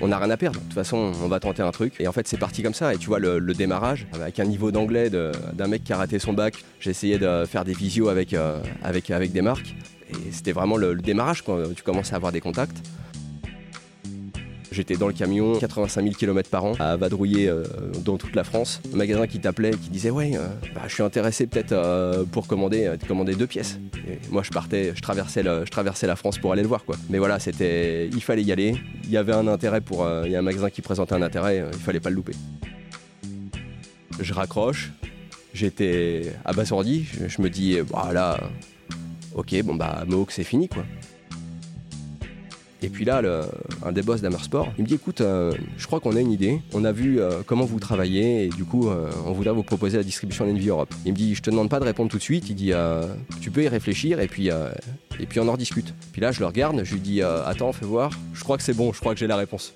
on n'a rien à perdre. De toute façon, on va tenter un truc. Et en fait, c'est parti comme ça. Et tu vois, le, démarrage, avec un niveau d'anglais d'un mec qui a raté son bac, j'ai essayé de faire des visios avec, euh, des marques. Et c'était vraiment le, le démarrage, quand tu commences à avoir des contacts. J'étais dans le camion, 85 000 km par an, à vadrouiller euh, dans toute la France. Un magasin qui t'appelait, qui disait Ouais, euh, bah, je suis intéressé peut-être euh, pour commander, commander deux pièces. Moi, je partais, je traversais, je traversais la France pour aller le voir. Quoi. Mais voilà, c'était, il fallait y aller. Il y avait un intérêt pour. Il y a un magasin qui présentait un intérêt, il fallait pas le louper. Je raccroche, j'étais abasourdi. Je, me dis Voilà, ok, bon bah, Mohawk, c'est fini quoi. Et puis là, un des boss d'Amersport, il me dit écoute, euh, je crois qu'on a une idée. On a vu euh, comment vous travaillez et du coup, euh, on voudrait vous proposer la distribution d'Envy Europe. Il me dit je te demande pas de répondre tout de suite. Il dit tu peux y réfléchir et puis et puis on en rediscute. Puis là, je le regarde, je lui dis attends, fais voir. Je crois que c'est bon. Je crois que j'ai la réponse.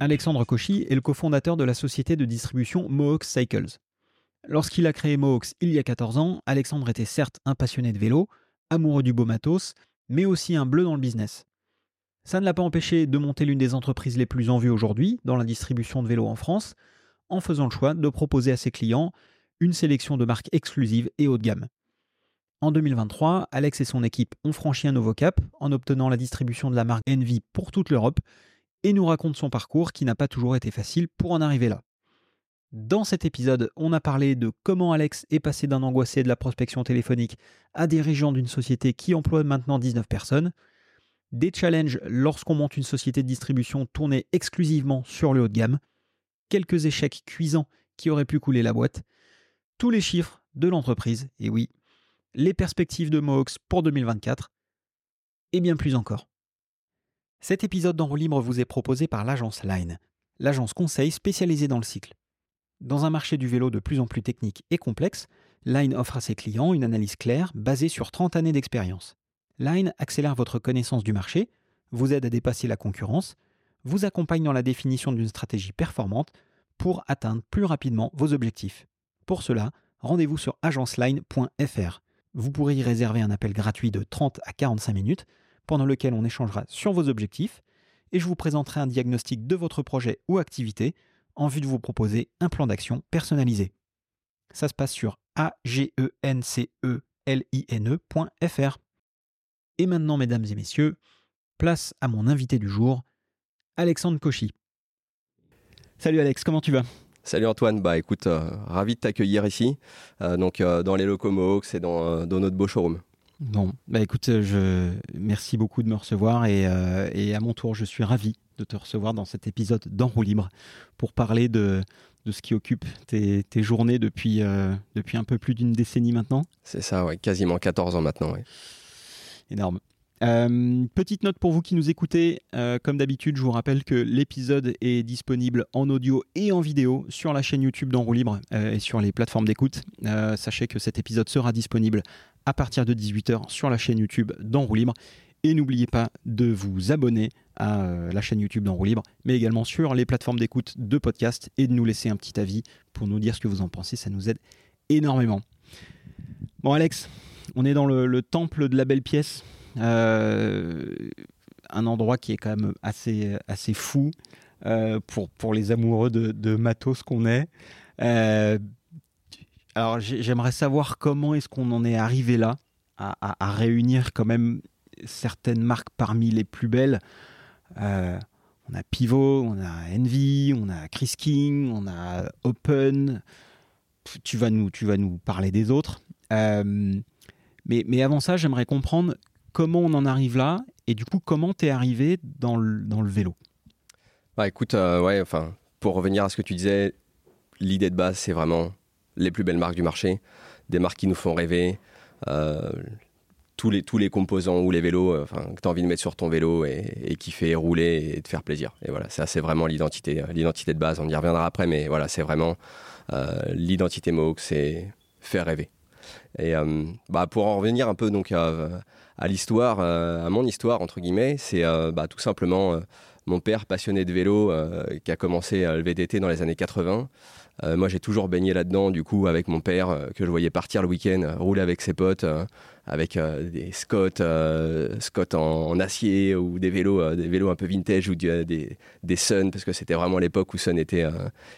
Alexandre Cauchy est le cofondateur de la société de distribution Mohawk Cycles. Lorsqu'il a créé Mohawks il y a 14 ans, Alexandre était certes un passionné de vélo, amoureux du beau matos, mais aussi un bleu dans le business. Ça ne l'a pas empêché de monter l'une des entreprises les plus en vue aujourd'hui dans la distribution de vélos en France, en faisant le choix de proposer à ses clients une sélection de marques exclusives et haut de gamme. En 2023, Alex et son équipe ont franchi un nouveau cap en obtenant la distribution de la marque Envy pour toute l'Europe et nous raconte son parcours qui n'a pas toujours été facile pour en arriver là. Dans cet épisode, on a parlé de comment Alex est passé d'un angoissé de la prospection téléphonique à dirigeant d'une société qui emploie maintenant 19 personnes, des challenges lorsqu'on monte une société de distribution tournée exclusivement sur le haut de gamme, quelques échecs cuisants qui auraient pu couler la boîte, tous les chiffres de l'entreprise, et oui, les perspectives de Mohawks pour 2024, et bien plus encore. Cet épisode d'Enro Libre vous est proposé par l'agence Line, l'agence conseil spécialisée dans le cycle. Dans un marché du vélo de plus en plus technique et complexe, Line offre à ses clients une analyse claire basée sur 30 années d'expérience. Line accélère votre connaissance du marché, vous aide à dépasser la concurrence, vous accompagne dans la définition d'une stratégie performante pour atteindre plus rapidement vos objectifs. Pour cela, rendez-vous sur agenceline.fr. Vous pourrez y réserver un appel gratuit de 30 à 45 minutes pendant lequel on échangera sur vos objectifs et je vous présenterai un diagnostic de votre projet ou activité en vue de vous proposer un plan d'action personnalisé. Ça se passe sur agenceline.fr. Et maintenant, mesdames et messieurs, place à mon invité du jour, Alexandre Cauchy. Salut Alex, comment tu vas? Salut Antoine, bah écoute, euh, ravi de t'accueillir ici, euh, donc euh, dans les locaux et dans, dans, notre beau showroom. Bon, bah écoute, je merci beaucoup de me recevoir et, et à mon tour, je suis ravi de te recevoir dans cet épisode d'En libre pour parler de, de ce qui occupe tes, tes journées depuis, euh, depuis un peu plus d'une décennie maintenant. C'est ça, ouais, quasiment 14 ans maintenant. Ouais. Énorme. Euh, petite note pour vous qui nous écoutez, euh, comme d'habitude, je vous rappelle que l'épisode est disponible en audio et en vidéo sur la chaîne YouTube d'Enroue Libre et sur les plateformes d'écoute. sachez que cet épisode sera disponible à partir de 18h sur la chaîne YouTube d'Enroue Libre et n'oubliez pas de vous abonner à euh, la chaîne YouTube d'Enroue Libre, mais également sur les plateformes d'écoute de podcast et de nous laisser un petit avis pour nous dire ce que vous en pensez. Ça nous aide énormément. Bon, Alex, on est dans le, temple de la belle pièce. Euh, un endroit qui est quand même assez, assez fou euh, pour, pour les amoureux de, matos qu'on est. alors, j'aimerais savoir comment est-ce qu'on en est arrivé là, à réunir quand même certaines marques parmi les plus belles. Euh, on a Pivot, on a Envy, on a Chris King, on a Open. Tu vas nous, tu vas nous parler des autres. Euh, mais, mais avant ça, j'aimerais comprendre comment on en arrive là et du coup comment tu es arrivé dans le, dans le vélo? Bah écoute, euh, ouais, enfin, pour revenir à ce que tu disais, l'idée de base, c'est vraiment les plus belles marques du marché, des marques qui nous font rêver, tous les, tous les composants ou les vélos euh, que tu as envie de mettre sur ton vélo et, qui fait rouler et te faire plaisir. Et voilà, ça c'est vraiment l'identité, euh, l'identité de base. On y reviendra après, mais voilà, c'est vraiment euh, l'identité Mohawk, c'est faire rêver. Et bah, pour en revenir un peu donc à, l'histoire, à mon histoire entre guillemets, c'est bah, tout simplement mon père passionné de vélo qui a commencé le VTT dans les années 80. moi j'ai toujours baigné là-dedans du coup avec mon père que je voyais partir le week-end, rouler avec ses potes avec des Scott, Scott en, acier ou des vélos, des vélos un peu vintage ou des, des Sun parce que c'était vraiment l'époque où Sun était,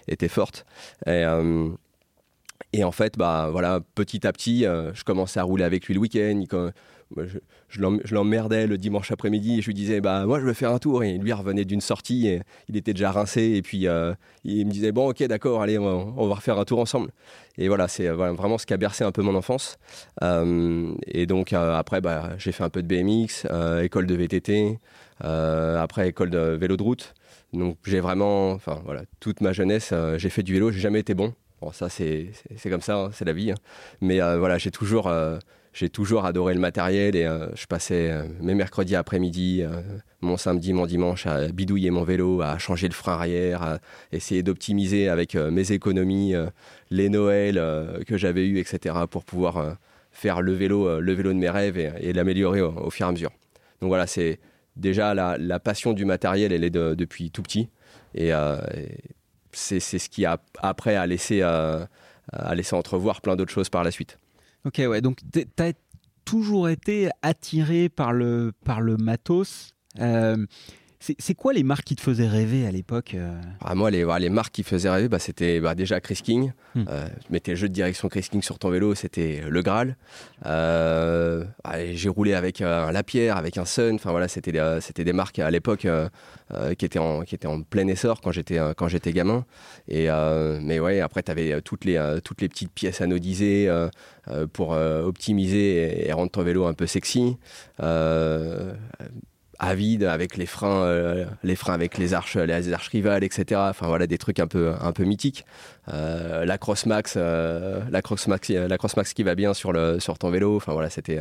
était forte. Et, et en fait, bah voilà, petit à petit, je commençais à rouler avec lui le week-end je, je l'emmerdais le dimanche après-midi et je lui disais bah moi je veux faire un tour. Et lui revenait d'une sortie et il était déjà rincé. Et puis euh, il me disait bon ok d'accord allez on va, refaire un tour ensemble. Et voilà c'est euh, vraiment ce qui a bercé un peu mon enfance. Euh, et donc après bah, j'ai fait un peu de BMX école de VTT après école de vélo de route. Donc j'ai vraiment enfin voilà toute ma jeunesse j'ai fait du vélo j'ai jamais été bon. Bon ça c'est comme ça hein, c'est la vie hein. mais voilà j'ai toujours j'ai toujours adoré le matériel et euh, je passais euh, mes mercredis après-midi, euh, mon samedi, mon dimanche à bidouiller mon vélo, à changer le frein arrière, à essayer d'optimiser avec mes économies les Noëls que j'avais eus, etc., pour pouvoir faire le vélo, le vélo de mes rêves et, l'améliorer au, fur et à mesure. Donc voilà, c'est déjà la, passion du matériel, elle est depuis tout petit et, c'est ce qui a après a laissé, a laissé entrevoir plein d'autres choses par la suite. Ok, ouais, donc tu as toujours été attiré par le, par le matos. Euh, c'est quoi les marques qui te faisaient rêver à l'époque euh ah, Moi, les, les marques qui faisaient rêver, bah, c'était bah, déjà Chris King. Hmm. Euh, mettais le jeu de direction Chris King sur ton vélo, c'était le Graal. Euh, j'ai roulé avec un Lapierre, avec un Sun. Enfin voilà, c'était des marques à l'époque qui étaient en qui étaient en plein essor quand j'étais quand j'étais gamin. Et mais ouais, après tu avais toutes les toutes les petites pièces anodisées pour optimiser et, et, rendre ton vélo un peu sexy avide avec les freins, euh, les freins avec les arches, les arches rivales, etc. Enfin voilà des trucs un peu un peu mythiques. Euh, la Crossmax, euh, la Crossmax, la Crossmax qui va bien sur le sur ton vélo. Enfin voilà c'était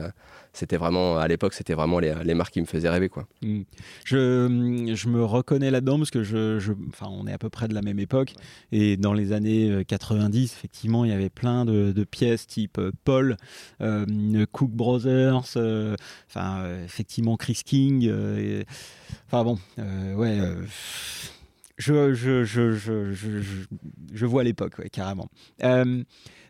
c'était vraiment à l'époque c'était vraiment les, les, marques qui me faisaient rêver quoi. Mm. Je, je me reconnais là-dedans parce que je, je, enfin on est à peu près de la même époque et dans les années 90 effectivement il y avait plein de, de pièces type Paul, Cook Brothers, enfin effectivement Chris King enfin bon, euh, ouais. Euh, je, je, je, je, je, vois l'époque, ouais, carrément. Euh,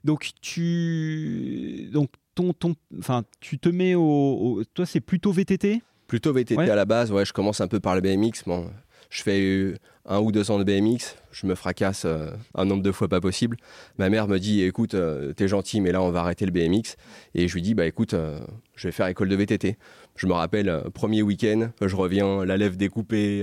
donc tu, donc ton, ton, enfin, tu te mets au, toi c'est plutôt VTT. Plutôt VTT à la base, ouais. Je commence un peu par le BMX. Bon, je fais un ou deux ans de BMX, je me fracasse euh, un nombre de fois pas possible. Ma mère me dit écoute, euh, t'es gentil, mais là on va arrêter le BMX. Et je lui dis bah écoute, euh, je vais faire école de VTT. Je me rappelle, premier week-end, je reviens, la lèvre découpée,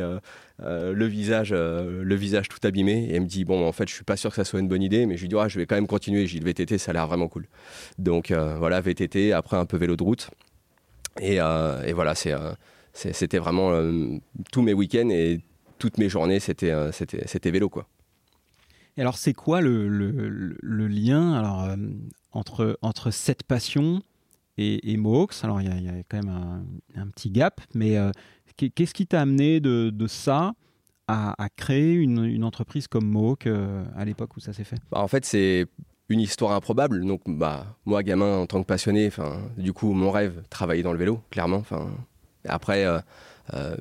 le visage, le visage tout abîmé. Et elle me dit bon, en fait, je suis pas sûr que ça soit une bonne idée, mais je lui dis je vais quand même continuer. J'ai le VTT, ça a l'air vraiment cool. Donc voilà, VTT, après un peu vélo de route. Et, voilà, c'était vraiment tous mes week-ends et toutes mes journées, c'était, euh, vélo, quoi. Et alors, c'est quoi le, lien euh, entre, entre cette passion et, et Mohawks Alors, il y, a quand même un, petit gap, mais euh, qu'est-ce qui t'a amené de, ça à, créer une, entreprise comme Mohawk à l'époque où ça s'est fait? Bah, En fait, c'est une histoire improbable. Donc, bah, moi, gamin, en tant que passionné, du coup, mon rêve, travailler dans le vélo, clairement. Après,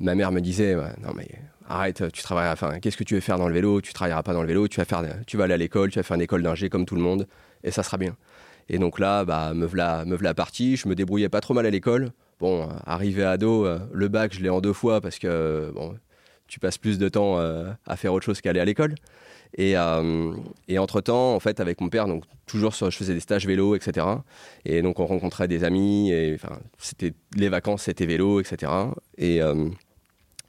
ma mère me disait, non mais arrête, tu travailles, enfin, qu'est-ce que tu veux faire dans le vélo? Tu travailleras pas dans le vélo, tu vas faire, tu vas aller à l'école, tu vas faire une école d'ingé comme tout le monde, et ça sera bien. Et donc là, bah, me voilà, me voilà parti. Je me débrouillais pas trop mal à l'école. Bon, arrivé à ado, euh, le bac, je l'ai en deux fois parce que bon, tu passes plus de temps euh, à faire autre chose qu'aller à l'école. Et, euh, et entre-temps, en fait, avec mon père, donc toujours je faisais des stages vélo, etc. Et donc on rencontrait des amis, et enfin, c'était les vacances, c'était vélo, etc. Et,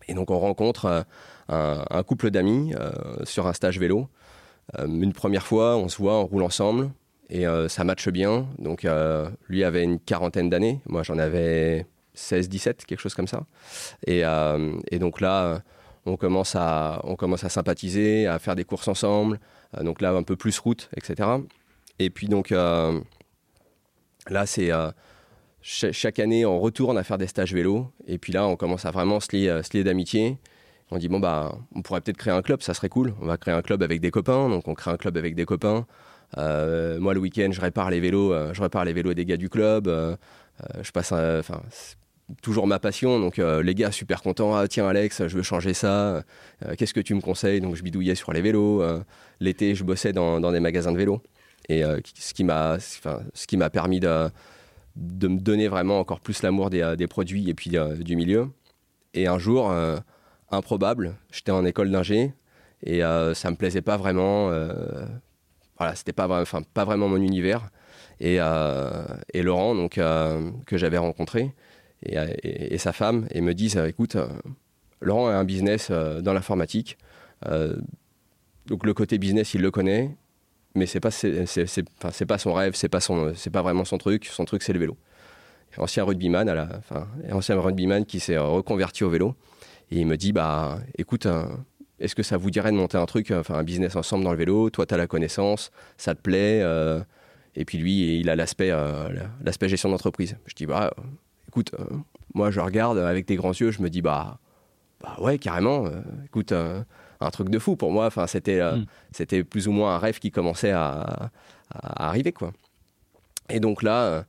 et donc on rencontre euh, un, couple d'amis euh, sur un stage vélo. Euh, une première fois, on se voit, on roule ensemble et ça matche bien. Donc lui avait une quarantaine d'années, moi j'en avais 16, 17, quelque chose comme ça. Et, donc là, on commence, à, on commence à sympathiser, à faire des courses ensemble. donc là, un peu plus route, etc. Et puis donc là, c'est chaque année, on retourne à faire des stages vélo. Et puis là, on commence à vraiment se lier, lier d'amitié. On dit, bon, bah, on pourrait peut-être créer un club, ça serait cool. On va créer un club avec des copains. Donc, on crée un club avec des copains. Euh, moi, le week-end, je répare les vélos, euh, je répare les vélos des gars du club. Euh, je passe, enfin, toujours ma passion. Donc, les gars, super contents. Ah, tiens, Alex, je veux changer ça. Qu'est-ce que tu me conseilles? Donc, je bidouillais sur les vélos. L'été, je bossais dans, des magasins de vélos. Et ce qui m'a, ce qui m'a permis de me donner vraiment encore plus l'amour des, des, produits et puis du milieu. Et un jour, improbable, j'étais en école d'ingé et ça me plaisait pas vraiment. Voilà, c'était pas, pas vraiment mon univers. Et, et Laurent, donc, que j'avais rencontré, et, sa femme, et me disent écoute, Laurent a un business dans l'informatique. donc le côté business, il le connaît mais c'est pas c'est pas son rêve, c'est pas son c'est pas vraiment son truc. Son truc c'est le vélo. Ancien rugbyman ancien rugbyman qui s'est reconverti au vélo et il me dit bah écoute, euh, est-ce que ça vous dirait de monter un truc, enfin un business ensemble dans le vélo? Toi tu as la connaissance, ça te plaît euh, et puis lui il a l'aspect euh, l'aspect gestion d'entreprise. Je dis bah écoute, moi je regarde avec des grands yeux, je me dis bah bah ouais carrément. écoute un truc de fou pour moi. Enfin, c'était, euh, mm. c'était plus ou moins un rêve qui commençait à, à arriver, quoi. Et donc là, euh, euh,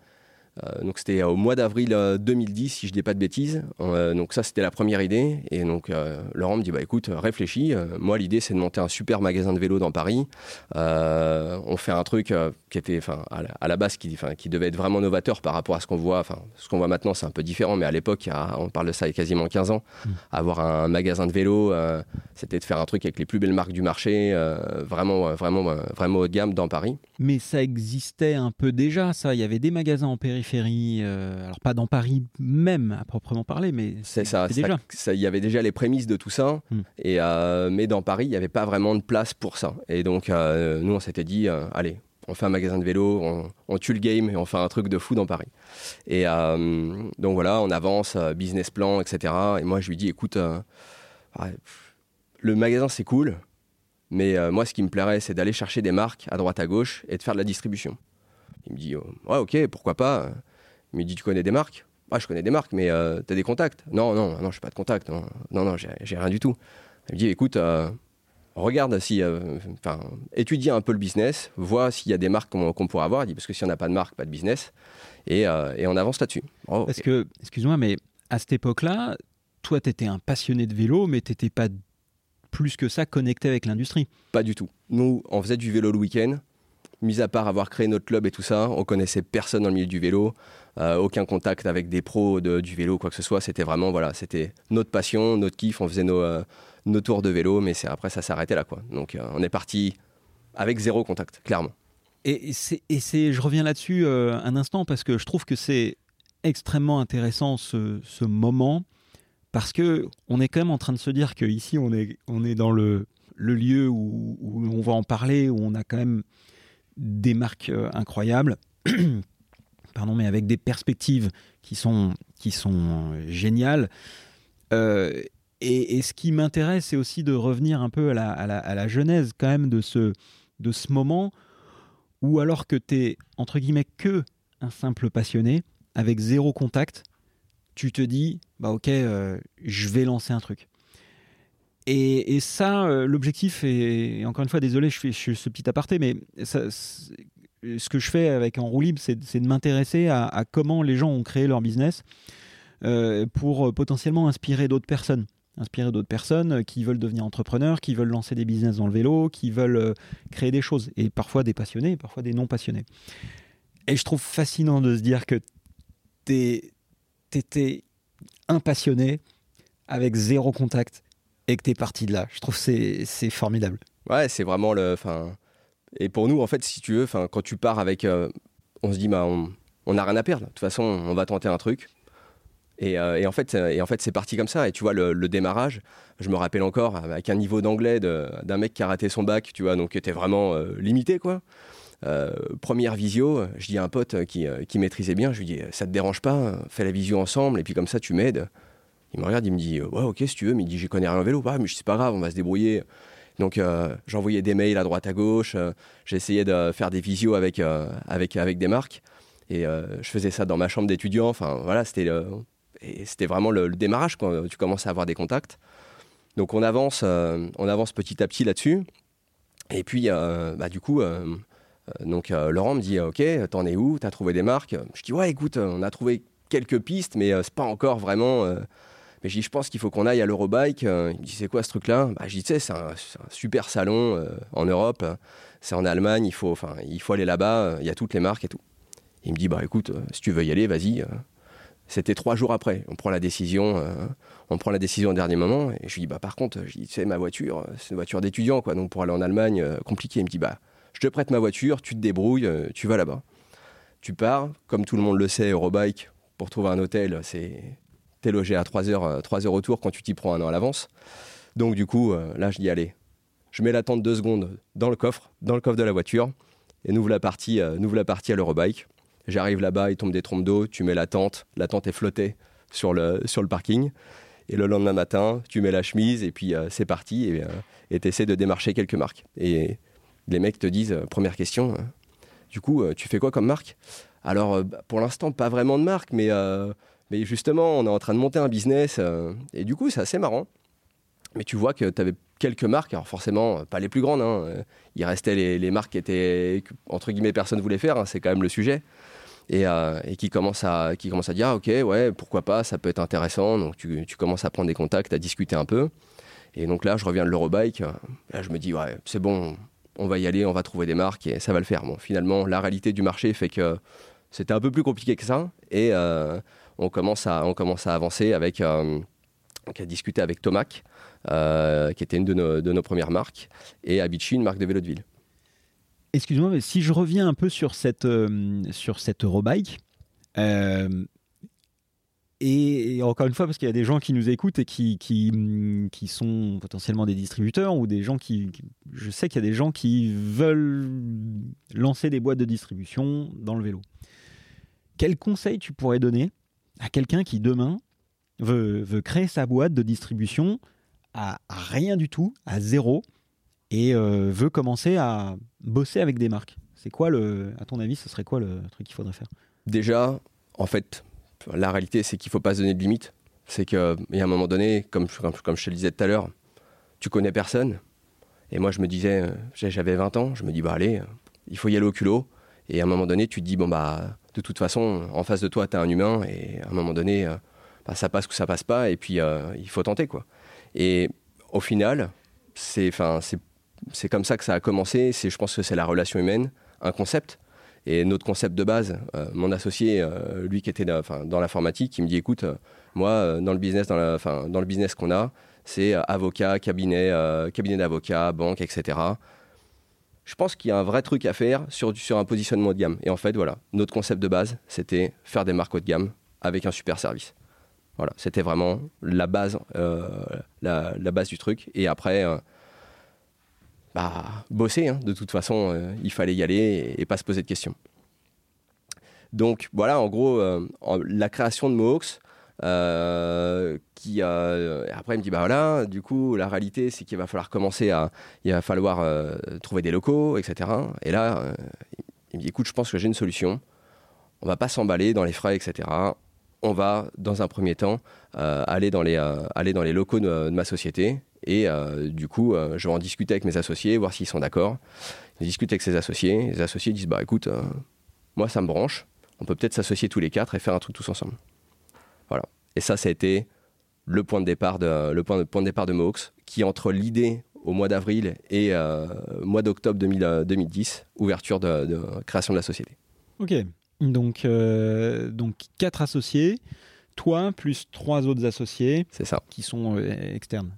donc c'était au mois d'avril 2010, euh, si je dis pas de bêtises. Euh, donc ça, c'était la première idée. Et donc Laurent me dit, bah écoute, réfléchis. moi, l'idée, c'est de monter un super magasin de vélo dans Paris. on fait un truc qui était, enfin, à, la base, qui, qui devait être vraiment novateur par rapport à ce qu'on voit. Enfin, ce qu'on voit maintenant, c'est un peu différent. Mais à l'époque, on parle de ça il y a quasiment 15 ans. Mmh. Avoir un magasin de vélo, c'était de faire un truc avec les plus belles marques du marché, vraiment, vraiment, vraiment haut de gamme dans Paris. Mais ça existait un peu déjà, ça. Il y avait des magasins en périphérie euh, alors pas dans Paris même à proprement parler, mais c'est ça. Déjà. Il y avait déjà les prémices de tout ça, hmm. et euh, mais dans Paris, il n'y avait pas vraiment de place pour ça. Et donc euh, nous, on s'était dit, allez, on fait un magasin de vélo, on, tue le game et on fait un truc de fou dans Paris. Et donc voilà, on avance, business plan, etc. Et moi, je lui dis, écoute, le magasin c'est cool, mais moi, ce qui me plairait, c'est d'aller chercher des marques à droite à gauche et de faire de la distribution. Il me dit oh, Ouais, ok, pourquoi pas? Il me dit Tu connais des marques? Ah, je connais des marques, mais euh, tu as des contacts? Non, non, non, je n'ai pas de contact. Non, non, non j'ai rien du tout. Il me dit Écoute, euh, regarde si. Euh, enfin, étudie un peu le business, vois s'il y a des marques qu'on pourrait avoir. Il dit Parce que si on n'a pas de marque, pas de business. Et, et on avance là-dessus. Oh, Parce que, excuse-moi, mais à cette époque-là, toi, tu étais un passionné de vélo, mais tu n'étais pas plus que ça connecté avec l'industrie. Pas du tout. Nous, on faisait du vélo le week-end mis à part avoir créé notre club et tout ça, on connaissait personne dans le milieu du vélo, euh, aucun contact avec des pros du vélo, quoi que ce soit. C'était vraiment, voilà, c'était notre passion, notre kiff. On faisait nos, euh, nos tours de vélo, mais c'est après ça s'arrêtait là, quoi. Donc euh, on est parti avec zéro contact, clairement. Et c'est, je reviens là-dessus un instant parce que je trouve que c'est extrêmement intéressant ce, ce, moment parce que on est quand même en train de se dire qu'ici on est, on est dans le, le lieu où, on va en parler, où on a quand même des marques euh, incroyables, pardon, mais avec des perspectives qui sont, qui sont euh, géniales. Euh, et, ce qui m'intéresse, c'est aussi de revenir un peu à la, à la, genèse quand même de ce, de ce moment où alors que tu es, entre guillemets, que un simple passionné, avec zéro contact, tu te dis, bah ok, je vais lancer un truc. Et, ça, euh, l'objectif, et, encore une fois, désolé, je fais, ce petit aparté, mais ce que je fais avec En libre, c'est de m'intéresser à, comment les gens ont créé leur business euh, pour potentiellement inspirer d'autres personnes. Inspirer d'autres personnes qui veulent devenir entrepreneurs, qui veulent lancer des business dans le vélo, qui veulent euh, créer des choses. Et parfois des passionnés, parfois des non passionnés. Et je trouve fascinant de se dire que tu un passionné avec zéro contact et que tu es parti de là. Je trouve que c'est formidable. Ouais, c'est vraiment le. Et pour nous, en fait, si tu veux, quand tu pars avec. Euh, on se dit, bah, on n'a rien à perdre. De toute façon, on va tenter un truc. Et, euh, en fait, et en fait, c'est parti comme ça. Et tu vois, le, démarrage, je me rappelle encore, avec un niveau d'anglais d'un mec qui a raté son bac, tu vois, donc qui était vraiment euh, limité, quoi. Première visio, je dis à un pote qui, qui, maîtrisait bien, je lui dis, ça te dérange pas, fais la visio ensemble, et puis comme ça, tu m'aides. Il me regarde, il me dit Ouais, ok, si tu veux, mais il dit J'y connais rien en vélo. Bah, mais c'est pas grave, on va se débrouiller. Donc euh, j'envoyais des mails à droite à gauche, euh, j'essayais de faire des visios avec, euh, avec, avec des marques, et je faisais ça dans ma chambre d'étudiant. Enfin voilà, c'était, c'était vraiment le, démarrage quand tu commences à avoir des contacts. Donc on avance, on avance petit à petit là-dessus. Et puis bah, du coup, donc, Laurent me dit Ok, t'en es où? T'as trouvé des marques? Je dis Ouais, écoute, on a trouvé quelques pistes, mais c'est pas encore vraiment mais je pense qu'il faut qu'on aille à l'Eurobike. Euh, il me dit, c'est quoi ce truc-là? Bah, Je dis, c'est un, super salon euh, en Europe. C'est en Allemagne, il faut, il faut aller là-bas. Il y a toutes les marques et tout. Il me dit, bah écoute, si tu veux y aller, vas-y. C'était trois jours après. On prend la décision, on prend la décision au dernier moment. Et je lui dis, bah par contre, c'est ma voiture, c'est une voiture d'étudiant, quoi. Donc pour aller en Allemagne, compliqué. Il me dit, bah je te prête ma voiture, tu te débrouilles, tu vas là-bas. Tu pars, comme tout le monde le sait, Eurobike, pour trouver un hôtel, c'est t'es logé à 3 heures, 3 heures autour quand tu t'y prends un an à l'avance. Donc du coup, là, je dis, allez, je mets la tente deux secondes dans le coffre, dans le coffre de la voiture, et nous la partie, euh, la partie à l'Eurobike. J'arrive là-bas, il tombe des trompes d'eau, tu mets la tente, la tente est flottée sur le, sur le parking. Et le lendemain matin, tu mets la chemise et puis euh, c'est parti et tu essaies de démarcher quelques marques. Et les mecs te disent, euh, première question, du coup, tu fais quoi comme marque? Alors, bah, pour l'instant, pas vraiment de marque, mais, justement, on est en train de monter un business et du coup, c'est assez marrant. Mais tu vois que tu avais quelques marques, alors forcément pas les plus grandes, hein. il restait les, marques qui étaient, entre guillemets, personne ne voulait faire, hein. c'est quand même le sujet. Et, euh, qui commence à dire ah, ok ouais pourquoi pas ça peut être intéressant donc tu, commences à prendre des contacts à discuter un peu et donc là je reviens de l'Eurobike là je me dis ouais c'est bon on va y aller on va trouver des marques et ça va le faire finalement la réalité du marché fait que c'était un peu plus compliqué que ça et euh, on commence à on à avancer avec euh, à discuter avec Tomac euh, qui était une de nos, premières marques, et Abici, une marque de vélo de ville. Excuse-moi, mais si je reviens un peu sur cette, euh, sur cette Eurobike, et, encore une fois, parce qu'il y a des gens qui nous écoutent et qui, qui, qui sont potentiellement des distributeurs ou des gens qui. je sais qu'il y a des gens qui veulent lancer des boîtes de distribution dans le vélo. Quel conseil tu pourrais donner à quelqu'un qui demain veut, veut créer sa boîte de distribution à, rien du tout, à zéro, et euh, veut commencer à bosser avec des marques? C'est quoi le, à ton avis, ce serait quoi le truc qu'il faudrait faire? Déjà, en fait, la réalité, c'est qu'il ne faut pas se donner de limite. C'est qu'il y a un moment donné, comme, je te le disais tout à l'heure, tu connais personne. Et moi, je me disais, euh, j'avais 20 ans, je me dis, bah allez, il faut y aller au culot. Et à un moment donné, tu te dis, bon, bah, de toute façon, en face de toi, tu as un humain. Et à un moment donné, euh, bah, ça passe ou ça passe pas. Et puis, il faut tenter, quoi. Et au final, c'est comme ça que ça a commencé. Je pense que c'est la relation humaine, un concept. Et notre concept de base, euh, mon associé, euh, lui qui était dans l'informatique, il me dit écoute, euh, moi, dans le business, qu'on a, c'est avocat, cabinet, cabinet d'avocat, banque, etc. Je pense qu'il y a un vrai truc à faire sur, un positionnement de gamme. Et en fait, voilà, notre concept de base, c'était faire des marques haut de gamme avec un super service. Voilà, c'était vraiment la base, la, base du truc. Et après, bah, bosser. Hein. De toute façon, euh, il fallait y aller et, pas se poser de questions. Donc voilà, en gros, la création de Mohawks, qui après il me dit bah voilà du coup la réalité c'est qu'il va falloir commencer à il va falloir trouver des locaux etc et là il me dit écoute je pense que j'ai une solution on va pas s'emballer dans les frais etc on va, dans un premier temps, euh, aller, dans les, euh, aller dans les locaux de, ma société. Et euh, du coup, je vais en discuter avec mes associés, voir s'ils sont d'accord. Je discute avec ses associés. Les associés disent Bah écoute, moi ça me branche. On peut peut-être s'associer tous les quatre et faire un truc tous ensemble. Voilà. Et ça, ça a été le point de départ de, le point de, point de départ de qui entre l'idée au mois d'avril et mois d'octobre 2010, ouverture de, de création de la société. Ok, donc, euh, donc quatre associés, toi plus trois autres associés. C'est ça. Qui sont euh, externes.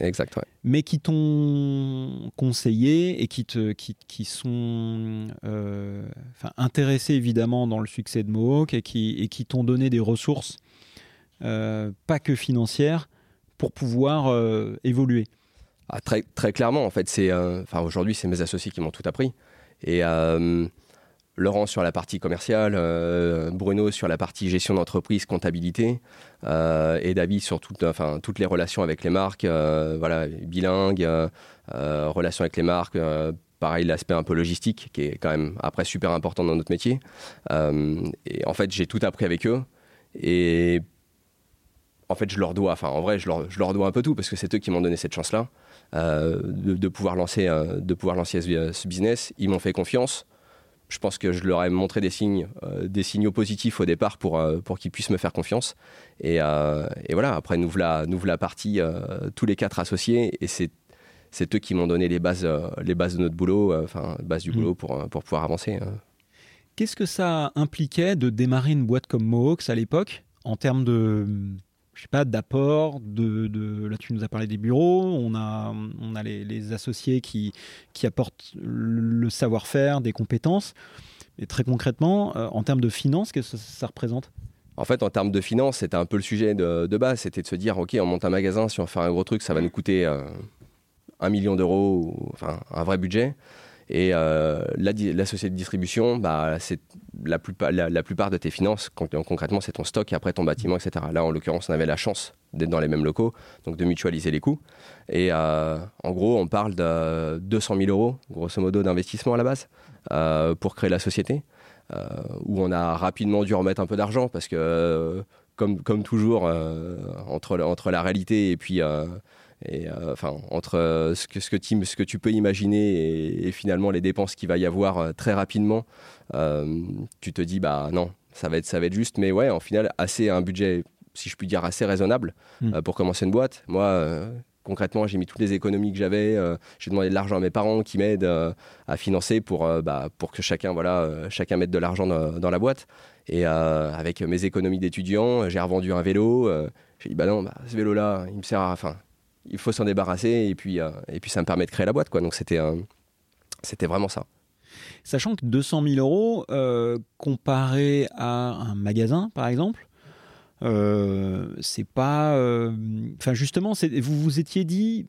Exact, Mais qui t'ont conseillé et qui, te, qui, qui sont euh, intéressés évidemment dans le succès de Mohawk et qui, et qui t'ont donné des ressources, pas que financières, pour pouvoir évoluer. Ah, très, très clairement, en fait, c'est, enfin, aujourd'hui, c'est mes associés qui m'ont tout appris. Et Laurent sur la partie commerciale, euh, Bruno sur la partie gestion d'entreprise, comptabilité, euh, et David sur toutes les relations avec les marques, euh, voilà, bilingue, relations avec les marques, pareil l'aspect un peu logistique qui est quand même après super important dans notre métier. et en fait, j'ai tout appris avec eux. Et en fait, je leur dois, en vrai, je leur, dois un peu tout parce que c'est eux qui m'ont donné cette chance-là de pouvoir lancer ce business. Ils m'ont fait confiance je pense que je leur ai montré des signes, euh, des signaux positifs au départ pour, euh, pour qu'ils puissent me faire confiance. Et, euh, et voilà, après, nous voilà, nous voilà partis tous les quatre associés. Et c'est, c'est eux qui m'ont donné les bases, les bases de notre boulot, enfin, les bases du mmh. boulot pour, pour pouvoir avancer. Qu'est-ce que ça impliquait de démarrer une boîte comme Mohawks à l'époque en termes de je sais pas, d'apport, de, là tu nous as parlé des bureaux, on a, on a les, associés qui, qui apportent le savoir-faire, des compétences. Et très concrètement, euh, en termes de finances, qu'est-ce que ça, représente? En fait, en termes de finances, c'était un peu le sujet de, base. C'était de se dire, OK, on monte un magasin, si on fait un gros truc, ça va nous coûter euh, un million d'euros, enfin un vrai budget. Et euh, la, société de distribution, bah, c'est la, plupart de tes finances, concrètement, c'est ton stock et après ton bâtiment, etc. Là, en l'occurrence, on avait la chance d'être dans les mêmes locaux, donc de mutualiser les coûts. Et euh, en gros, on parle de 200 000 euros, grosso modo, d'investissement à la base euh, pour créer la société, où on a rapidement dû remettre un peu d'argent parce que, comme, comme toujours, entre, entre la réalité et puis et euh, enfin, entre euh, ce que, ce, que tu, ce que tu peux imaginer et, finalement les dépenses qu'il va y avoir euh, très rapidement, tu te dis, bah non, ça va être, ça va être juste. Mais ouais, en final, assez un budget, si je puis dire, assez raisonnable hmm. pour commencer une boîte. Moi, concrètement, j'ai mis toutes les économies que j'avais. j'ai demandé de l'argent à mes parents qui m'aident à financer pour, bah, pour que chacun, voilà, chacun mette de l'argent dans, la boîte. Et avec mes économies d'étudiant, j'ai revendu un vélo. j'ai dit, bah non, bah, ce vélo-là, il me sert à. Enfin, il faut s'en débarrasser et puis, euh, et puis ça me permet de créer la boîte. Quoi. Donc c'était, c'était vraiment ça. Sachant que 200 000 euros, euh, comparé à un magasin, par exemple, euh, c'est pas. Enfin, justement, vous vous étiez dit,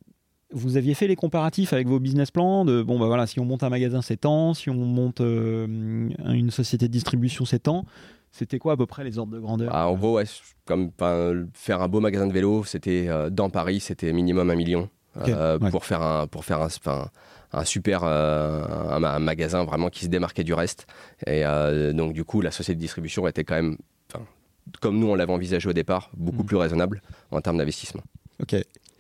vous aviez fait les comparatifs avec vos business plans de bon, bah voilà, si on monte un magasin, c'est tant, si on monte une société de distribution, c'est tant. C'était quoi à peu près les ordres de grandeur ah, En gros, comme faire un beau magasin de vélo, c'était euh, dans Paris, c'était minimum un million euh, pour faire un pour faire un, un super euh, un, magasin vraiment qui se démarquait du reste. Et donc du coup, la société de distribution était quand même, comme nous on l'avait envisagé au départ, beaucoup mm. plus raisonnable en termes d'investissement. Ok.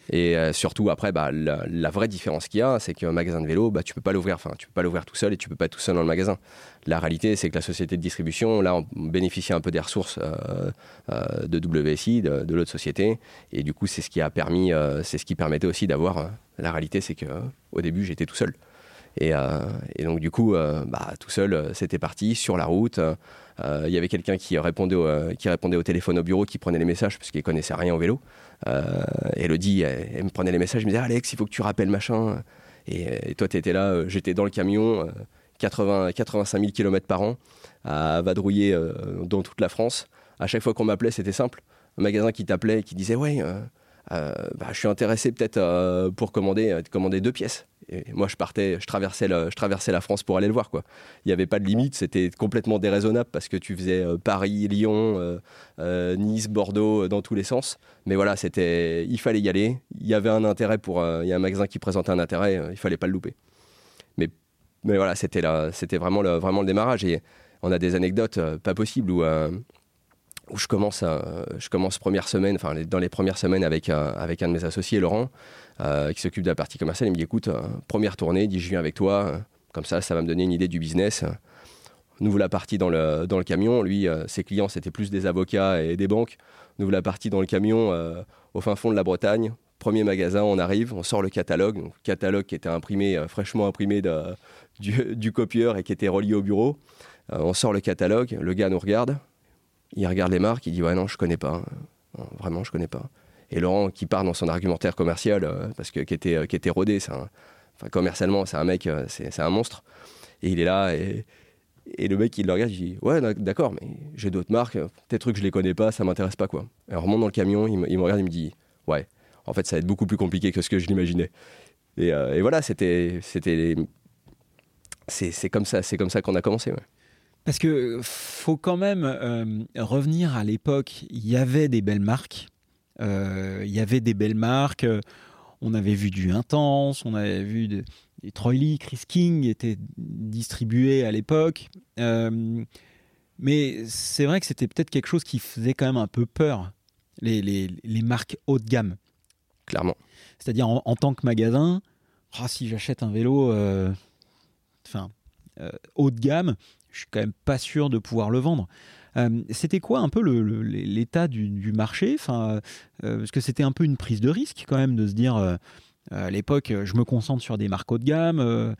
Et euh, surtout, après, bah, la, vraie différence qu'il y a, c'est qu'un magasin de vélo, bah, tu peux pas l'ouvrir. Enfin, tu peux pas l'ouvrir tout seul et tu peux pas être tout seul dans le magasin. La réalité, c'est que la société de distribution, là, on bénéficie un peu des ressources euh, euh, de WSI, de, l'autre société. Et du coup, c'est ce qui a permis, c'est ce qui permettait aussi d'avoir. la réalité, c'est que au début, j'étais tout seul. Et, donc, du coup, bah, tout seul, c'était parti sur la route. Il y avait quelqu'un qui répondait, qui répondait au téléphone au bureau, qui prenait les messages parce qu'il connaissait rien au vélo. Euh, Elodie, elle, me prenait les messages, je me disait Alex, il faut que tu rappelles machin. Et, toi, tu étais là, euh, j'étais dans le camion, 80, 85 000 km par an, à vadrouiller euh, dans toute la France. À chaque fois qu'on m'appelait, c'était simple. Un magasin qui t'appelait et qui disait Ouais, bah, je suis intéressé peut-être pour commander, commander deux pièces moi, je partais, je traversais, je traversais la France pour aller le voir. Il n'y avait pas de limite, c'était complètement déraisonnable parce que tu faisais euh, Paris, Lyon, euh, euh, Nice, Bordeaux, dans tous les sens. Mais voilà, c'était, il fallait y aller. Il y avait un intérêt pour, il y a un magasin qui présentait un intérêt, il fallait pas le louper. Mais, voilà, c'était c'était vraiment le, vraiment le démarrage. Et on a des anecdotes pas possibles où où je commence, je commence première semaine, dans les premières semaines avec, avec un de mes associés, Laurent, euh, qui s'occupe de la partie commerciale. Il me dit écoute, euh, première tournée, dit je viens avec toi, euh, comme ça, ça va me donner une idée du business. Nous la partie dans le, camion. Lui, ses clients, c'était plus des avocats et des banques. Nous la partie dans le camion au fin fond de la Bretagne. Premier magasin, on arrive, on sort le catalogue. Catalogue qui était imprimé, fraîchement imprimé du, copieur et qui était relié au bureau. on sort le catalogue, le gars nous regarde. Il regarde les marques, il dit Ouais, non, je connais pas. vraiment, je connais pas et Laurent qui part dans son argumentaire commercial, euh, parce que qui était, euh, qui était rodé, enfin, commercialement, c'est un mec, euh, c'est un monstre. Et il est là, et, et le mec, il le regarde, il dit Ouais, d'accord, mais j'ai d'autres marques, peut trucs je les connais pas, ça m'intéresse pas, quoi. Et on remonte dans le camion, il me, regarde, il me dit Ouais, en fait, ça va être beaucoup plus compliqué que ce que je l'imaginais. Et, voilà, c'était. c'était c'est comme ça, c'est comme ça qu'on a commencé. Parce que faut quand même revenir à l'époque, il y avait des belles marques, euh, il y avait des belles marques. Euh, on avait vu du Intense, on avait vu des, Troy Lee, Chris King étaient distribués à l'époque. Euh, mais c'est vrai que c'était peut-être quelque chose qui faisait quand même un peu peur, les, les, marques haut de gamme. Clairement. C'est-à-dire en, tant que magasin, ah, si j'achète un vélo enfin, haut de gamme, je suis quand même pas sûr de pouvoir le vendre. Euh, c'était quoi un peu l'état du, marché? Enfin, euh, Parce que c'était un peu une prise de risque quand même de se dire, euh, à l'époque, je me concentre sur des marques haut de gamme.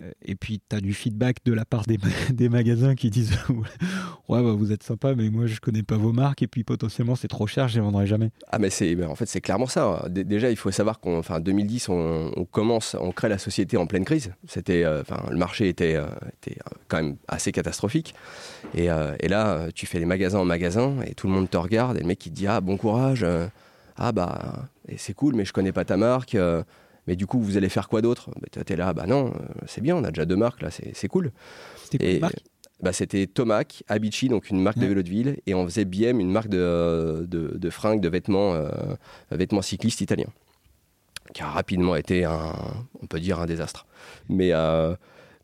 Euh, et puis, tu as du feedback de la part des, magasins qui disent Ouais, bah, vous êtes sympa, mais moi, je connais pas vos marques. Et puis, potentiellement, c'est trop cher, je les vendrai jamais. Ah, mais c'est, en fait, c'est clairement ça. déjà, il faut savoir qu'en enfin, 2010, on, commence, on crée la société en pleine crise. C'était, euh, le marché était, euh, était, quand même assez catastrophique. Et, là, tu fais les magasins en magasin et tout le monde te regarde. Et le mec, il te dit Ah, bon courage. ah, bah, c'est cool, mais je connais pas ta marque mais du coup, vous allez faire quoi d'autre? Bah, Tu es là, bah non, euh, c'est bien, on a déjà deux marques, là, c'est cool. C'était quoi bah, C'était Tomac, Abici, donc une marque de vélo de ville, et on faisait BM, une marque de, de, fringues, de vêtements, euh, vêtements cyclistes italiens, qui a rapidement été, un, on peut dire, un désastre. Mais, euh,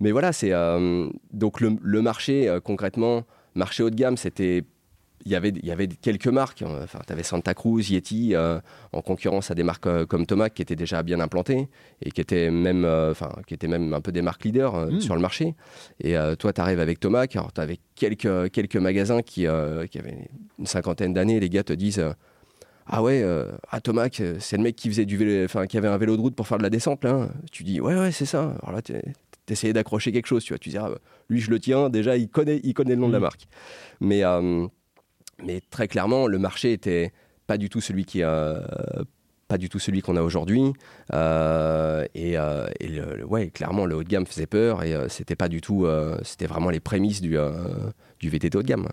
mais voilà, c'est donc le, le marché, concrètement, marché haut de gamme, c'était il y avait, il y avait quelques marques. Enfin, tu avais Santa Cruz, Yeti, euh, en concurrence à des marques euh, comme Tomac qui étaient déjà bien implantées et qui étaient même, euh, enfin, qui étaient même un peu des marques leaders mmh. sur le marché. Et toi, tu arrives avec Tomac. Alors, tu avais quelques, quelques magasins qui, qui avaient une cinquantaine d'années. Les gars te disent Ah ouais, à Tomac, c'est le mec qui, faisait du vélo, enfin, qui avait un vélo de route pour faire de la descente. Là. Tu dis Ouais, ouais, c'est ça. Alors là, tu essayais d'accrocher quelque chose. Tu vois, tu dis ah, Lui, je le tiens. Déjà, il connaît, il connaît le nom de la mmh. marque. Mais mais très clairement, le marché était pas du tout celui qui pas du tout celui qu'on a aujourd'hui. Euh, et, euh, ouais, clairement, le haut de gamme faisait peur et euh, c'était pas du tout, c'était vraiment les prémices du, du VTT haut de gamme.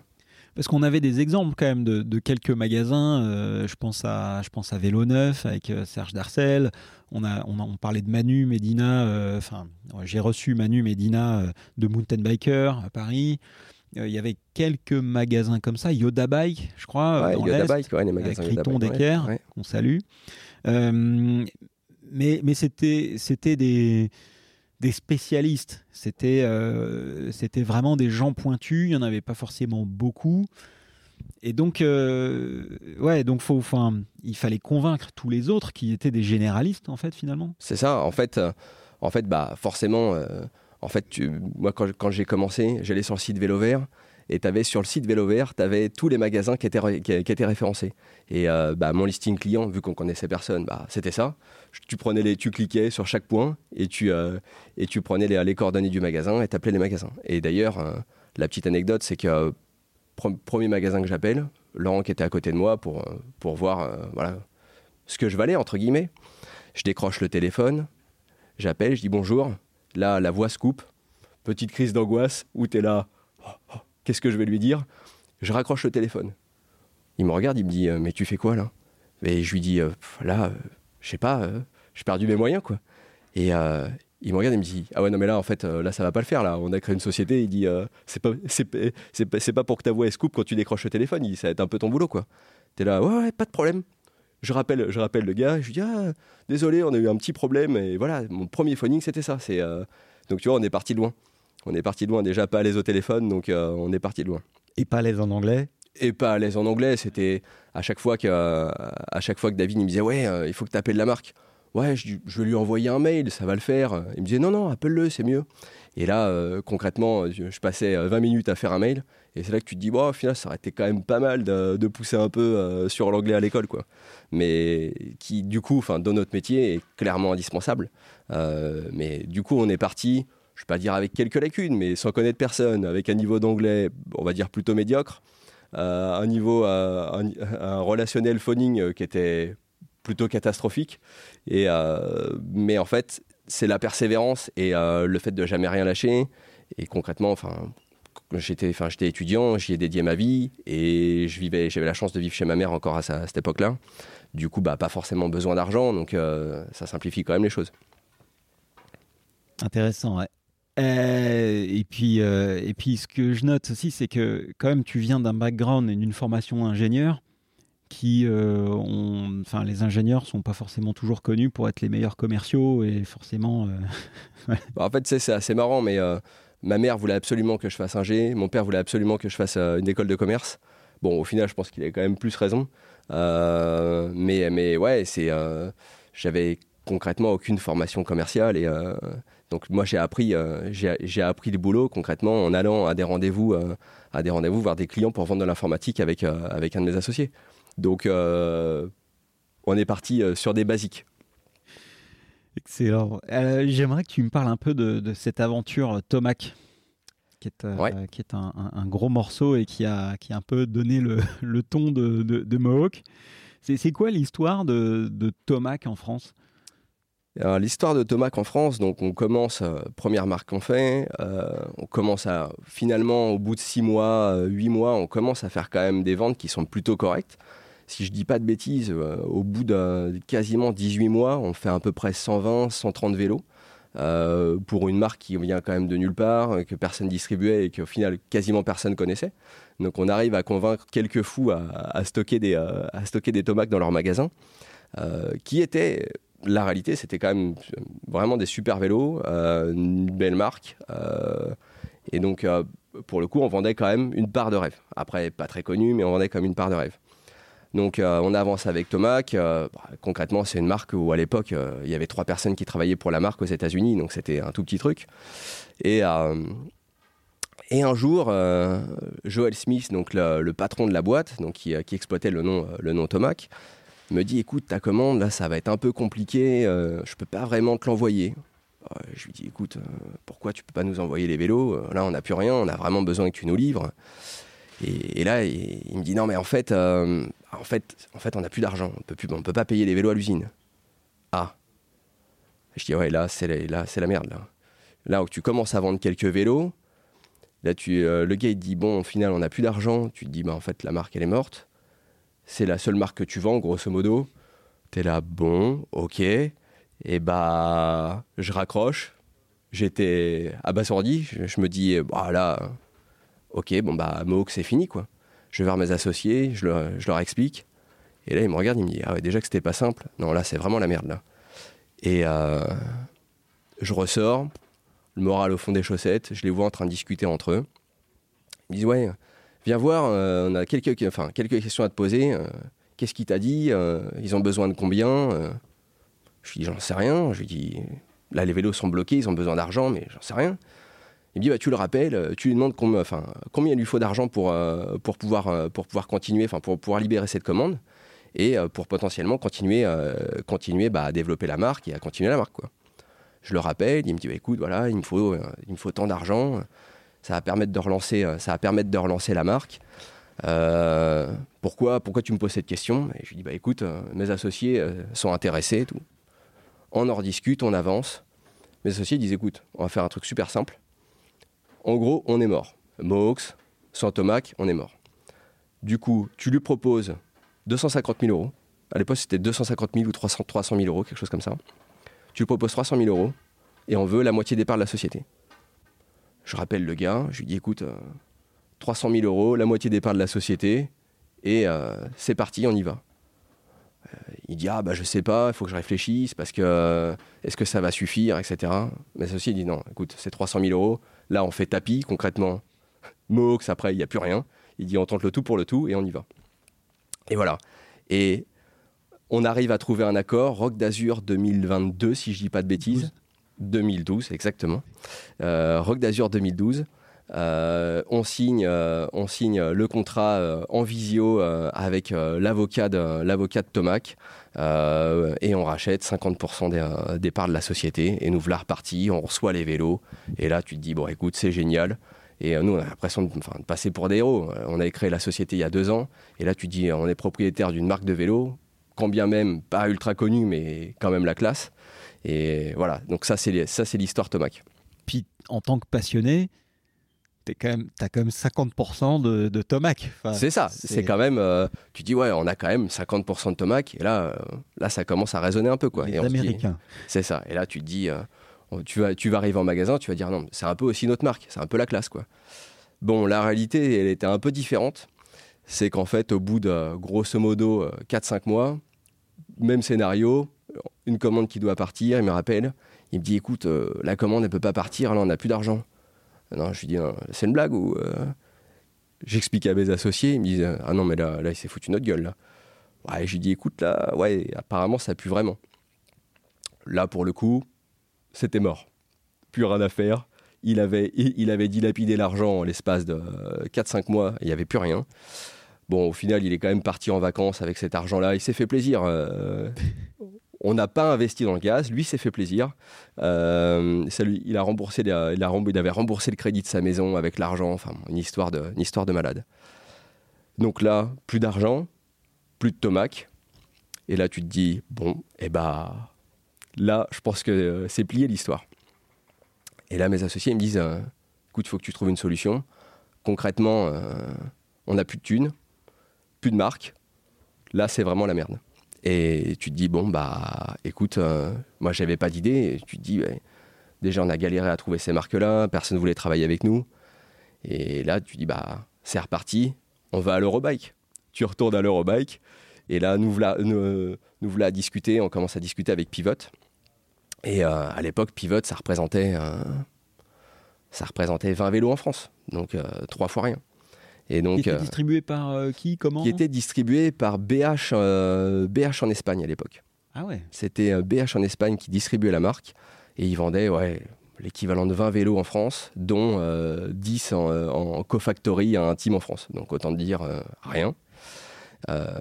Parce qu'on avait des exemples quand même de, quelques magasins. je pense à, je pense à Vélo Neuf avec Serge Darcel. On, a, on parlait de Manu Medina. Enfin, j'ai reçu Manu Medina de Mountain Biker à Paris. Euh, il y avait quelques magasins comme ça, Yoda Bike, je crois, dans Yoda Bike, ouais, les magasins avec Riton Decker, qu'on salue. Euh, mais mais c'était c'était des des spécialistes. C'était euh, c'était vraiment des gens pointus. Il y en avait pas forcément beaucoup. Et donc ouais, donc faut, enfin, il fallait convaincre tous les autres qui étaient des généralistes en fait finalement. C'est ça. En fait, en fait, bah forcément en fait, moi, quand, j'ai commencé, j'allais sur le site Vélo Vert et sur le site Vélo Vert, tu avais tous les magasins qui étaient, qui, étaient référencés. Et euh, bah, mon listing client, vu qu'on connaissait personne, bah, c'était ça. Tu, prenais les, tu cliquais sur chaque point et tu, euh, et tu prenais les, coordonnées du magasin et t'appelais les magasins. Et d'ailleurs, euh, la petite anecdote, c'est que premier magasin que j'appelle, Laurent qui était à côté de moi pour, pour voir voilà, ce que je valais, entre guillemets. Je décroche le téléphone, j'appelle, je dis bonjour. Là, la voix se coupe. Petite crise d'angoisse où tu es là. Oh, oh, qu'est-ce que je vais lui dire? Je raccroche le téléphone. Il me regarde, il me dit euh, Mais tu fais quoi là? Et je lui dis euh, Là, euh, je sais pas, j'ai perdu mes moyens quoi. Et il me regarde et me dit Ah ouais, non, mais là, en fait, là, ça va pas le faire. Là, on a créé une société. Il dit C'est pas, c'est, pas pour que ta voix se coupe quand tu décroches le téléphone. Il, ça va être un peu ton boulot quoi. T'es là, ouais, ouais, pas de problème. Je rappelle, je rappelle le gars, je lui dis ah, désolé, on a eu un petit problème et voilà, mon premier phoning c'était ça. C'est euh, donc tu vois, on est parti loin. On est parti loin déjà pas à l'aise au téléphone, donc euh, on est parti loin. Et pas à l'aise en anglais? Et pas à l'aise en anglais, c'était à chaque fois que à chaque fois que David il me disait ouais, euh, il faut que tu appelles la marque. Ouais, je, je, vais lui envoyer un mail, ça va le faire. Il me disait non non, appelle-le, c'est mieux. Et là, concrètement, je, passais 20 minutes à faire un mail. Et c'est là que tu te dis, bon, au final, ça aurait été quand même pas mal de, pousser un peu sur l'anglais à l'école. quoi mais qui du coup, dans notre métier, est clairement indispensable. Euh, mais du coup, on est parti, je ne vais pas dire avec quelques lacunes, mais sans connaître personne, avec un niveau d'anglais, on va dire plutôt médiocre, euh, un niveau, euh, un, relationnel phoning qui était plutôt catastrophique. Et, mais en fait, c'est la persévérance et le fait de jamais rien lâcher. Et concrètement, enfin, j'étais, enfin, j'étais étudiant, j'y ai dédié ma vie et je vivais, j'avais la chance de vivre chez ma mère encore à cette époque-là. Du coup, bah, pas forcément besoin d'argent, donc euh, ça simplifie quand même les choses. Intéressant, ouais. Euh, et, puis, euh, et puis, ce que je note aussi, c'est que quand même, tu viens d'un background et d'une formation ingénieur qui, enfin, les ingénieurs sont pas forcément toujours connus pour être les meilleurs commerciaux et forcément. bah, en fait, c'est assez marrant, mais ma mère voulait absolument que je fasse un G, mon père voulait absolument que je fasse une école de commerce. Bon, au final, je pense qu'il a quand même plus raison. Euh, mais, mais ouais, c'est, euh, j'avais concrètement aucune formation commerciale et euh, donc moi j'ai appris, j'ai, appris le boulot concrètement en allant à des rendez-vous, à des rendez-vous voir des clients pour vendre de l'informatique avec, avec un de mes associés. Donc on est parti sur des basiques. Excellent. Euh, j'aimerais que tu me parles un peu de, cette aventure Tomac, qui est, euh, qui est un, gros morceau et qui a, qui a un peu donné le, ton de, de, Mohawk. C'est quoi l'histoire de, de Tomac en France? L'histoire de Tomac en France, donc on commence, euh, première marque qu'on fait, on commence à, finalement, au bout de 6 mois, 8 mois, on commence à faire quand même des ventes qui sont plutôt correctes si je dis pas de bêtises, euh, au bout de quasiment 18 mois, on fait à peu près 120, 130 vélos. Euh, pour une marque qui vient quand même de nulle part, que personne distribuait et qu'au final quasiment personne connaissait. Donc on arrive à convaincre quelques fous à, stocker, des, euh, à stocker des tomates dans leur magasin, qui était, la réalité, c'était quand même vraiment des super vélos, une belle marque. et donc pour le coup, on vendait quand même une part de rêve. Après, pas très connu, mais on vendait quand même une part de rêve. Donc euh, on avance avec Tomac. Euh, bah, concrètement, c'est une marque où à l'époque, euh, il y avait trois personnes qui travaillaient pour la marque aux États-Unis, donc c'était un tout petit truc. Et, un jour, Joel Smith, donc le, patron de la boîte, qui, exploitait le nom, le Tomac, me dit écoute, ta commande, là, ça va être un peu compliqué, je peux pas vraiment te l'envoyer. Je lui dis écoute, pourquoi tu peux pas nous envoyer les vélos? Là, on n'a plus rien, on a vraiment besoin que tu nous livres. Et, là, il, me dit non, mais en fait, euh, en fait, en fait, on n'a plus d'argent, on peut plus, on peut pas payer les vélos à l'usine. Ah. Je dis ouais, là, c'est la, là, c'est la merde là. Où tu commences à vendre quelques vélos, là, tu, euh, le gars il te dit bon, au final, on n'a plus d'argent. Tu te dis bah en fait, la marque elle est morte. C'est la seule marque que tu vends, grosso modo. T'es là, bon, ok. Et bah, je raccroche. J'étais abasourdi. Je, je me dis, bah là, ok, bon bah Mohawk c'est fini quoi. Je vais voir mes associés, je leur, explique. Et là, ils me regardent, ils me disent Ah ouais, déjà que c'était pas simple. Non, là, c'est vraiment la merde là. Et euh, je ressors, le moral au fond des chaussettes, je les vois en train de discuter entre eux. Ils me disent Ouais, viens voir, euh, on a quelques, questions à te poser. Euh, qu'est-ce qu'il t'a dit Ils ont besoin de combien Je lui dis J'en sais rien. Je lui dis Là, les vélos sont bloqués, ils ont besoin d'argent, mais j'en sais rien. Il me dit, bah, tu le rappelles, euh, tu lui demandes combien, il lui faut d'argent pour, euh, pour, pouvoir, euh, pour pouvoir continuer, pour pouvoir libérer cette commande et pour potentiellement continuer, continuer bah, à développer la marque et à continuer la marque. Quoi. Je le rappelle, il me dit, bah, écoute, voilà, il me faut, il me faut tant d'argent, ça va permettre de relancer, ça va permettre de relancer la marque. pourquoi, pourquoi tu me poses cette question? Et je lui dis, bah, écoute, mes associés sont intéressés, tout. On en rediscute, on avance. Mes associés disent, écoute, on va faire un truc super simple en gros, on est mort. Mohawks, sans Tomac, on est mort. Du coup, tu lui proposes 250 000 euros. À l'époque, c'était 250 000 ou 300, 300 000 euros, quelque chose comme ça. Tu lui proposes 300 000 euros et on veut la moitié des parts de la société. Je rappelle le gars, je lui dis écoute, 300 euh, 000 euros, la moitié des parts de la société et euh, c'est parti, on y va. Euh, il dit ah bah je sais pas, il faut que je réfléchisse parce que est-ce que ça va suffire, etc. Mais associé dit non, écoute, c'est 300 000 euros, Là, on fait tapis, concrètement. Mohawks, après, il n'y a plus rien. Il dit on tente le tout pour le tout et on y va. Et voilà. Et on arrive à trouver un accord, Rock d'Azur 2022, si je dis pas de bêtises. 2012, exactement. Euh, Rock d'Azur 2012. Euh, on, signe, euh, on signe le contrat en visio avec l'avocat de, de Tomac et on rachète 50% des, parts de la société et nous voilà repartis, on reçoit les vélos et là tu te dis bon écoute c'est génial et nous on a l'impression de, de, passer pour des héros. On avait créé la société il y a deux ans et là tu te dis on est propriétaire d'une marque de vélo, quand bien même pas ultra connue mais quand même la classe et voilà donc ça c'est, ça c'est l'histoire Tomac. Puis en tant que passionné, quand même, as quand même 50% de, de Tomac. c'est ça, c'est quand même. Euh, tu dis, ouais, on a quand même 50% de Tomac, et là, euh, là, ça commence à résonner un peu. Quoi. Les Américains. C'est ça, et là, tu te dis, euh, tu, vas, tu vas arriver en magasin, tu vas dire, non, c'est un peu aussi notre marque, c'est un peu la classe. quoi. Bon, la réalité, elle était un peu différente. C'est qu'en fait, au bout de grosso modo 4-5 mois, même scénario, une commande qui doit partir, il me rappelle, il me dit, écoute, la commande, elle peut pas partir, là, on n'a plus d'argent. Non, je lui dis, c'est une blague ou. Euh, j'explique à mes associés, ils me disent, ah non, mais là, là il s'est foutu notre gueule, là. Ouais, je lui dis, écoute, là, ouais, apparemment, ça pue vraiment. Là, pour le coup, c'était mort. Plus rien à faire. Il avait, il avait dilapidé l'argent en l'espace de 4-5 mois, il n'y avait plus rien. Bon, au final, il est quand même parti en vacances avec cet argent-là. Il s'est fait plaisir. Euh, on n'a pas investi dans le gaz. Lui s'est fait plaisir. Euh, il, avait remboursé le crédit de sa maison avec l'argent. Enfin, une histoire, de, de malade. Donc là, plus d'argent, plus de tomac. Et là, tu te dis, bon, eh bah, là, je pense que euh, c'est plié l'histoire. Et là, mes associés me disent, euh, écoute, il faut que tu trouves une solution. Concrètement, on n'a plus de thunes, plus de marque. Là, c'est vraiment la merde. Et tu te dis, bon, bah, écoute, euh, moi, j'avais pas d'idée. Tu te dis, déjà, on a galéré à trouver ces marques-là, personne ne voulait travailler avec nous. Et là, tu dis, bah, c'est reparti, on va à l'Eurobike. Tu retournes à l'Eurobike. Et là, nous voilà, nous à discuter, on commence à discuter avec Pivot. Et euh, à l'époque, Pivot, ça représentait, euh, ça représentait 20 vélos en France. Donc, trois fois rien. Et donc, qui était euh, distribué par euh, qui Comment Qui était distribué par BH, euh, BH en Espagne à l'époque. Ah ouais C'était BH en Espagne qui distribuait la marque. Et ils vendaient ouais, l'équivalent de 20 vélos en France, dont 10 en, en co-factory à un team en France. Donc autant dire rien.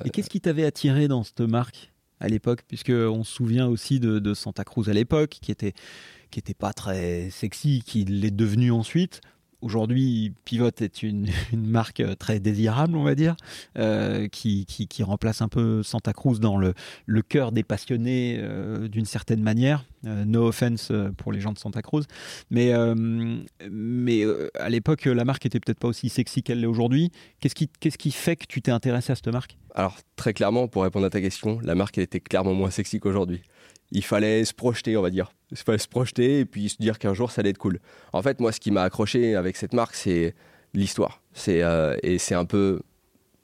Et qu'est-ce qui t'avait attiré dans cette marque à l'époque? Puisqu'on se souvient aussi de, de Santa Cruz à l'époque, qui était qui était pas très sexy, qui l'est devenu ensuite. Aujourd'hui, Pivot est une, marque euh, très désirable, on va dire, euh, qui, remplace un peu Santa Cruz dans le, cœur des passionnés euh, d'une certaine manière. no offense pour les gens de Santa Cruz. Mais, à l'époque, la marque était peut-être pas aussi sexy qu'elle l'est aujourd'hui. Qu'est-ce qui, fait que tu t'es intéressé à cette marque? Alors, très clairement, pour répondre à ta question, la marque était clairement moins sexy qu'aujourd'hui il fallait se projeter, on va dire. Il fallait se projeter et puis se dire qu'un jour ça allait être cool. En fait, moi, ce qui m'a accroché avec cette marque, c'est l'histoire. C'est euh, et c'est un peu,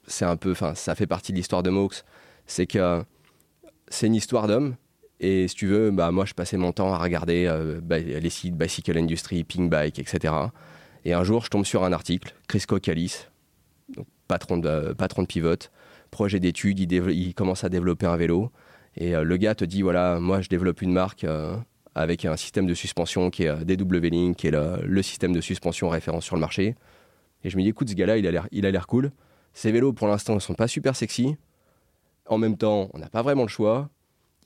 c'est un peu, enfin, ça fait partie de l'histoire de Mox. C'est que c'est une histoire d'homme. Et si tu veux, bah moi, je passais mon temps à regarder euh, bah, les sites Bicycle Industry, Pink Bike, etc. Et un jour, je tombe sur un article, Chris Cocalis, patron de patron de Pivot, projet d'études, il, commence à développer un vélo. Et euh, le gars te dit voilà, moi je développe une marque avec un système de suspension qui est euh, DW Link, qui est le, système de suspension référence sur le marché. Et je me dis écoute, ce gars-là, il a l'air, cool. Ces vélos, pour l'instant, ne sont pas super sexy. En même temps, on n'a pas vraiment le choix.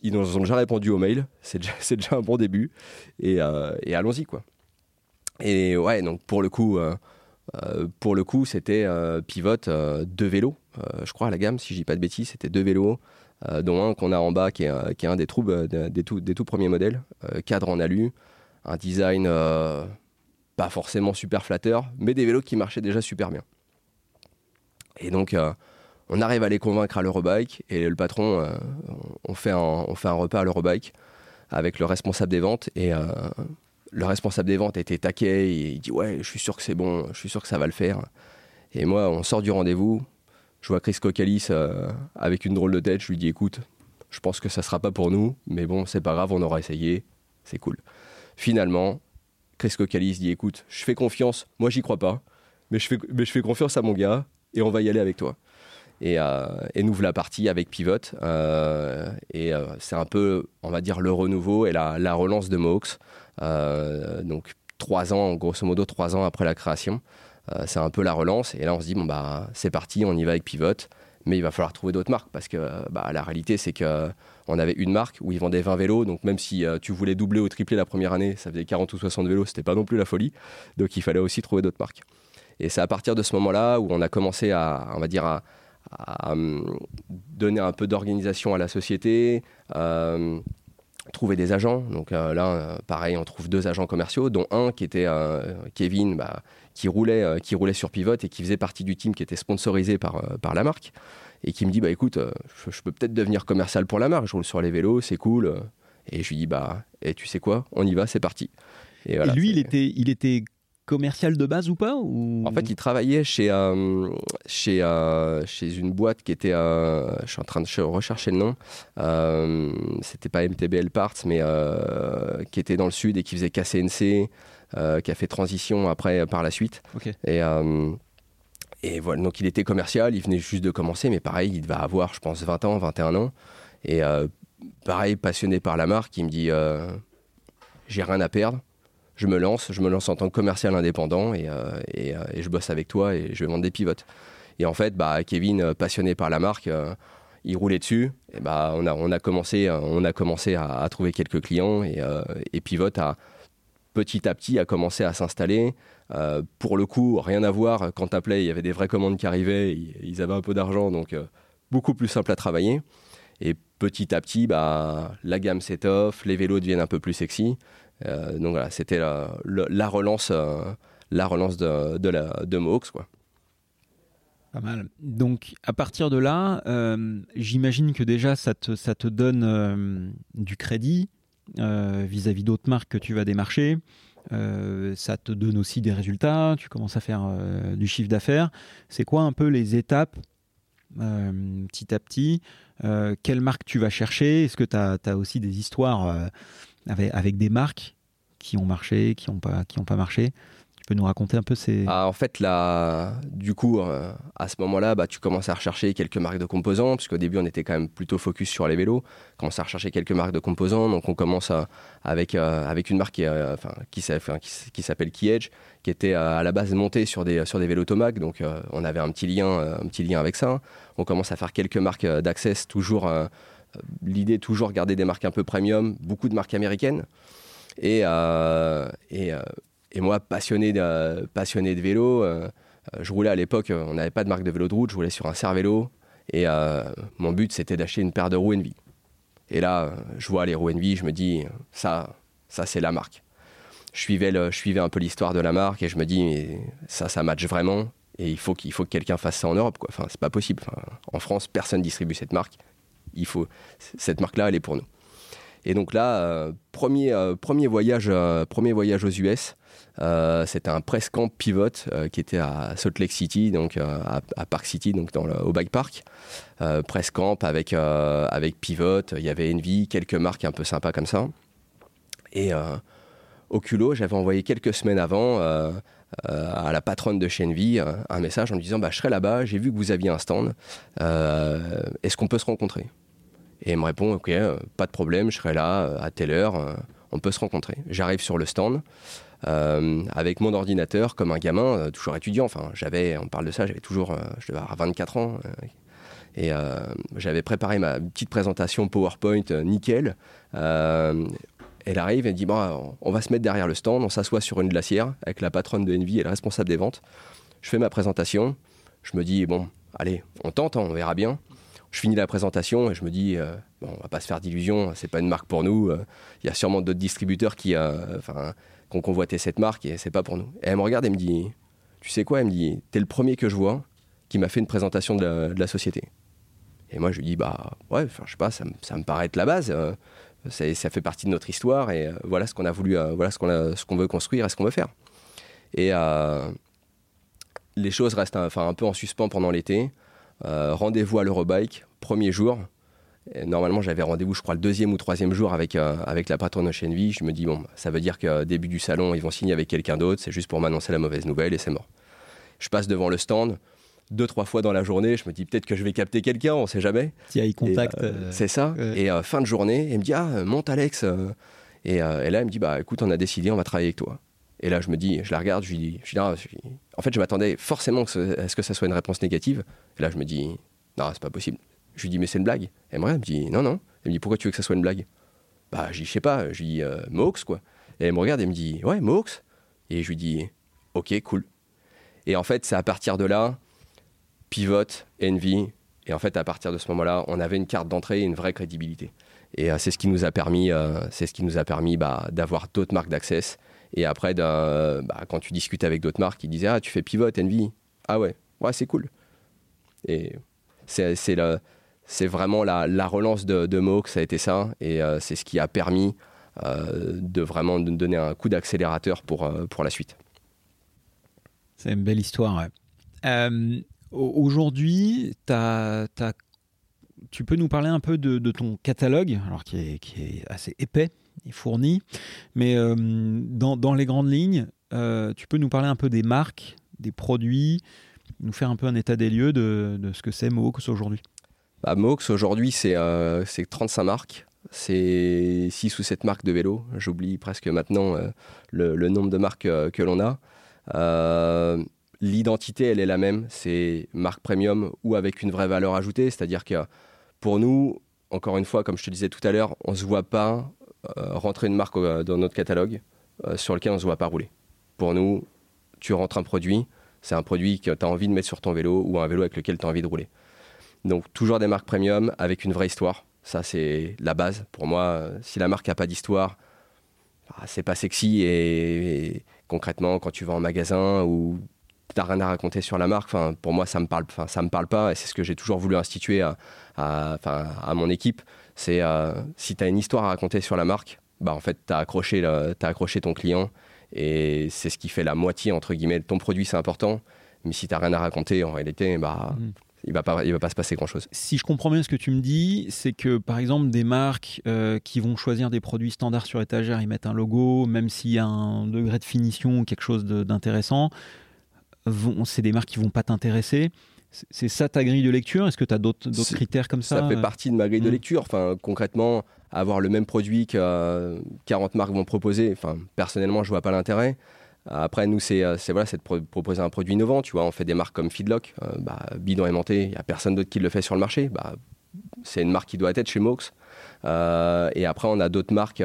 Ils nous ont déjà répondu au mail. C'est déjà, déjà un bon début. Et, et, allons-y, quoi. Et ouais, donc pour le coup, pour le coup, c'était Pivot deux vélos, je crois, la gamme, si je dis pas de bêtises, c'était deux vélos euh, dont un qu'on a en bas qui est, est un des, trous, euh, des, tout, premiers modèles, euh, cadre en alu, un design pas forcément super flatteur, mais des vélos qui marchaient déjà super bien. Et donc, on arrive à les convaincre à l'Eurobike et le patron, on, fait un, on fait un repas à l'Eurobike avec le responsable des ventes et le responsable des ventes était taquet et il dit ouais, je suis sûr que c'est bon, je suis sûr que ça va le faire. Et moi, on sort du rendez-vous, je vois Chris Cocalis euh, avec une drôle de tête. Je lui dis écoute, je pense que ça sera pas pour nous, mais bon, c'est pas grave, on aura essayé, c'est cool. Finalement, Chris Cocalis dit écoute, je fais confiance, moi j'y crois pas, mais je, fais, mais je fais confiance à mon gars et on va y aller avec toi. Et, euh, et nous voilà partis avec Pivot. Euh, et c'est un peu, on va dire, le renouveau et la, la relance de Mox. donc trois ans, grosso modo trois ans après la création. Euh, c'est un peu la relance. Et là, on se dit, bon, bah, c'est parti, on y va avec Pivot. Mais il va falloir trouver d'autres marques parce que bah, la réalité, c'est qu'on avait une marque où ils vendaient 20 vélos. Donc, même si euh, tu voulais doubler ou tripler la première année, ça faisait 40 ou 60 vélos, c'était pas non plus la folie. Donc, il fallait aussi trouver d'autres marques. Et c'est à partir de ce moment-là où on a commencé à, on va dire, à, hum, donner un peu d'organisation à la société, euh, trouver des agents. Donc là, pareil, on trouve deux agents commerciaux, dont un qui était Kevin, bah, qui roulait, euh, qui roulait sur Pivot et qui faisait partie du team qui était sponsorisé par, euh, par la marque et qui me dit bah écoute, euh, je, peux peut-être devenir commercial pour la marque, je roule sur les vélos, c'est cool. Et je lui dis bah et tu sais quoi, on y va, c'est parti. Et, lui, il était, il était commercial de base ou pas ou... En fait, il travaillait chez, chez, chez une boîte qui était. je suis en train de rechercher le nom. C'était pas MTBL Parts, mais qui était dans le sud et qui faisait KCNC. Euh, qui a fait transition après par la suite. Et, euh, et voilà, donc il était commercial, il venait juste de commencer, mais pareil, il va avoir, je pense, 20 ans, 21 ans. Et euh, pareil, passionné par la marque, il me dit j'ai rien à perdre, je me lance, je me lance en tant que commercial indépendant et, et, et je bosse avec toi et je vais vendre des pivotes. Et en fait, bah, Kevin, passionné par la marque, il roulait dessus. Et bah, on, a, commencé, on a commencé à, trouver quelques clients et, et a petit à petit a commencé à s'installer. pour le coup, rien à voir. Quand t'appelais, il y avait des vraies commandes qui arrivaient. Ils, avaient un peu d'argent, donc beaucoup plus simple à travailler. Et petit à petit, bah, la gamme s'étoffe, les vélos deviennent un peu plus sexy. Euh, donc voilà, c'était la, relance, la relance euh, de, de, la, quoi. Pas mal. Donc, à partir de là, euh, j'imagine que déjà, ça te, ça te donne du crédit vis-à-vis d'autres marques que tu vas démarcher. ça te donne aussi des résultats. Tu commences à faire du chiffre d'affaires. C'est quoi un peu les étapes petit à petit Quelle marque tu vas chercher? Est-ce que tu as, aussi des histoires avec, des marques qui ont marché, qui n'ont pas, pas marché. Tu peux nous raconter un peu ces... Ah, en fait, là, du coup, euh, à ce moment-là, bah, tu commences à rechercher quelques marques de composants, parce qu'au début, on était quand même plutôt focus sur les vélos. On commence à rechercher quelques marques de composants, donc on commence avec, euh, avec une marque qui, euh, qui, qui, s'appelle qui était à la base montée sur des, sur des vélos Tomac, donc on avait un petit, lien, un petit lien avec ça. On commence à faire quelques marques d'access, toujours l'idée toujours garder des marques un peu premium, beaucoup de marques américaines. Et, euh, euh, et, moi, passionné de, passionné de vélo, euh, je roulais à l'époque, on n'avait pas de marque de vélo de route, je roulais sur un serre-vélo. Et mon but, c'était d'acheter une paire de roues Envy. Et là, je vois les roues Envy, je me dis, ça, ça c'est la marque. Je suivais, le, je suivais un peu l'histoire de la marque et je me dis, ça, ça match vraiment. Et il faut qu'il faut que quelqu'un fasse ça en Europe. Quoi. Enfin, c'est pas possible. en France, personne distribue cette marque il faut cette marque-là, elle est pour nous. Et donc là, euh, premier, euh, premier, voyage, euh, premier voyage aux US, c'était un press camp pivot qui était à Salt Lake City, donc à, Park City, donc dans le, au bike park. press camp avec, avec pivot, il y avait Envy, quelques marques un peu sympas comme ça. Et au culot, j'avais envoyé quelques semaines avant à la patronne de chez Envy un message en lui disant bah, Je serai là-bas, j'ai vu que vous aviez un stand, est-ce qu'on peut se rencontrer? Et elle me répond, ok, euh, pas de problème, je serai là euh, à telle heure, euh, on peut se rencontrer. J'arrive sur le stand. avec mon ordinateur comme un gamin, toujours étudiant. Enfin, j'avais, on parle de ça, j'avais toujours, je devais avoir 24 ans. et j'avais préparé ma petite présentation PowerPoint nickel. Elle arrive, elle dit bon, on va se mettre derrière le stand, on s'assoit sur une glacière avec la patronne de Envy et le responsable des ventes. Je fais ma présentation. Je me dis bon, allez, on tente, hein, on verra bien je finis la présentation et je me dis, euh, bon, on va pas se faire d'illusions, c'est pas une marque pour nous. Euh, il y a sûrement d'autres distributeurs qui, euh, enfin, ont convoité cette marque et c'est pas pour nous. Et elle me regarde et me dit, tu sais quoi Elle me dit, t'es le premier que je vois qui m'a fait une présentation de la, société. Et moi, je lui dis, bah ouais, je sais pas, ça, me paraît être la base. Ça, fait partie de notre histoire et voilà ce qu'on a voulu, voilà ce qu'on veut construire et ce qu'on veut faire. Et les choses restent enfin, un peu en suspens pendant l'été. Euh, rendez-vous à l'Eurobike, premier jour. normalement, j'avais rendez-vous, je crois, le deuxième ou troisième jour avec, euh, avec la patronne Chenvy. Je me dis, bon, ça veut dire qu'au début du salon, ils vont signer avec quelqu'un d'autre. C'est juste pour m'annoncer la mauvaise nouvelle et c'est mort. Je passe devant le stand deux, trois fois dans la journée. Je me dis peut-être que je vais capter quelqu'un, on sait jamais. Si il contact. Euh, c'est ça. Et fin de journée, il me dit Ah, monte Alex. Et, et, là, il me dit Bah écoute, on a décidé, on va travailler avec toi. Et là, je me dis, je la regarde, je lui dis, je en fait, je m'attendais forcément à ce que ça soit une réponse négative. Et là, je me dis, non, c'est pas possible. Je lui dis, mais c'est une blague. Et moi, elle me dit, non, non. Elle me dit, pourquoi tu veux que ça soit une blague? Bah, je dis, je sais pas. Je lui dis, euh, quoi. Et elle me regarde et me dit, ouais, Mox. Et je lui dis, ok, cool. Et en fait, c'est à partir de là, Pivot, Envy. Et en fait, à partir de ce moment-là, on avait une carte d'entrée et une vraie crédibilité. Et euh, c'est ce qui nous a permis, euh, permis bah, d'avoir d'autres marques d'accès et après, bah, quand tu discutes avec d'autres marques, ils disaient Ah, tu fais pivot, Envy. Ah ouais, ouais, c'est cool. Et c'est vraiment la, relance de, de ça a été ça. Et euh, c'est ce qui a permis de vraiment donner un coup d'accélérateur pour, pour la suite. C'est une belle histoire. Aujourd'hui, tu peux nous parler un peu de, ton catalogue, alors qui est, assez épais fourni. Mais euh, dans, les grandes lignes, euh, tu peux nous parler un peu des marques, des produits, nous faire un peu un état des lieux de, ce que c'est Mohawks aujourd'hui bah, aujourd'hui, c'est 35 euh, marques. C'est 6 ou 7 marques de vélo. J'oublie presque maintenant le, nombre de marques que l'on a. L'identité, elle est la même. C'est marque premium ou avec une vraie valeur ajoutée. C'est-à-dire que pour nous, encore une fois, comme je te disais tout à l'heure, on ne se voit pas rentrer une marque dans notre catalogue sur lequel on ne se voit pas rouler. Pour nous, tu rentres un produit, c'est un produit que tu as envie de mettre sur ton vélo ou un vélo avec lequel tu as envie de rouler. Donc toujours des marques premium avec une vraie histoire. Ça, c'est la base. Pour moi, si la marque n'a pas d'histoire, bah, c'est pas sexy. Et, concrètement, quand tu vas en magasin ou tu n'as rien à raconter sur la marque, pour moi, ça me parle, ça me parle pas. Et c'est ce que j'ai toujours voulu instituer à, à, mon équipe. C'est euh, si tu as une histoire à raconter sur la marque, bah, en fait, tu as, accroché accroché ton client. Et c'est ce qui fait la moitié, entre guillemets, ton produit, c'est important. Mais si tu n'as rien à raconter, en réalité, bah, mm il va pas, il va pas se passer grand-chose. Si je comprends bien ce que tu me dis, c'est que par exemple des marques euh, qui vont choisir des produits standards sur étagère, ils mettent un logo, même s'il y a un degré de finition ou quelque chose d'intéressant, c'est des marques qui vont pas t'intéresser. C'est ça ta grille de lecture? Est-ce que tu as d'autres critères comme ça Ça? fait partie de ma grille de mmh. lecture. Enfin, concrètement, avoir le même produit que 40 marques vont proposer, enfin, personnellement, je vois pas l'intérêt. Après, nous, c'est euh, voilà, de proposer un produit innovant. Tu vois, on fait des marques comme Feedlock, euh, bah, bidon aimanté, il n'y a personne d'autre qui le fait sur le marché. Bah, c'est une marque qui doit être chez Mox. Euh, et après, on a d'autres marques.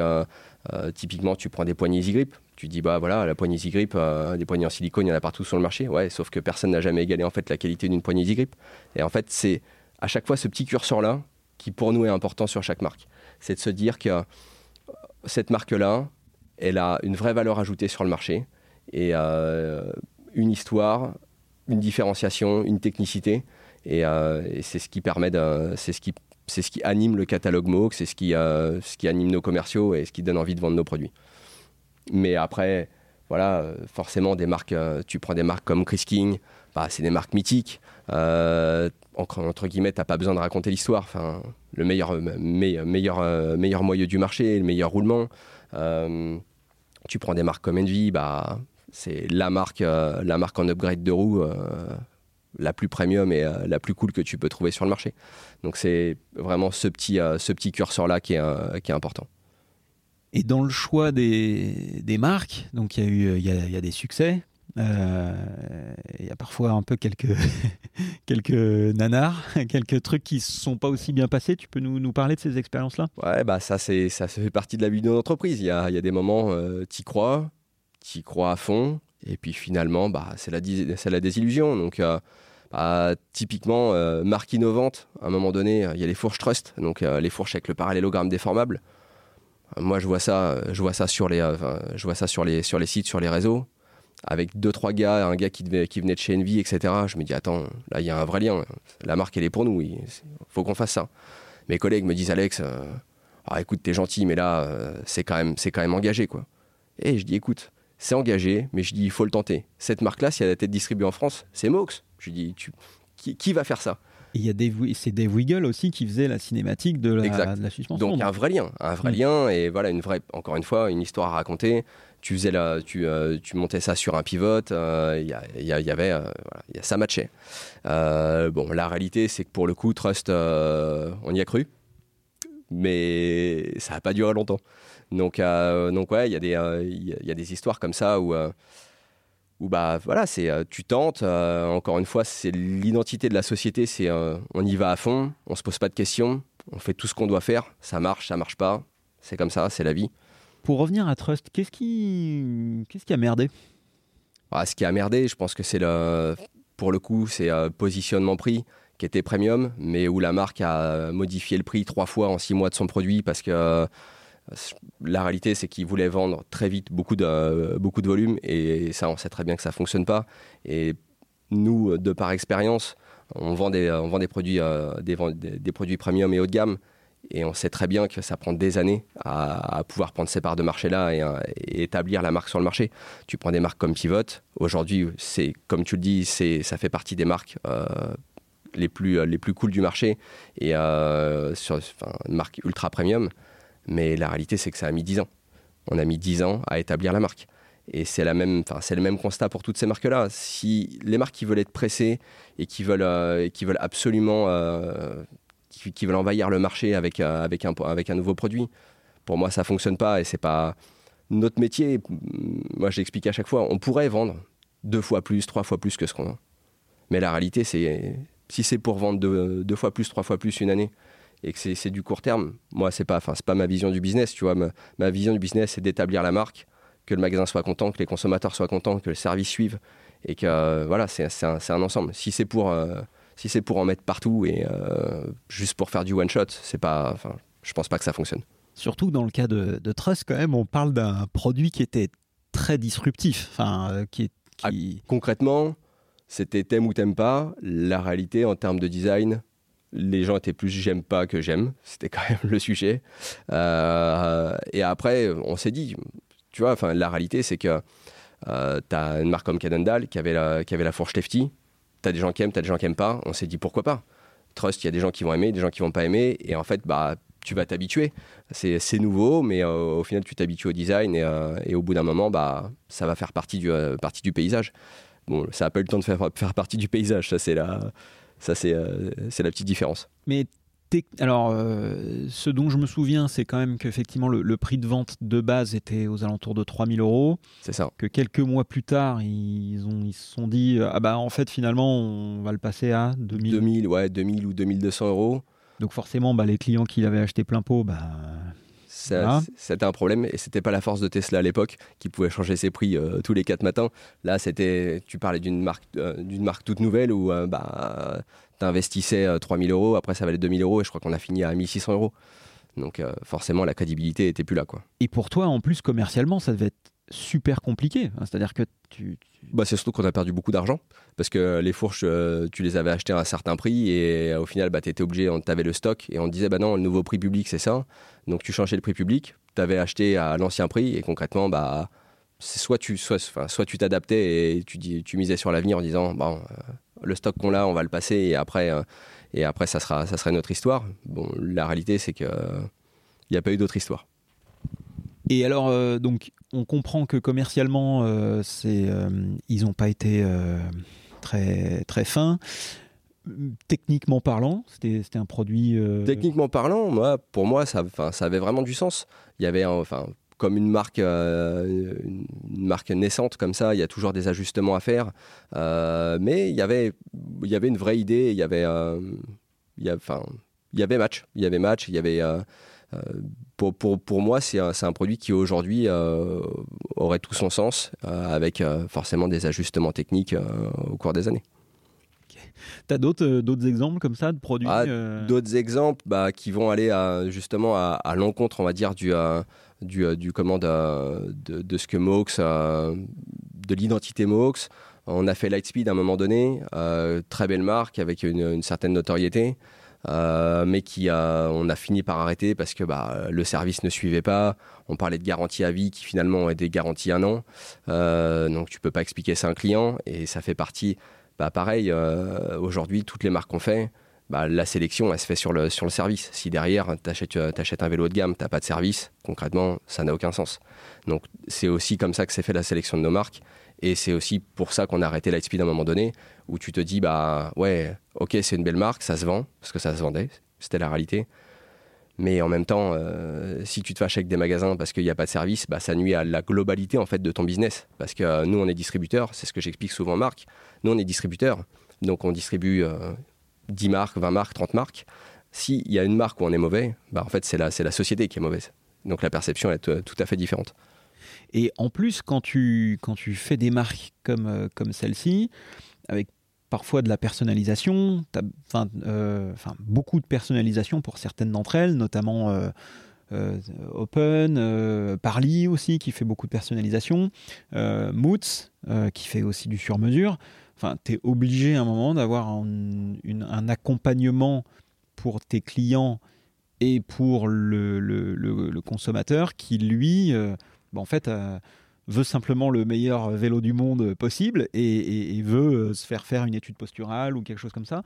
typiquement, tu prends des poignées Easy Grip. Tu dis, bah voilà, la poignée Easy Grip, des poignées en silicone, il y en a partout sur le marché. Ouais, sauf que personne n'a jamais égalé en fait la qualité d'une poignée Easy Grip. Et en fait, c'est à chaque fois ce petit curseur-là qui, pour nous, est important sur chaque marque. C'est de se dire que cette marque-là, elle a une vraie valeur ajoutée sur le marché et euh, une histoire, une différenciation, une technicité. Et, euh, c'est ce qui permet c'est ce qui c'est ce qui anime le catalogue MOOC, c'est ce qui, euh, ce qui anime nos commerciaux et ce qui donne envie de vendre nos produits. Mais après, voilà, forcément, des marques, tu prends des marques comme Chris King, bah, c'est des marques mythiques. entre, entre, guillemets, tu n'as pas besoin de raconter l'histoire. Enfin, le meilleur, meilleur, meilleur, meilleur moyeu du marché, le meilleur roulement. tu prends des marques comme Envy, bah, c'est la marque, euh, la marque en upgrade de roue euh, la plus premium et euh, la plus cool que tu peux trouver sur le marché. Donc c'est vraiment ce petit, ce petit curseur-là qui est, qui est important. Et dans le choix des, des marques, donc il y, a eu, il y a, des succès, il y a parfois un peu quelques, quelques nanars, quelques trucs qui ne sont pas aussi bien passés. Tu peux nous, nous parler de ces expériences-là? Ouais, bah ça, ça fait partie de la vie de l'entreprise. Il y a, y a des moments, tu y crois, tu crois à fond, et puis finalement, bah, c'est la, la désillusion. Donc, euh, bah, typiquement, euh, marque innovante, à un moment donné, il y a les fourches Trust, donc euh, les fourches avec le parallélogramme déformable. Moi, je vois ça, je vois ça, sur, les, je vois ça sur, les, sites, sur les réseaux, avec deux, trois gars, un gars qui, venait de chez Envy, etc. Je me dis, attends, là, il y a un vrai lien. La marque, elle est pour nous, il faut qu'on fasse ça. Mes collègues me disent, Alex, ah, écoute, t'es gentil, mais là, c'est quand, même, quand même engagé, quoi. Et je dis, écoute, c'est engagé, mais je dis, il faut le tenter. Cette marque-là, si elle a été distribuée en France, c'est Mox. Je dis, tu, qui, va faire ça? Il y a c'est Dave Wiggle aussi qui faisait la cinématique de la, de la suspension. Donc il y a un vrai lien, un vrai mm. lien et voilà une vraie encore une fois une histoire à raconter. Tu faisais la, tu, euh, tu montais ça sur un pivot, euh, il y, y, avait euh, voilà, ça matchait. bon la réalité c'est que pour le coup Trust on y a cru, mais ça n'a pas duré longtemps. Donc, euh, donc ouais, il y, a des, euh, y a des histoires comme ça où, euh, où bah, voilà, c'est, tu tentes. encore une fois, c'est l'identité de la société, c'est on y va à fond, on se pose pas de questions, on fait tout ce qu'on doit faire. Ça marche, ça marche pas. C'est comme ça, c'est la vie. Pour revenir à Trust, qu'est-ce qui, qu'est-ce qui a merdé? Ah, Ce qui a merdé, je pense que c'est le, pour le coup, c'est positionnement prix qui était premium, mais où la marque a modifié le prix trois fois en six mois de son produit parce que la réalité, c'est qu'ils voulaient vendre très vite beaucoup de, beaucoup de volume et ça, on sait très bien que ça ne fonctionne pas. Et nous, de par expérience, on vend des, on vend des, produits, euh, des, produits premium et haut de gamme et on sait très bien que ça prend des années à, pouvoir prendre ces parts de marché-là et, établir la marque sur le marché. Tu prends des marques comme Pivot. Aujourd'hui, c'est comme tu le dis, c'est, ça fait partie des marques euh, les, plus, les plus cool du marché et euh, sur, une marque ultra premium. Mais la réalité, c'est que ça a mis 10 ans. On a mis 10 ans à établir la marque. Et c'est, le même constat pour toutes ces marques-là. Si les marques qui veulent être pressées et qui veulent, euh, absolument euh, qui, veulent envahir le marché avec, euh, avec, un, nouveau produit, pour moi, ça ne fonctionne pas et c'est pas notre métier. Moi, j'explique à chaque fois, on pourrait vendre deux fois plus, trois fois plus que ce qu'on vend. Mais la réalité, c'est si c'est pour vendre deux fois plus, trois fois plus une année, et que c'est du court terme, moi, c'est pas, enfin, c'est pas ma vision du business, tu vois. Ma, vision du business, c'est d'établir la marque, que le magasin soit content, que les consommateurs soient contents, que le service suive, et que euh, voilà, c'est un, un, ensemble. Si c'est pour, euh, si c'est pour en mettre partout et euh, juste pour faire du one shot, c'est pas, enfin, je pense pas que ça fonctionne. Surtout dans le cas de, de Trust, quand même, on parle d'un produit qui était très disruptif, enfin, qui, qui... Ah, concrètement, c'était t'aimes ou t'aimes pas. La réalité en termes de design, les gens étaient plus j'aime pas que j'aime. C'était quand même le sujet. Euh, et après, on s'est dit, tu vois, enfin, la réalité, c'est que euh, tu as une marque comme Cannondale qui avait la, qui avait la fourche Lefty. Tu as des gens qui aiment, tu as des gens qui aiment pas. On s'est dit pourquoi pas? Trust, il y a des gens qui vont aimer, des gens qui vont pas aimer. Et en fait, bah, tu vas t'habituer. C'est nouveau, mais euh, au final, tu t'habitues au design et, et au bout d'un moment, bah, ça va faire partie du, partie du paysage. Bon, ça n'a pas eu le temps de faire, faire partie du paysage, ça c'est la, ça c'est, euh, c'est la petite différence. Mais alors, euh, ce dont je me souviens, c'est quand même qu'effectivement, le, prix de vente de base était aux alentours de 3000 euros. C'est ça. Que quelques mois plus tard, ils, ont, ils se sont dit ah bah en fait, finalement, on va le passer à 2000. 2000, ouais, 2000 ou 2200 euros. Donc, forcément, bah, les clients qui l'avaient acheté plein pot, bah, c'était un problème et c'était pas la force de Tesla à l'époque qui pouvait changer ses prix euh, tous les quatre matins. Là, c'était, tu parlais d'une marque, euh, d'une marque toute nouvelle où euh, bah, tu investissais 3000 euros, après ça valait 2000 euros et je crois qu'on a fini à 1600 euros. Donc forcément, la crédibilité était plus là. Quoi. Et pour toi, en plus, commercialement, ça devait être super compliqué. C'est-à-dire que tu. Bah, c'est surtout qu'on a perdu beaucoup d'argent parce que les fourches, euh, tu les avais achetées à un certain prix et euh, au final, bah, tu étais obligé, on t'avait le stock et on te disait, bah non, le nouveau prix public, c'est ça. Donc tu changeais le prix public, tu avais acheté à l'ancien prix et concrètement, bah, soit tu soit, soit tu t'adaptais et tu, tu misais sur l'avenir en disant, bon, euh, le stock qu'on a, on va le passer et après, et après ça, sera, ça sera notre histoire. Bon, la réalité, c'est qu'il n'y a pas eu d'autre histoire. Et alors, euh, donc, on comprend que commercialement, euh, euh, ils n'ont pas été très, très fins. Techniquement parlant, c'était, un produit. Techniquement parlant, moi, pour moi, ça, avait vraiment du sens. Il y avait, enfin, comme une marque, naissante comme ça, il y a toujours des ajustements à faire. mais il y avait, il y avait une vraie idée. Il y avait, enfin, il y avait match. Il y avait match. Il y avait euh, pour, pour, pour, moi, c'est un, un, produit qui aujourd'hui euh, aurait tout son sens, euh, avec forcément des ajustements techniques au cours des années. Tu as d'autres, exemples comme ça de produits ah, D'autres exemples bah, qui vont aller à, justement à, l'encontre, on va dire, du, du, du comment de, de, ce que Mox, de l'identité Mox. On a fait Lightspeed à un moment donné, très belle marque avec une, une certaine notoriété. Euh, mais qui on a fini par arrêter parce que bah, le service ne suivait pas. On parlait de garantie à vie qui finalement est des garanties un an. Euh, donc tu peux pas expliquer ça à un client et ça fait partie. Bah, pareil, euh, aujourd'hui, toutes les marques qu'on fait, bah, la sélection, elle se fait sur le, sur le service. Si derrière, tu achètes, achètes, un vélo de gamme, tu pas de service, concrètement, ça n'a aucun sens. Donc c'est aussi comme ça que s'est fait la sélection de nos marques. Et c'est aussi pour ça qu'on a arrêté Lightspeed à un moment donné, où tu te dis, bah ouais, ok, c'est une belle marque, ça se vend, parce que ça se vendait, c'était la réalité. Mais en même temps, euh, si tu te fâches avec des magasins parce qu'il n'y a pas de service, bah, ça nuit à la globalité en fait de ton business. Parce que euh, nous, on est distributeur, c'est ce que j'explique souvent aux marques. Nous, on est distributeur, donc on distribue 10 euh, marques, 20 marques, 30 marques. S'il y a une marque où on est mauvais, bah, en fait, c'est la, la société qui est mauvaise. Donc la perception est tout à fait différente. Et en plus, quand tu, quand tu fais des marques comme, euh, comme celle-ci, avec parfois de la personnalisation, euh, enfin, beaucoup de personnalisation pour certaines d'entre elles, notamment euh, Open, Parly aussi, qui fait beaucoup de personnalisation, Moots, qui fait aussi du sur-mesure. Enfin, tu es obligé à un moment d'avoir un, un, accompagnement pour tes clients et pour le, le consommateur qui, lui, bah, en fait, euh, veut simplement le meilleur vélo du monde possible et, veut euh, se faire faire une étude posturale ou quelque chose comme ça.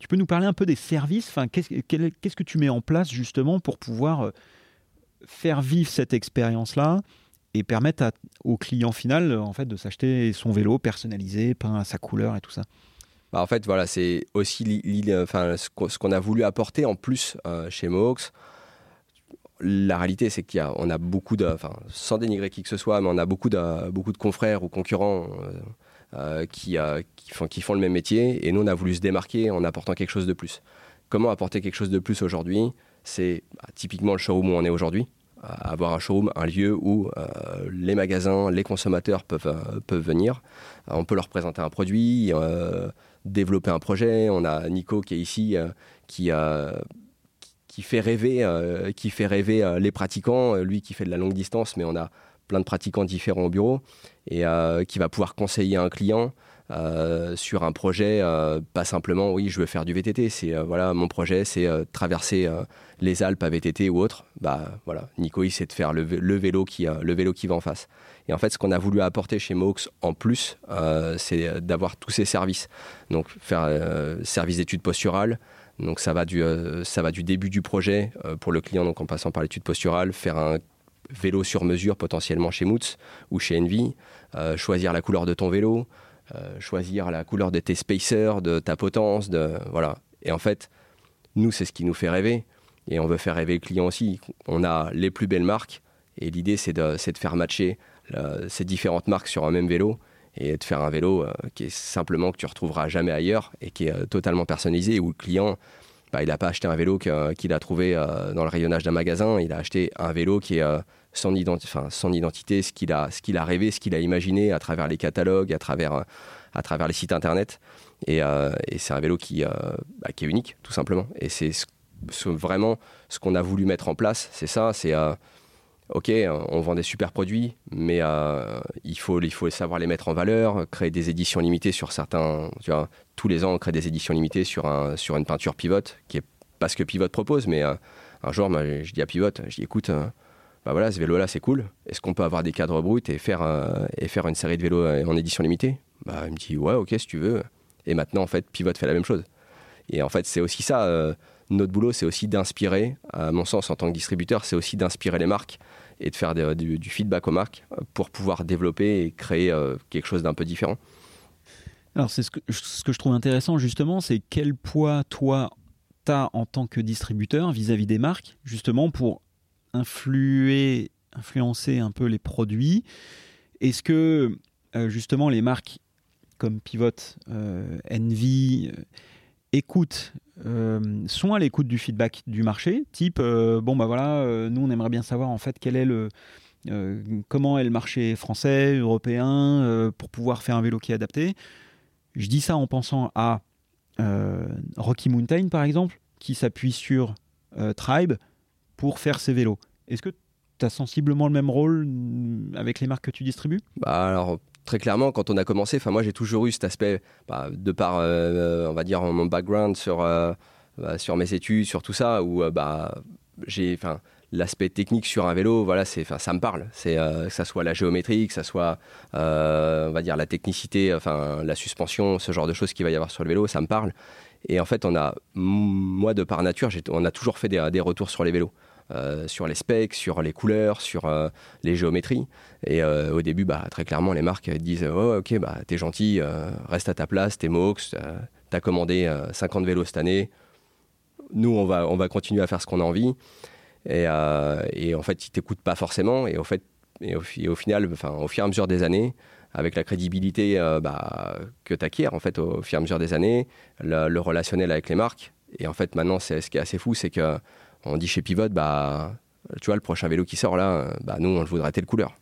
Tu peux nous parler un peu des services? Enfin, Qu'est-ce que tu mets en place justement pour pouvoir euh, faire vivre cette expérience-là et permettre au client final en fait, de s'acheter son vélo personnalisé, peint à sa couleur et tout ça? Bah, en fait, voilà, c'est aussi ce qu'on a voulu apporter en plus chez Mohawks la réalité, c'est qu'on a, a, beaucoup de, enfin, sans dénigrer qui que ce soit, mais on a beaucoup de, beaucoup de confrères ou concurrents euh, euh, qui, euh, qui, font, le même métier. Et nous, on a voulu se démarquer en apportant quelque chose de plus. comment apporter quelque chose de plus aujourd'hui? C'est bah, typiquement le showroom où on est aujourd'hui. avoir un showroom, un lieu où les magasins, les consommateurs peuvent, peuvent venir. on peut leur présenter un produit, développer un projet. On a Nico qui est ici, qui, qui fait rêver, qui fait rêver les pratiquants, lui qui fait de la longue distance, mais on a plein de pratiquants différents au bureau et qui va pouvoir conseiller un client euh, sur un projet, euh, pas simplement oui, je veux faire du VTT. C'est euh, voilà, mon projet, c'est traverser les Alpes à VTT ou autre. Bah voilà, Nico, il sait de faire le, vélo qui le vélo qui va en face. Et en fait, ce qu'on a voulu apporter chez Mox en plus, c'est d'avoir tous ces services. Donc faire service d'études posturales. Donc ça va du ça va du début du projet pour le client, donc en passant par l'étude posturale, faire un vélo sur mesure potentiellement chez Moots ou chez Envy, choisir la couleur de ton vélo, euh, choisir la couleur de tes spacers, de ta potence, de voilà. Et en fait, nous, c'est ce qui nous fait rêver. Et on veut faire rêver le client aussi. On a les plus belles marques. Et l'idée, c'est de, de, faire matcher ces différentes marques sur un même vélo et de faire un vélo euh, qui est simplement que tu retrouveras jamais ailleurs et qui est euh, totalement personnalisé où le client bah, il n'a pas acheté un vélo qu'il a trouvé dans le rayonnage d'un magasin, il a acheté un vélo qui est son, identité, ce qu'il a, rêvé, ce qu'il a imaginé à travers les catalogues, à travers, les sites internet. Et, euh, c'est un vélo qui, euh, bah, qui est unique, tout simplement. Et c'est vraiment ce qu'on a voulu mettre en place, c'est ça, c'est euh, ok, on vend des super produits, mais il, faut, il faut savoir les mettre en valeur, créer des éditions limitées sur certains. Tous les ans, on crée des éditions limitées sur, un, sur une peinture pivote, qui est pas ce que Pivot propose, mais un jour, je dis à Pivot, je dis écoute, bah voilà, ce vélo-là, c'est cool. Est-ce qu'on peut avoir des cadres bruts et faire, euh, et faire une série de vélos euh, en édition limitée? Bah, Il me dit, ouais, ok, si tu veux. Et maintenant, en fait, Pivot fait la même chose. Et en fait, c'est aussi ça. Euh, notre boulot, c'est aussi d'inspirer, à mon sens, en tant que distributeur, c'est aussi d'inspirer les marques et de faire du, feedback aux marques pour pouvoir développer et créer quelque chose d'un peu différent. Alors, c'est ce que, je trouve intéressant, justement, c'est quel poids, toi, tu as en tant que distributeur vis-à-vis -vis des marques, justement, pour influer, influencer un peu les produits? Est-ce que euh, justement les marques comme Pivot, euh, Envy euh, écoutent, sont à l'écoute du feedback du marché, type bon bah voilà, nous on aimerait bien savoir en fait quel est le comment est le marché français, européen, pour pouvoir faire un vélo qui est adapté. Je dis ça en pensant à Rocky Mountain par exemple, qui s'appuie sur Tribe pour faire ces vélos. Est-ce que tu as sensiblement le même rôle mm, avec les marques que tu distribues? Bah alors très clairement quand on a commencé, enfin moi j'ai toujours eu cet aspect bah, de par euh, on va dire mon background sur euh, bah, sur mes études, sur tout ça où euh, bah j'ai enfin l'aspect technique sur un vélo, voilà, c'est, ça me parle. C'est que ça soit la géométrie, que ça soit, on va dire la technicité, enfin la suspension, ce genre de choses qu'il va y avoir sur le vélo, ça me parle. Et en fait, on a, moi de par nature, on a toujours fait des retours sur les vélos. Euh, sur les specs, sur les couleurs, sur euh, les géométries. Et euh, au début, bah, très clairement, les marques disent oh, Ok, bah, t'es gentil, reste à ta place, t'es MOX, t'as commandé 50 vélos cette année. Nous, on va, on va continuer à faire ce qu'on a envie. Et, en fait, ils t'écoutent pas forcément. Et, au fait, et au, final, enfin, au fur et à mesure des années, avec la crédibilité bah, que tu acquiers en fait au fur et à mesure des années, le, le relationnel avec les marques. Et en fait, maintenant, c'est ce qui est assez fou, c'est que on dit chez Pivot, bah, tu vois, le prochain vélo qui sort là, bah, nous, on le voudrait telle couleur.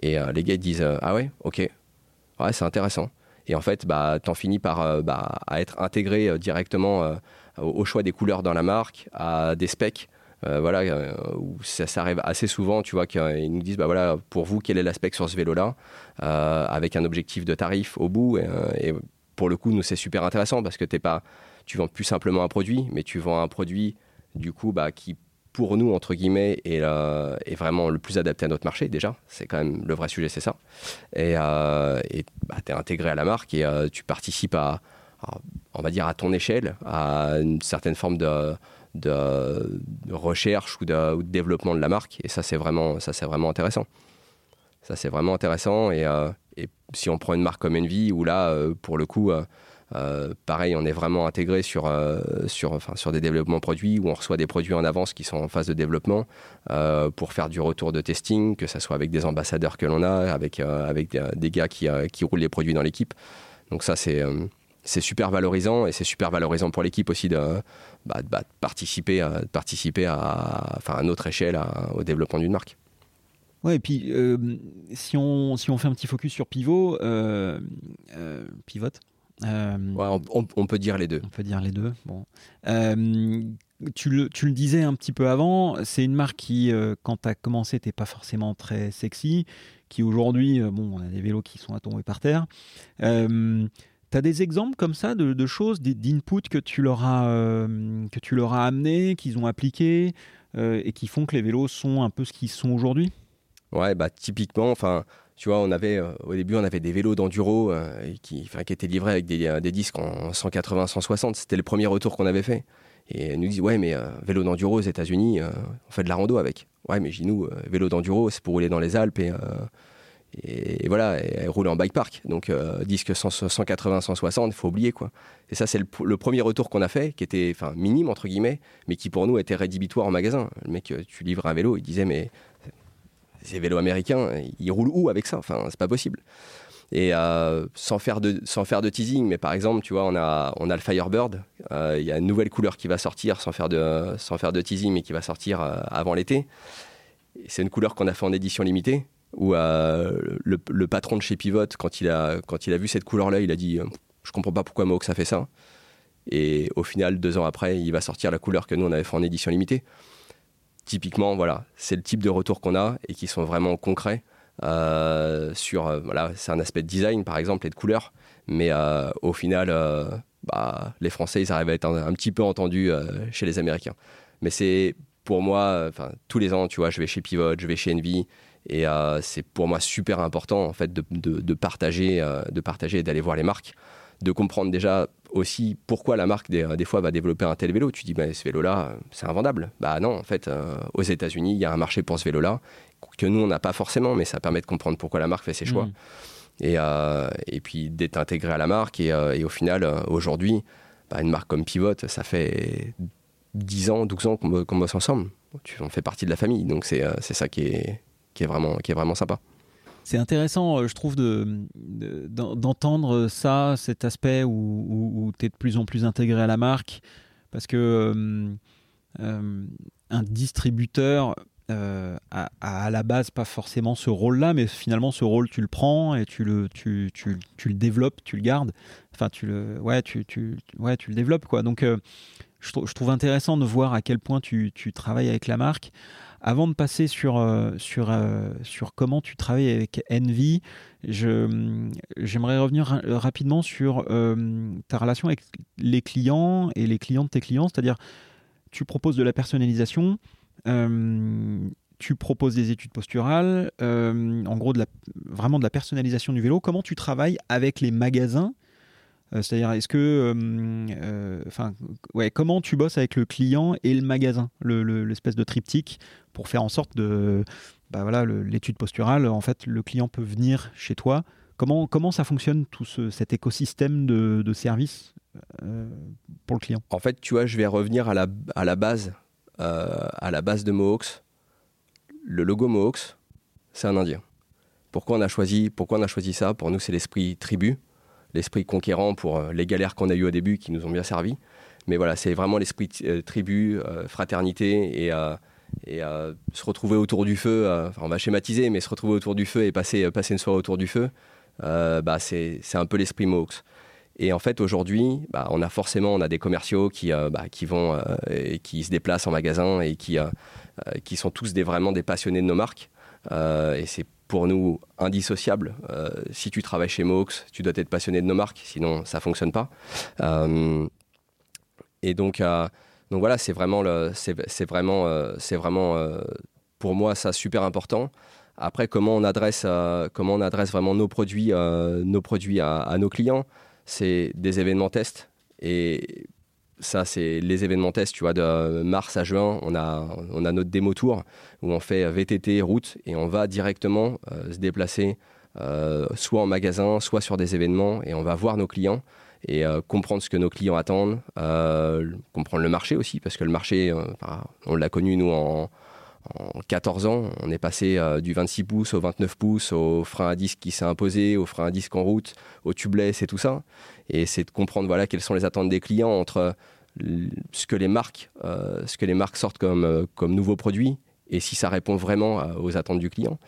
Et euh, les gars disent, euh, ah ouais, ok, ouais, c'est intéressant. Et en fait, bah, t'en finis par euh, bah, à être intégré directement au, choix des couleurs dans la marque, à des specs. voilà, où ça, arrive assez souvent, tu vois, qu'ils nous disent, bah voilà, pour vous, quel est l'aspect sur ce vélo-là, avec un objectif de tarif au bout. Et, et pour le coup, nous, c'est super intéressant parce que t'es pas, tu vends plus simplement un produit, mais tu vends un produit du coup, bah, qui pour nous, entre guillemets, est, vraiment le plus adapté à notre marché, déjà. C'est quand même le vrai sujet, c'est ça. Et euh, bah, tu es intégré à la marque et euh, tu participes à, on va dire, à ton échelle, à une certaine forme de, recherche ou de, développement de la marque. Et ça, c'est vraiment, vraiment intéressant. Ça, c'est vraiment intéressant. Et, euh, et, si on prend une marque comme Envy, où là, pour le coup, euh, pareil, on est vraiment intégré sur, euh, sur, enfin, sur des développements produits où on reçoit des produits en avance qui sont en phase de développement euh, pour faire du retour de testing, que ce soit avec des ambassadeurs que l'on a, avec, avec des, gars qui, qui, roulent les produits dans l'équipe. Donc ça, c'est c'est super valorisant et c'est super valorisant pour l'équipe aussi de, bah, bah, participer, à, participer à, à notre échelle au développement d'une marque. Ouais, et puis si, on, si on fait un petit focus sur Pivot, euh Pivot. on, peut dire les deux. On peut dire les deux. Bon. Tu le, tu, le, disais un petit peu avant, c'est une marque qui, quand tu as commencé, n'était pas forcément très sexy, qui aujourd'hui, bon, on a des vélos qui sont à tomber par terre. Tu as des exemples comme ça de, choses, d'inputs que, tu leur as, euh, que tu leur as amenés, qu'ils ont appliqués euh, et qui font que les vélos sont un peu ce qu'ils sont aujourd'hui? Ouais, bah typiquement, enfin, tu vois, on avait euh, au début on avait des vélos d'enduro qui, qui étaient livrés avec des, des disques en 180, 160. C'était le premier retour qu'on avait fait. Et elle nous dit ouais mais vélo d'enduro aux États-Unis, on fait de la rando avec. Ouais mais chez nous vélo d'enduro c'est pour rouler dans les Alpes et et, voilà, elle en bike park. Donc euh, disque 180, 160, il faut oublier quoi. Et ça, c'est le, premier retour qu'on a fait, qui était minime entre guillemets, mais qui pour nous était rédhibitoire en magasin. Le mec, euh, tu livres un vélo, il disait mais ces vélos américains, ils roulent où avec ça? Enfin, c'est pas possible. Et euh, sans, faire de, sans faire de teasing, mais par exemple, tu vois, on a, on a le Firebird. Il y a une nouvelle couleur qui va sortir, sans faire de, sans faire de teasing, mais qui va sortir avant l'été. C'est une couleur qu'on a fait en édition limitée où euh, le, patron de chez Pivot, quand il a, quand il a vu cette couleur-là, il a dit euh, Je comprends pas pourquoi Mohawk ça fait ça. Et au final, deux ans après, il va sortir la couleur que nous, on avait fait en édition limitée. Typiquement, voilà, c'est le type de retour qu'on a et qui sont vraiment concrets. Euh, sur, voilà, c'est un aspect de design, par exemple, et de couleur. Mais au final, bah, les Français, ils arrivent à être un, petit peu entendus chez les Américains. Mais c'est pour moi, tous les ans, tu vois, je vais chez Pivot, je vais chez Envy, et euh, c'est pour moi super important en fait de, partager, euh, de partager et d'aller voir les marques, de comprendre déjà aussi pourquoi la marque des, des fois va développer un tel vélo. Tu dis bah, ce vélo-là, c'est invendable. Bah non, en fait, euh, aux États-Unis, il y a un marché pour ce vélo-là que nous on n'a pas forcément, mais ça permet de comprendre pourquoi la marque fait ses choix. Mmh. Et, et, puis d'être intégré à la marque. Et, et au final, aujourd'hui, bah, une marque comme Pivot, ça fait 10 ans, 12 ans qu'on bosse ensemble. On fait partie de la famille, donc c'est ça qui est, qui est vraiment, qui est vraiment sympa. C'est intéressant, euh, je trouve, d'entendre de, ça, cet aspect où, tu es de plus en plus intégré à la marque, parce que euh, euh, un distributeur a, à la base pas forcément ce rôle-là, mais finalement ce rôle tu le prends et tu le, tu, tu, tu le développes, tu le gardes, enfin tu le, ouais, tu, tu, ouais, tu le développes quoi. Donc je, je, trouve intéressant de voir à quel point tu, tu travailles avec la marque. Avant de passer sur, euh, sur, euh, sur comment tu travailles avec Envy, j'aimerais revenir rapidement sur euh, ta relation avec les clients et les clients de tes clients, c'est-à-dire tu proposes de la personnalisation, tu proposes des études posturales, en gros vraiment de la personnalisation du vélo. Comment tu travailles avec les magasins euh, c'est-à-dire, est-ce que, euh, euh, enfin, ouais, comment tu bosses avec le client et le magasin, l'espèce de triptyque, pour faire en sorte de, bah voilà, l'étude posturale, en fait, le client peut venir chez toi. Comment, comment ça fonctionne tout cet écosystème de, de services pour le client? En fait, tu vois, je vais revenir à la, à la base, à la base de Mohawks. Le logo Mohawks, c'est un Indien. Pourquoi on a choisi, pourquoi on a choisi ça? Pour nous, c'est l'esprit tribu l'esprit conquérant pour euh, les galères qu'on a eues au début qui nous ont bien servi. Mais voilà, c'est vraiment l'esprit euh, tribu, euh, fraternité et, et se retrouver autour du feu. on va schématiser, mais se retrouver autour du feu et passer, passer une soirée autour du feu, bah, c'est un peu l'esprit Mohawks. Et en fait, aujourd'hui, bah, on a forcément on a des commerciaux qui, bah, qui vont et qui se déplacent en magasin et qui, qui sont tous des, vraiment des passionnés de nos marques. et c'est pour nous indissociable. Euh, si tu travailles chez Mox, tu dois être passionné de nos marques, sinon ça fonctionne pas. Euh, et donc, euh, donc voilà, c'est vraiment, c'est, vraiment, c'est vraiment pour moi ça super important. Après, comment on adresse, comment on adresse vraiment nos produits, nos produits à nos clients, c'est des événements tests. Et ça, c'est les événements tests, tu vois, de mars à juin, on a, on a notre démo tour où on fait VTT, route, et on va directement euh, se déplacer euh, soit en magasin, soit sur des événements, et on va voir nos clients et euh, comprendre ce que nos clients attendent, comprendre le marché aussi, parce que le marché, on l'a connu, nous, en, en 14 ans, on est passé du 26 pouces au 29 pouces, au frein à disque qui s'est imposé, au frein à disque en route, au tubeless et tout ça. Et c'est de comprendre voilà, quelles sont les attentes des clients entre ce que les marques, ce que les marques sortent comme, comme nouveaux produits et si ça répond vraiment aux attentes du client.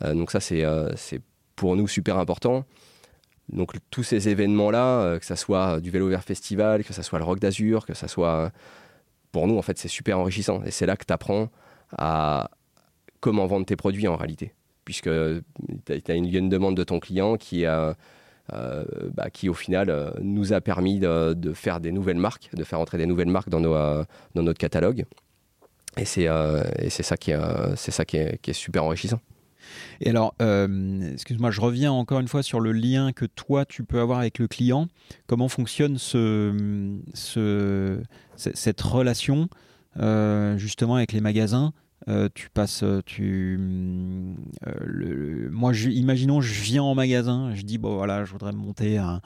donc ça, c'est pour nous super important. Donc tous ces événements-là, euh, que ce soit du vélo vert festival, que ce soit le Rock d'Azur, que ce soit... Pour nous, en fait, c'est super enrichissant. Et c'est là que tu apprends à comment vendre tes produits en réalité. Puisque tu as une, demande de ton client qui, a, euh, bah, qui au final, euh, nous a permis de, faire des nouvelles marques, de faire entrer des nouvelles marques dans, nos, dans notre catalogue. Et c'est ça, qui, c'est ça qui est super enrichissant. Et alors, euh, excuse-moi, je reviens encore une fois sur le lien que toi, tu peux avoir avec le client. Comment fonctionne ce, ce cette relation euh, justement avec les magasins? Euh, tu passes, tu, le, moi, imaginons, je viens en magasin, je dis bon voilà, je voudrais monter un,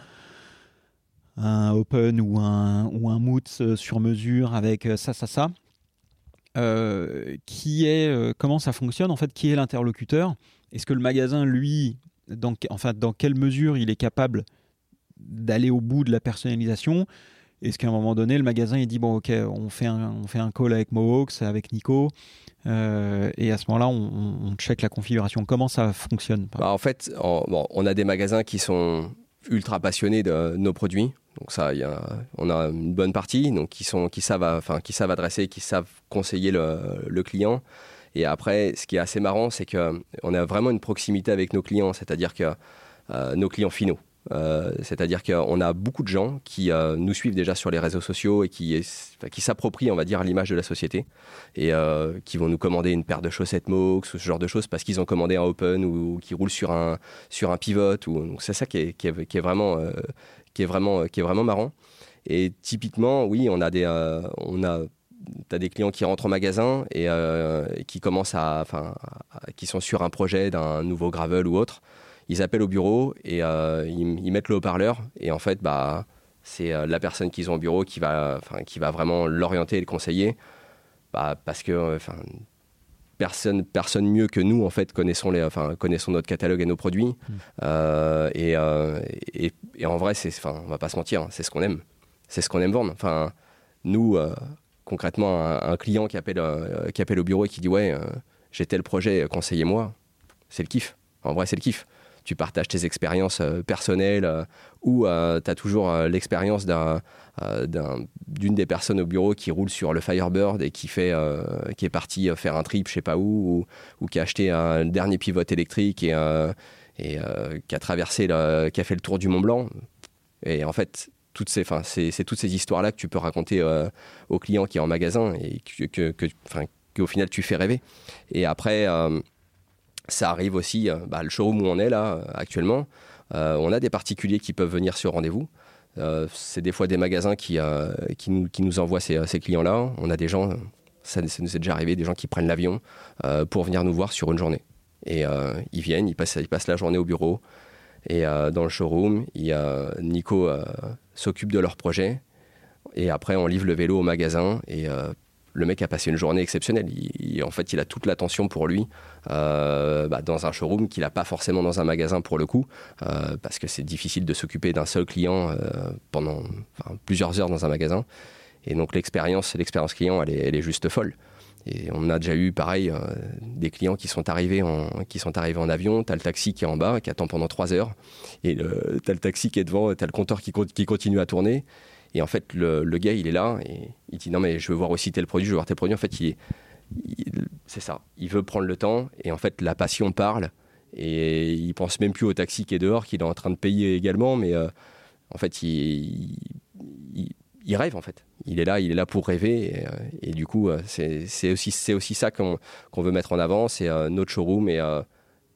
un open ou un ou un sur mesure avec ça, ça, ça. Euh, qui est, euh, comment ça fonctionne en fait, qui est l'interlocuteur? Est-ce que le magasin, lui, dans, enfin, dans quelle mesure il est capable d'aller au bout de la personnalisation? Est-ce qu'à un moment donné, le magasin il dit bon ok, on fait un, on fait un call avec Mohawks, avec Nico, euh, et à ce moment-là, on, check la configuration. Comment ça fonctionne bah, En fait, on a des magasins qui sont ultra passionnés de nos produits. Donc ça, on a une bonne partie, donc qui savent, enfin, qui savent adresser, qui savent conseiller le, client. Et après, ce qui est assez marrant, c'est qu'on a vraiment une proximité avec nos clients, c'est-à-dire que euh, nos clients finaux. Euh, c'est-à-dire qu'on a beaucoup de gens qui euh, nous suivent déjà sur les réseaux sociaux et qui, s'approprient, on va dire, l'image de la société et qui vont nous commander une paire de chaussettes MOX ou ce genre de choses parce qu'ils ont commandé un Open ou, qui roulent sur un, pivot. Ou, c'est ça qui est, vraiment marrant. Et typiquement, oui, on a des, euh, clients qui rentrent au magasin et, euh, qui commencent à, qui sont sur un projet d'un nouveau gravel ou autre. Ils appellent au bureau et euh, ils, mettent le haut-parleur et en fait, bah, c'est la personne qu'ils ont au bureau qui va, qui va vraiment l'orienter et le conseiller, bah, parce que, enfin, personne, personne mieux que nous en fait connaissons les, connaissons notre catalogue et nos produits. Euh, euh, et, et, en vrai, on va pas se mentir, hein, c'est ce qu'on aime, c'est ce qu'on aime vendre. Enfin, nous, euh, concrètement, un, client qui appelle, qui appelle au bureau et qui dit ouais, j'ai tel projet, conseillez-moi, c'est le kiff. En vrai, c'est le kiff tu partages tes expériences euh, personnelles euh, ou euh, tu as toujours l'expérience d'une des personnes au bureau qui roule sur le Firebird et qui, fait, qui est parti faire un trip je sais pas où ou, qui a acheté un dernier pivot électrique et, qui a traversé le, qui a fait le tour du Mont Blanc et en fait toutes ces, c'est, toutes ces histoires-là que tu peux raconter au client qui est en magasin et que, que, qu'au final tu fais rêver. Et après, ça arrive aussi, euh, bah, le showroom où on est là euh, actuellement, euh, on a des particuliers qui peuvent venir sur rendez-vous. c'est des fois des magasins qui, qui, nous, qui nous envoient ces, ces clients-là. On a des gens, ça, nous est déjà arrivé, des gens qui prennent l'avion pour venir nous voir sur une journée. Et ils viennent, ils passent, ils passent la journée au bureau. Et dans le showroom, il Nico s'occupe de leur projet. Et après, on livre le vélo au magasin. Et le mec a passé une journée exceptionnelle. en fait, il a toute l'attention pour lui euh, bah, dans un showroom qu'il n'a pas forcément dans un magasin pour le coup, euh, parce que c'est difficile de s'occuper d'un seul client euh, pendant plusieurs heures dans un magasin. Et donc l'expérience, l'expérience client, elle est, juste folle. Et on a déjà eu, pareil, des clients qui sont arrivés en, qui sont arrivés en avion. Tu as le taxi qui est en bas, qui attend pendant trois heures. Et tu as le taxi qui est devant, tu as le compteur qui continue à tourner. Et en fait, le, gars, il est là et il dit non, mais je veux voir aussi tel produit, je veux voir tel produit. En fait, il, c'est ça. Il veut prendre le temps et en fait, la passion parle. Et il pense même plus au taxi qui est dehors, qu'il est en train de payer également. Mais euh, en fait, il, il, rêve en fait. Il est là, il est là pour rêver. Et, euh, du coup, euh, c'est aussi, aussi ça qu'on veut mettre en avant. C'est notre showroom et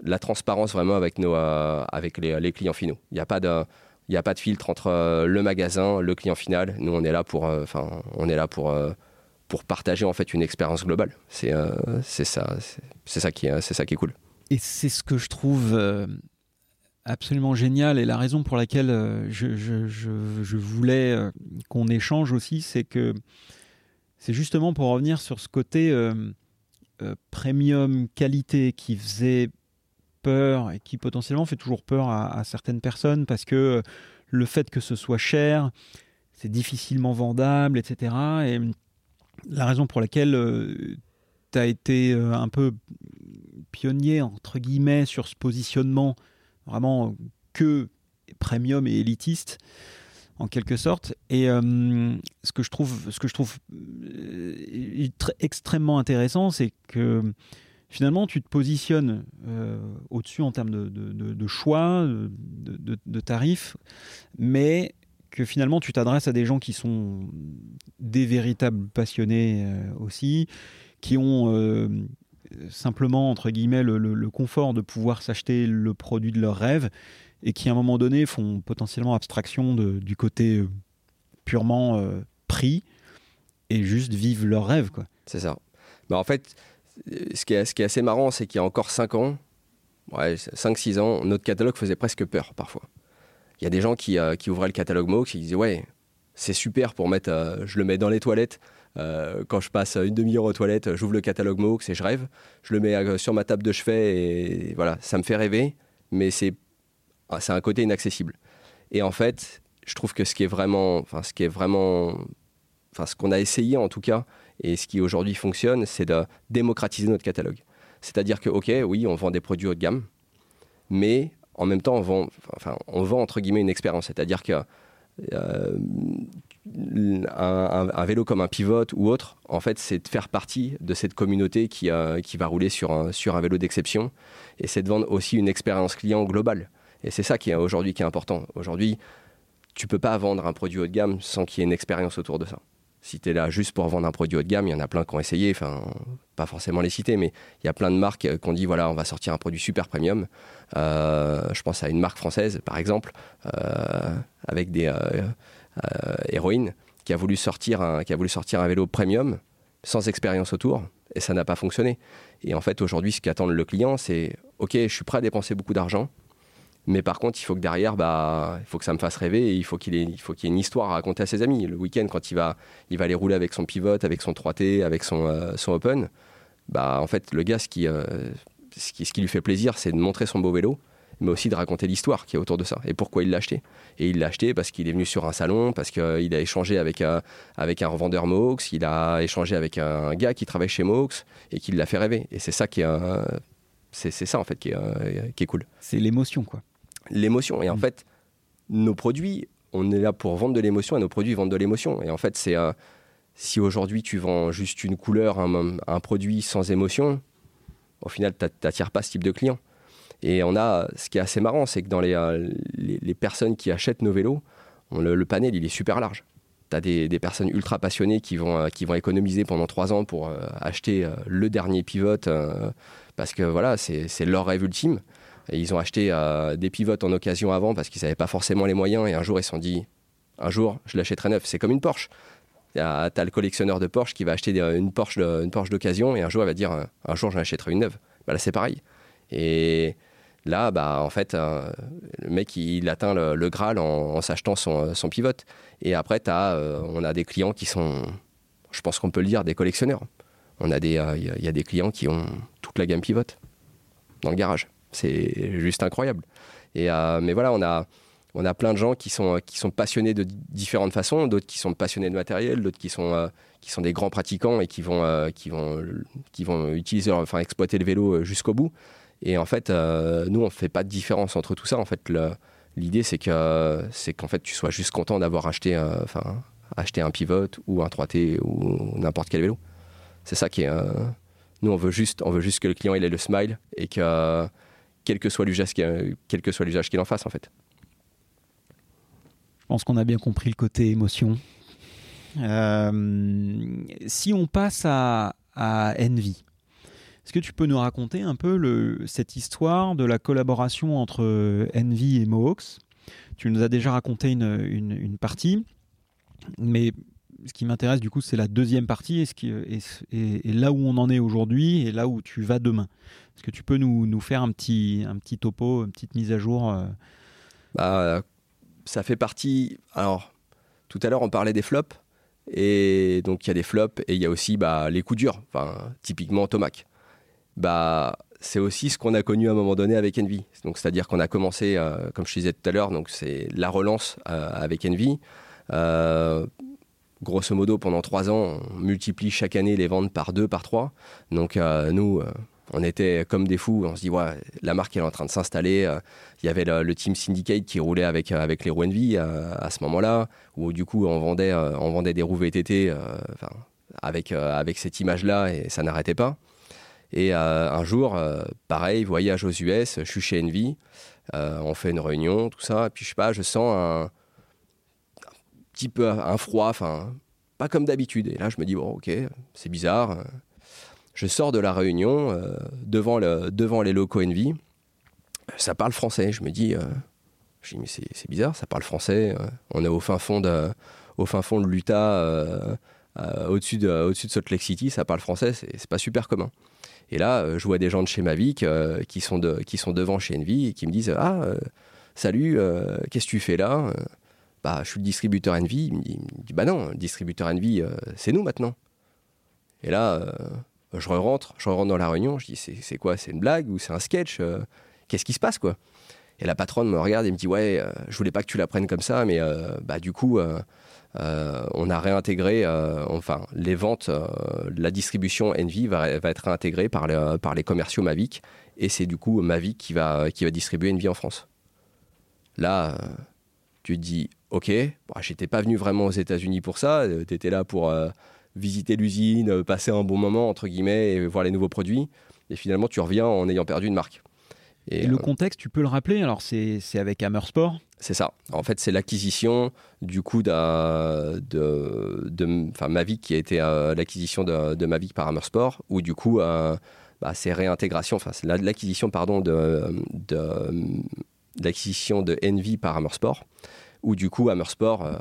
la transparence vraiment avec, nos, avec les, les clients finaux. Il n'y a pas de il n'y a pas de filtre entre euh, le magasin, le client final. Nous, on est là pour, euh, enfin, on est là pour, euh, pour partager en fait une expérience globale. C'est c'est ça, c'est ça qui est, c'est ça qui est cool. Et c'est ce que je trouve absolument génial et la raison pour laquelle je, je, je, voulais qu'on échange aussi, c'est que c'est justement pour revenir sur ce côté premium qualité qui faisait peur et qui potentiellement fait toujours peur à, certaines personnes parce que le fait que ce soit cher, c'est difficilement vendable, etc. Et la raison pour laquelle euh, tu as été euh, un peu pionnier, entre guillemets, sur ce positionnement vraiment que premium et élitiste, en quelque sorte. Et euh, ce que je trouve, ce que je trouve extrêmement intéressant, c'est que finalement, tu te positionnes euh, au-dessus en termes de, choix, de, tarifs, mais que finalement, tu t'adresses à des gens qui sont des véritables passionnés euh, aussi, qui ont euh, simplement, entre guillemets, le, confort de pouvoir s'acheter le produit de leur rêve et qui, à un moment donné, font potentiellement abstraction du côté purement prix et juste vivent leur rêve. C'est ça. Bah, en fait, ce qui est, assez marrant, c'est qu'il y a encore 5 ans, ouais, 5-6 ans, notre catalogue faisait presque peur parfois. Il y a des gens qui, euh, ouvraient le catalogue et qui disaient Ouais, c'est super pour mettre, euh, je le mets dans les toilettes. Euh, quand je passe une demi-heure aux toilettes, j'ouvre le catalogue MOX et je rêve. Je le mets sur ma table de chevet et voilà, ça me fait rêver, mais c'est ah, un côté inaccessible. Et en fait, je trouve que ce qui est vraiment, enfin, ce qui est vraiment, enfin, ce qu'on a essayé en tout cas, et ce qui aujourd'hui fonctionne, c'est de démocratiser notre catalogue. C'est-à-dire que, OK, oui, on vend des produits haut de gamme, mais en même temps, on vend, enfin, on vend entre guillemets une expérience. C'est-à-dire que euh, un, vélo comme un pivot ou autre, en fait, c'est de faire partie de cette communauté qui, euh, va rouler sur un, sur un vélo d'exception. Et c'est de vendre aussi une expérience client globale. Et c'est ça qui est aujourd'hui qui est important. Aujourd'hui, tu peux pas vendre un produit haut de gamme sans qu'il y ait une expérience autour de ça. Si tu es là juste pour vendre un produit haut de gamme, il y en a plein qui ont essayé, enfin, pas forcément les citer, mais il y a plein de marques qui ont dit voilà, on va sortir un produit super premium. Euh, je pense à une marque française, par exemple, euh, avec des euh, héroïnes, qui a, voulu sortir un, qui a voulu sortir un vélo premium sans expérience autour, et ça n'a pas fonctionné. Et en fait, aujourd'hui, ce qu'attend le client, c'est ok, je suis prêt à dépenser beaucoup d'argent, mais par contre, il faut que derrière, bah, il faut que ça me fasse rêver et il faut qu'il ait, y ait une histoire à raconter à ses amis. Le week-end, quand il va, il va aller rouler avec son pivot, avec son 3T, avec son, euh, son open, bah, en fait, le gars, ce qui, euh, ce qui, ce qui lui fait plaisir, c'est de montrer son beau vélo, mais aussi de raconter l'histoire qui est autour de ça et pourquoi il l'a acheté. Et il l'a acheté parce qu'il est venu sur un salon, parce qu'il a échangé avec, un, avec un revendeur Mox, il a échangé avec un gars qui travaille chez Mox et qui l'a fait rêver. Et c'est ça c'est, ça en fait qui est, qui est cool. C'est l'émotion quoi l'émotion. Et en mm. fait, nos produits, on est là pour vendre de l'émotion et nos produits vendent de l'émotion. Et en fait, c'est si aujourd'hui tu vends juste une couleur, un, produit sans émotion, au final, tu n'attires pas ce type de client. Et on a, ce qui est assez marrant, c'est que dans les, euh, les, personnes qui achètent nos vélos, le, panel, il est super large. Tu as des, personnes ultra passionnées qui vont, euh, qui vont économiser pendant trois ans pour euh, acheter le dernier pivot, parce que voilà, c'est leur rêve ultime ils ont acheté euh, des pivotes en occasion avant parce qu'ils n'avaient pas forcément les moyens. Et un jour, ils se sont dit, un jour, je l'achèterai neuf. C'est comme une Porsche. Tu as, le collectionneur de Porsche qui va acheter une Porsche, d'occasion et un jour, il va dire, un jour, j'en achèterai une neuve. Bah, là, c'est pareil. Et là, bah, en fait, euh, le mec, il, atteint le, Graal en, s'achetant son, son pivote. Et après, euh, on a des clients qui sont, je pense qu'on peut le dire, des collectionneurs. On a des, il y, a des clients qui ont toute la gamme pivote dans le garage. C'est juste incroyable. Et, euh, mais voilà, on a, on a plein de gens qui sont, qui sont passionnés de différentes façons, d'autres qui sont passionnés de matériel, d'autres qui sont, euh, qui sont des grands pratiquants et qui vont, euh, qui vont, qui vont utiliser, enfin, exploiter le vélo jusqu'au bout. Et en fait, nous, on ne fait pas de différence entre tout ça. En fait, l'idée, c'est que c'est qu'en fait, tu sois juste content d'avoir acheté, enfin, acheté un pivot ou un 3T ou n'importe quel vélo. C'est ça qui est. nous, on veut juste, on veut juste que le client ait le smile et que quel que soit l'usage qu'il en fasse en fait. Je pense qu'on a bien compris le côté émotion. Euh, si on passe à, Envy, est-ce que tu peux nous raconter un peu cette histoire de la collaboration entre Envy et Mohawks? Tu nous as déjà raconté une, une partie, mais ce qui m'intéresse du coup, c'est la deuxième partie et, là où on en est aujourd'hui et là où tu vas demain. Est-ce que tu peux nous, faire un petit, un petit topo, une petite mise à jour euh? Bah, Ça fait partie. Alors, tout à l'heure, on parlait des flops. Et donc, il y a des flops et il y a aussi bah, les coups durs. Enfin, typiquement, Tomac. bah, c'est aussi ce qu'on a connu à un moment donné avec Envy. Donc, c'est-à-dire qu'on a commencé, euh, comme je disais tout à l'heure, donc c'est la relance euh, avec Envy. Grosso modo, pendant trois ans, on multiplie chaque année les ventes par deux, par trois. Donc, nous, on était comme des fous. On se dit, ouais, la marque est en train de s'installer. Il y avait le, team Syndicate qui roulait avec, avec les roues Envy à ce moment-là, où du coup, on vendait, on vendait des roues VTT avec, avec cette image-là et ça n'arrêtait pas. Et euh, un jour, euh, pareil, voyage aux US, je suis chez Envy, euh, on fait une réunion, tout ça, et puis je sais pas, je sens un, petit peu un froid, enfin, pas comme d'habitude. Et là, je me dis, bon, ok, c'est bizarre. Je sors de la réunion devant, le, devant les locaux Envy, ça parle français. Je me dis, je dis mais c'est bizarre, ça parle français. on est au fin fond de, au fin fond de l'Utah, au-dessus de, au de Salt Lake City, ça parle français, c'est pas super commun. Et là, euh, je vois des gens de chez Mavic euh, qui, sont qui sont devant chez Envy et qui me disent Ah, euh, salut, qu'est-ce que tu fais là? Bah, Je suis le distributeur Envy. Il me dit, Bah non, le distributeur Envy, c'est nous maintenant. Et là, je rentre, je rentre dans la réunion, je dis C'est quoi C'est une blague ou c'est un sketch Qu'est-ce qui se passe quoi? Et la patronne me regarde et me dit Ouais, je voulais pas que tu la prennes comme ça, mais bah, du coup. Euh, on a réintégré, euh, enfin, les ventes, euh, la distribution Envy va, être réintégrée par, les commerciaux Mavic, et c'est du coup Mavic qui va, distribuer Envy en France. Là, tu dis, ok, bon, j'étais pas venu vraiment aux États-Unis pour ça, tu étais là pour visiter l'usine, passer un bon moment, entre guillemets, et voir les nouveaux produits, et finalement tu reviens en ayant perdu une marque. Et, le contexte, tu peux le rappeler Alors, c'est avec Hammer Sport c'est ça. En fait, c'est l'acquisition du coup de, de, Mavic qui a été euh, l'acquisition de, Mavic par Hammer Sport, où du coup, euh, bah, c'est réintégration, enfin, c'est l'acquisition, pardon, de, l'acquisition de Envy par Hammer Sport, où du coup, Hammer Sport, euh,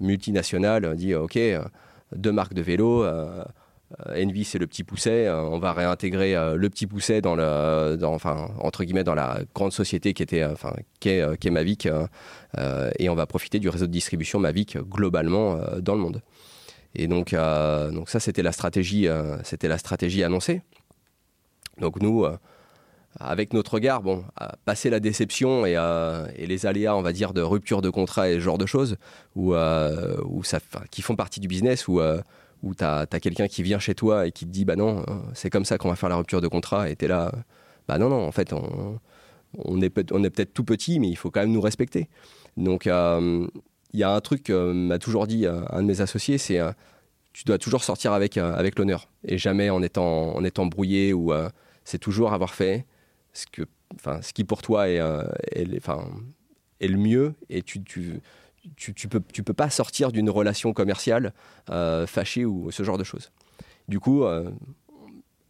multinational, dit OK, deux marques de vélo euh, Envy, c'est le petit pousset. Euh, on va réintégrer euh, le petit pousset dans le, enfin, entre guillemets, dans la grande société qui était, enfin, qui est, Mavic, et on va profiter du réseau de distribution Mavic globalement dans le monde. Et donc, donc ça, c'était la stratégie, c'était la stratégie annoncée. Donc nous, avec notre regard, bon, passer la déception et, les aléas, on va dire, de rupture de contrat et ce genre de choses, où, ça, qui font partie du business, où où tu as, quelqu'un qui vient chez toi et qui te dit bah non, euh, c'est comme ça qu'on va faire la rupture de contrat, et tu es là, bah non, non, en fait, on, est, peut-être tout petit, mais il faut quand même nous respecter. Donc, euh, il y a un truc que m'a toujours dit euh, un de mes associés, c'est tu dois toujours sortir avec, avec l'honneur, et jamais en étant, en étant brouillé, ou c'est toujours avoir fait ce, que, ce qui pour toi est, est, est le mieux, et tu, tu tu, tu, peux, tu peux pas sortir d'une relation commerciale euh, fâchée ou ce genre de choses. Du coup, euh,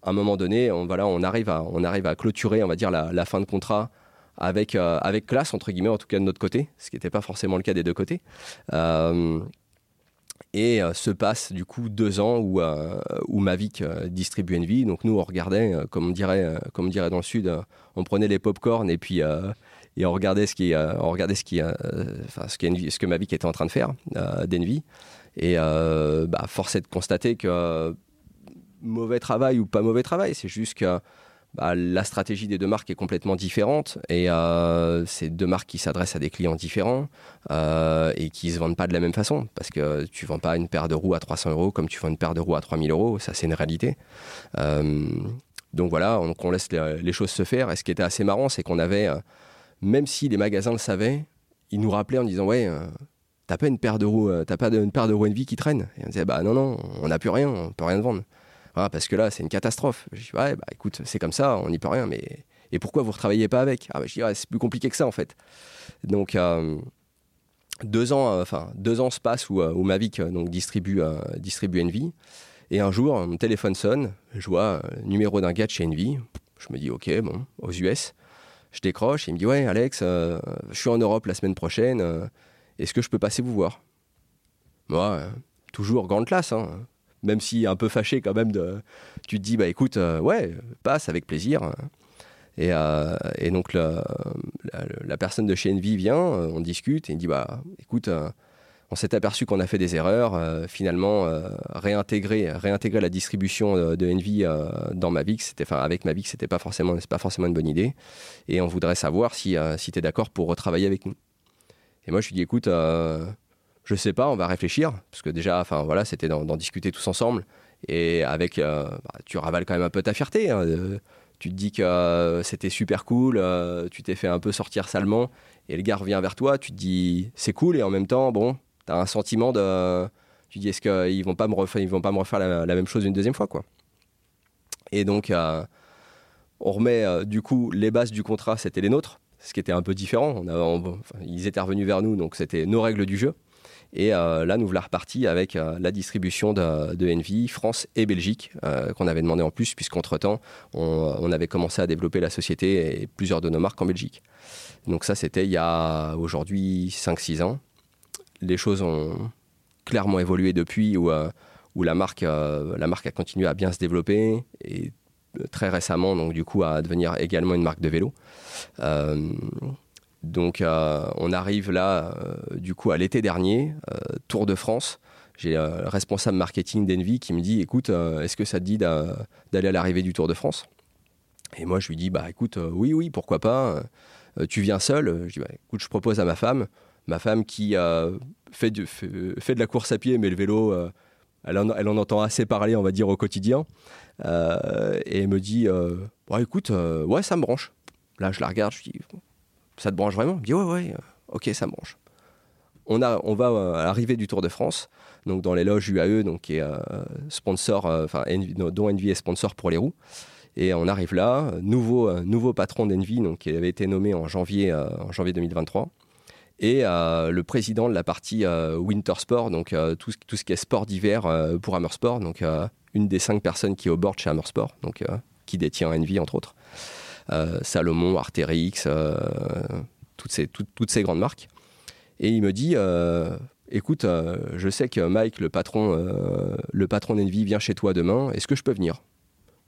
à un moment donné, on, voilà, on, arrive à, on arrive à clôturer, on va dire, la, fin de contrat avec, euh, avec classe, entre guillemets, en tout cas de notre côté, ce qui n'était pas forcément le cas des deux côtés. Et se passe du coup deux ans où, où Mavic distribue une vie. Donc nous, on regardait, comme, on dirait, comme on dirait dans le Sud, on prenait les pop-corn et puis et on regardait ce qui, on regardait ce qui, euh, enfin, ce, qui, ce que Mavic était en train de faire euh, d'Envy. Et euh, bah, force est de constater que mauvais travail ou pas mauvais travail, c'est juste que bah, la stratégie des deux marques est complètement différente et c'est deux marques qui s'adressent à des clients différents et qui se vendent pas de la même façon parce que tu vends pas une paire de roues à 300 euros comme tu vends une paire de roues à 3000 euros, ça c'est une réalité. donc voilà, on, laisse les, choses se faire et ce qui était assez marrant c'est qu'on avait même si les magasins le savaient, ils nous rappelaient en disant ouais, euh, t'as pas une paire de roues, euh, t'as pas une paire de roues qui traîne. Et on disait bah non non, on n'a plus rien, on peut rien vendre. Parce que là c'est une catastrophe. Je dis ouais bah écoute c'est comme ça, on n'y peut rien. Mais et pourquoi vous ne retravaillez pas avec? Ah, bah, Je dis c'est plus compliqué que ça en fait. Donc euh, deux ans, enfin deux ans se passent où, Mavic donc distribue distribue Envy. Et un jour, mon téléphone sonne, je vois le numéro d'un gars chez Envy. Je me dis, ok, bon, aux US. Je décroche, il me dit Ouais, Alex, euh, je suis en Europe la semaine prochaine, euh, est-ce que je peux passer vous voir? Moi, euh, toujours grande classe, hein. Même si un peu fâché quand même, de, tu te dis Bah écoute, ouais, passe avec plaisir. Et, donc la, personne de chez Envy vient, on discute et il dit Bah écoute, on s'est aperçu qu'on a fait des erreurs. finalement, réintégrer, réintégrer la distribution de Envy dans c'était, enfin, avec Mavic, c'était pas forcément, pas forcément une bonne idée. Et on voudrait savoir si, si tu es d'accord pour retravailler avec nous. Et moi, je lui dis, écoute, je sais pas, on va réfléchir, parce que déjà, enfin voilà, c'était d'en discuter tous ensemble. Et avec, bah, tu ravales quand même un peu ta fierté. Hein, tu te dis que c'était super cool, tu t'es fait un peu sortir salement, et le gars revient vers toi, tu te dis c'est cool, et en même temps, bon, tu as un sentiment de. Tu te dis est-ce qu'ils vont pas me refaire, ils vont pas me refaire la, même chose une deuxième fois, quoi. Et donc, euh, on remet euh, du coup les bases du contrat, c'était les nôtres, ce qui était un peu différent. Ils étaient revenus vers nous, donc c'était nos règles du jeu. Et euh, là, nous voilà repartis avec euh, la distribution de, de, Envy, France et Belgique, euh, qu'on avait demandé en plus, puisqu'entre-temps, on, avait commencé à développer la société et plusieurs de nos marques en Belgique. Donc ça, c'était il y a aujourd'hui 5-6 ans. Les choses ont clairement évolué depuis, où, où la, marque, la marque a continué à bien se développer, et très récemment, donc du coup, à devenir également une marque de vélo. Donc euh, on arrive là, euh, du coup, à l'été dernier, euh, Tour de France. J'ai le responsable marketing d'Envy qui me dit, écoute, est-ce que ça te dit d'aller à l'arrivée du Tour de France? Et moi, je lui dis, bah écoute, oui, oui, pourquoi pas. tu viens seul? Je dis, bah, écoute, je propose à ma femme, ma femme qui fait, de, la course à pied, mais le vélo, elle en, elle, en, entend assez parler, on va dire, au quotidien. et elle me dit, bah, écoute, ouais, ça me branche. Là, je la regarde, je dis, ça te branche vraiment? Il me dit ouais, ouais, euh, ok, ça me branche. On, a, on va euh, à l'arrivée du Tour de France, donc dans les loges UAE, donc, euh, sponsor, enfin, dont Envy est sponsor pour les roues. Et on arrive là, nouveau, nouveau patron d'Envy, donc qui avait été nommé en janvier, en janvier 2023 et le président de la partie Winter Sport, donc tout, ce qui est sport d'hiver pour Hammersport, donc une des cinq personnes qui est au board chez Hammersport, donc qui détient Envy entre autres. Euh, Salomon, Arterix, euh, toutes, ces, grandes marques. Et il me dit euh, écoute, je sais que Mike, le patron, le patron d'Envy, vient chez toi demain. Est-ce que je peux venir?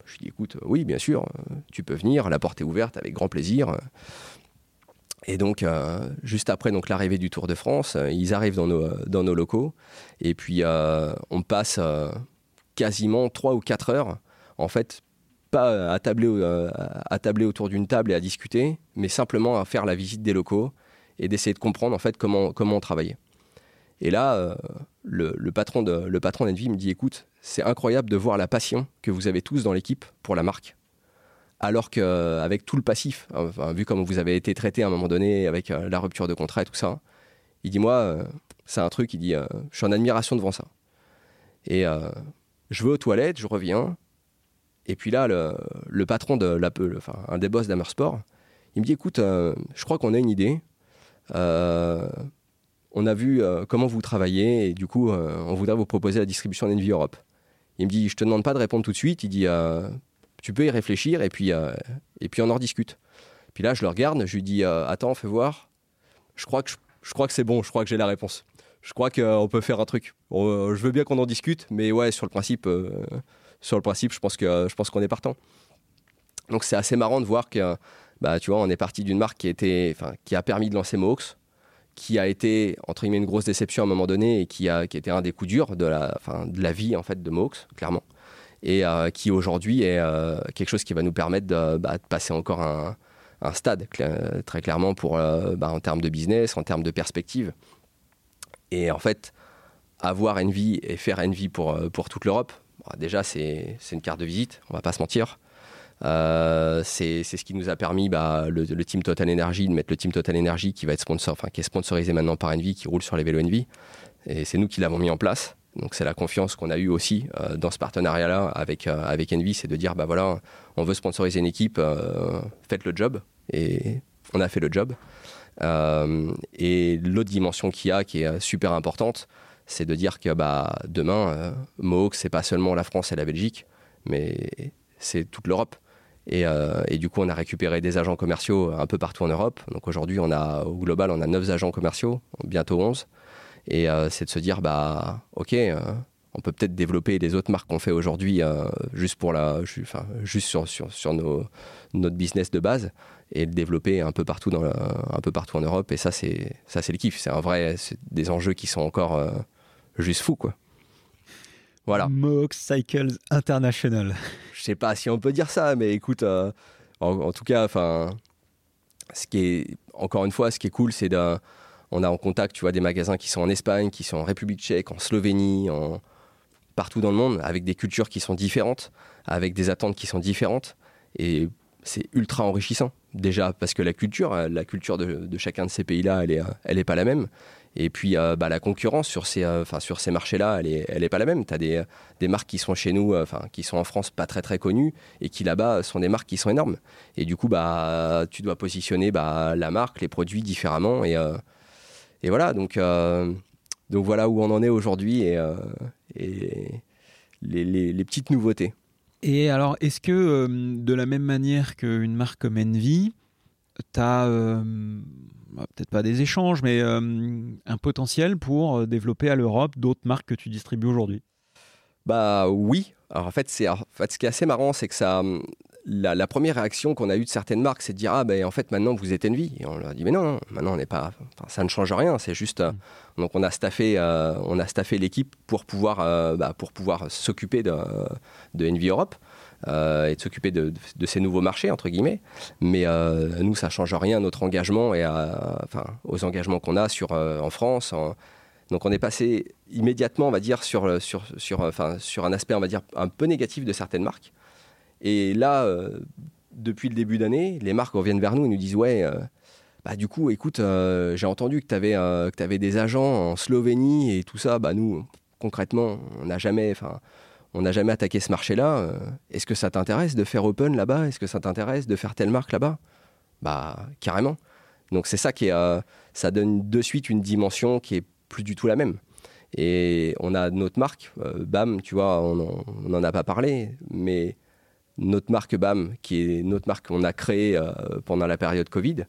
Je lui dis écoute, oui, bien sûr, tu peux venir. La porte est ouverte avec grand plaisir. Et donc, juste après l'arrivée du Tour de France, ils arrivent dans nos, dans nos locaux. Et puis, on passe quasiment 3 ou 4 heures, en fait, pas à tabler, euh, à autour d'une table et à discuter, mais simplement à faire la visite des locaux et d'essayer de comprendre en fait comment, comment on travaillait. Et là, euh, le, patron de, le patron d'Envy me dit écoute, c'est incroyable de voir la passion que vous avez tous dans l'équipe pour la marque. Alors qu'avec tout le passif, vu comme vous avez été traité à un moment donné avec euh, la rupture de contrat et tout ça, il dit moi, c'est un truc, il dit je suis en admiration devant ça. Et je vais aux toilettes, je reviens, et puis là, le, patron de enfin un des boss d'Amersport, il me dit écoute, euh, je crois qu'on a une idée. Euh, on a vu euh, comment vous travaillez et du coup, on voudrait vous proposer la distribution d'Envy Europe. Il me dit je te demande pas de répondre tout de suite. Il dit tu peux y réfléchir et puis, et puis on en rediscute. Puis là, je le regarde, je lui dis attends, fais voir. Je crois que je crois que c'est bon, je crois que j'ai la réponse. Je crois qu'on peut faire un truc. je veux bien qu'on en discute, mais ouais, sur le principe, sur le principe, je pense que je pense qu'on est partant. Donc c'est assez marrant de voir que, bah, tu vois, on est parti d'une marque qui, était, a permis de lancer Mohawks, qui a été entre guillemets une grosse déception à un moment donné et qui a qui été un des coups durs de la, vie en fait de Mohawks, clairement, et euh, qui aujourd'hui est euh, quelque chose qui va nous permettre de, bah, passer encore un, stade très clairement pour euh, bah, en termes de business, en termes de perspective. Et en fait, avoir Envy et faire Envy pour, pour toute l'Europe, déjà, c'est une carte de visite, on va pas se mentir. Euh, c'est ce qui nous a permis, bah, le, team Total Energy, de mettre le team Total Energy qui va être sponsor, enfin, qui est sponsorisé maintenant par Envy, qui roule sur les vélos Envy. Et c'est nous qui l'avons mis en place. Donc c'est la confiance qu'on a eue aussi euh, dans ce partenariat-là avec, euh, avec Envy, c'est de dire, bah voilà, on veut sponsoriser une équipe, faites le job. Et on a fait le job. et l'autre dimension qu'il y a, qui est super importante, c'est de dire que bah, demain, euh, Mohawk, c'est pas seulement la France et la Belgique, mais c'est toute l'Europe. Euh, et, du coup, on a récupéré des agents commerciaux un peu partout en Europe. Donc aujourd'hui, on a au global, on a 9 agents commerciaux, bientôt 11. Et euh, c'est de se dire, bah, ok, on peut peut-être développer les autres marques qu'on fait aujourd'hui juste pour la, enfin, juste sur, sur, sur nos, notre business de base et le développer un peu partout dans un peu partout en Europe. Et ça, c'est le kiff. C'est un vrai, c'est des enjeux qui sont encore juste fous, quoi. Voilà. Mohawk Cycles International. Je sais pas si on peut dire ça, mais écoute, en, en, tout cas, enfin, ce qui est encore une fois, ce qui est cool, c'est de, on a en contact, tu vois, des magasins qui sont en Espagne, qui sont en République Tchèque, en Slovénie, en partout dans le monde, avec des cultures qui sont différentes, avec des attentes qui sont différentes, et c'est ultra enrichissant. Déjà parce que la culture, la culture de, chacun de ces pays-là, elle est, elle est pas la même. Et puis, euh, bah, la concurrence sur ces, euh, sur ces marchés-là, elle n'est elle est pas la même. Tu as des, des, marques qui sont chez nous, euh, qui sont en France pas très très connues, et qui là-bas sont des marques qui sont énormes. Et du coup, bah, tu dois positionner bah, la marque, les produits différemment. Et, et voilà, donc, donc voilà où on en est aujourd'hui et, les, les, petites nouveautés. Et alors, est-ce que de la même manière qu'une marque comme Envy, tu as bah, peut-être pas des échanges, mais euh, un potentiel pour euh, développer à l'Europe d'autres marques que tu distribues aujourd'hui? Bah oui. Alors en fait, c'est en fait, ce qui est assez marrant, c'est que ça, la, première réaction qu'on a eue de certaines marques, c'est de dire ah ben en fait maintenant vous êtes Envy. Et on leur a dit mais non, non maintenant on n'est pas, ça ne change rien. C'est juste euh, mm. donc on a staffé, on a staffé l'équipe pour pouvoir, bah, pour pouvoir s'occuper de, de Envy Europe. Euh, et de s'occuper de, ces nouveaux marchés, entre guillemets. Mais euh, nous, ça ne change rien à notre engagement et enfin, aux engagements qu'on a sur, euh, en France. Donc on est passé immédiatement, on va dire, sur, sur, sur, enfin, sur un aspect, on va dire, un peu négatif de certaines marques. Et là, depuis le début d'année, les marques reviennent vers nous et nous disent, ouais, bah, du coup, écoute, j'ai entendu que tu avais, avais, des agents en Slovénie et tout ça. Bah, nous, concrètement, on n'a jamais, enfin, on n'a jamais attaqué ce marché-là. Euh, est-ce que ça t'intéresse de faire open là-bas? Est-ce que ça t'intéresse de faire telle marque là-bas? Bah carrément. Donc c'est ça qui est, euh, ça donne de suite une dimension qui est plus du tout la même. Et on a notre marque, euh, BAM, tu vois, on n'en a pas parlé, mais notre marque BAM, qui est notre marque qu'on a créée pendant la période Covid,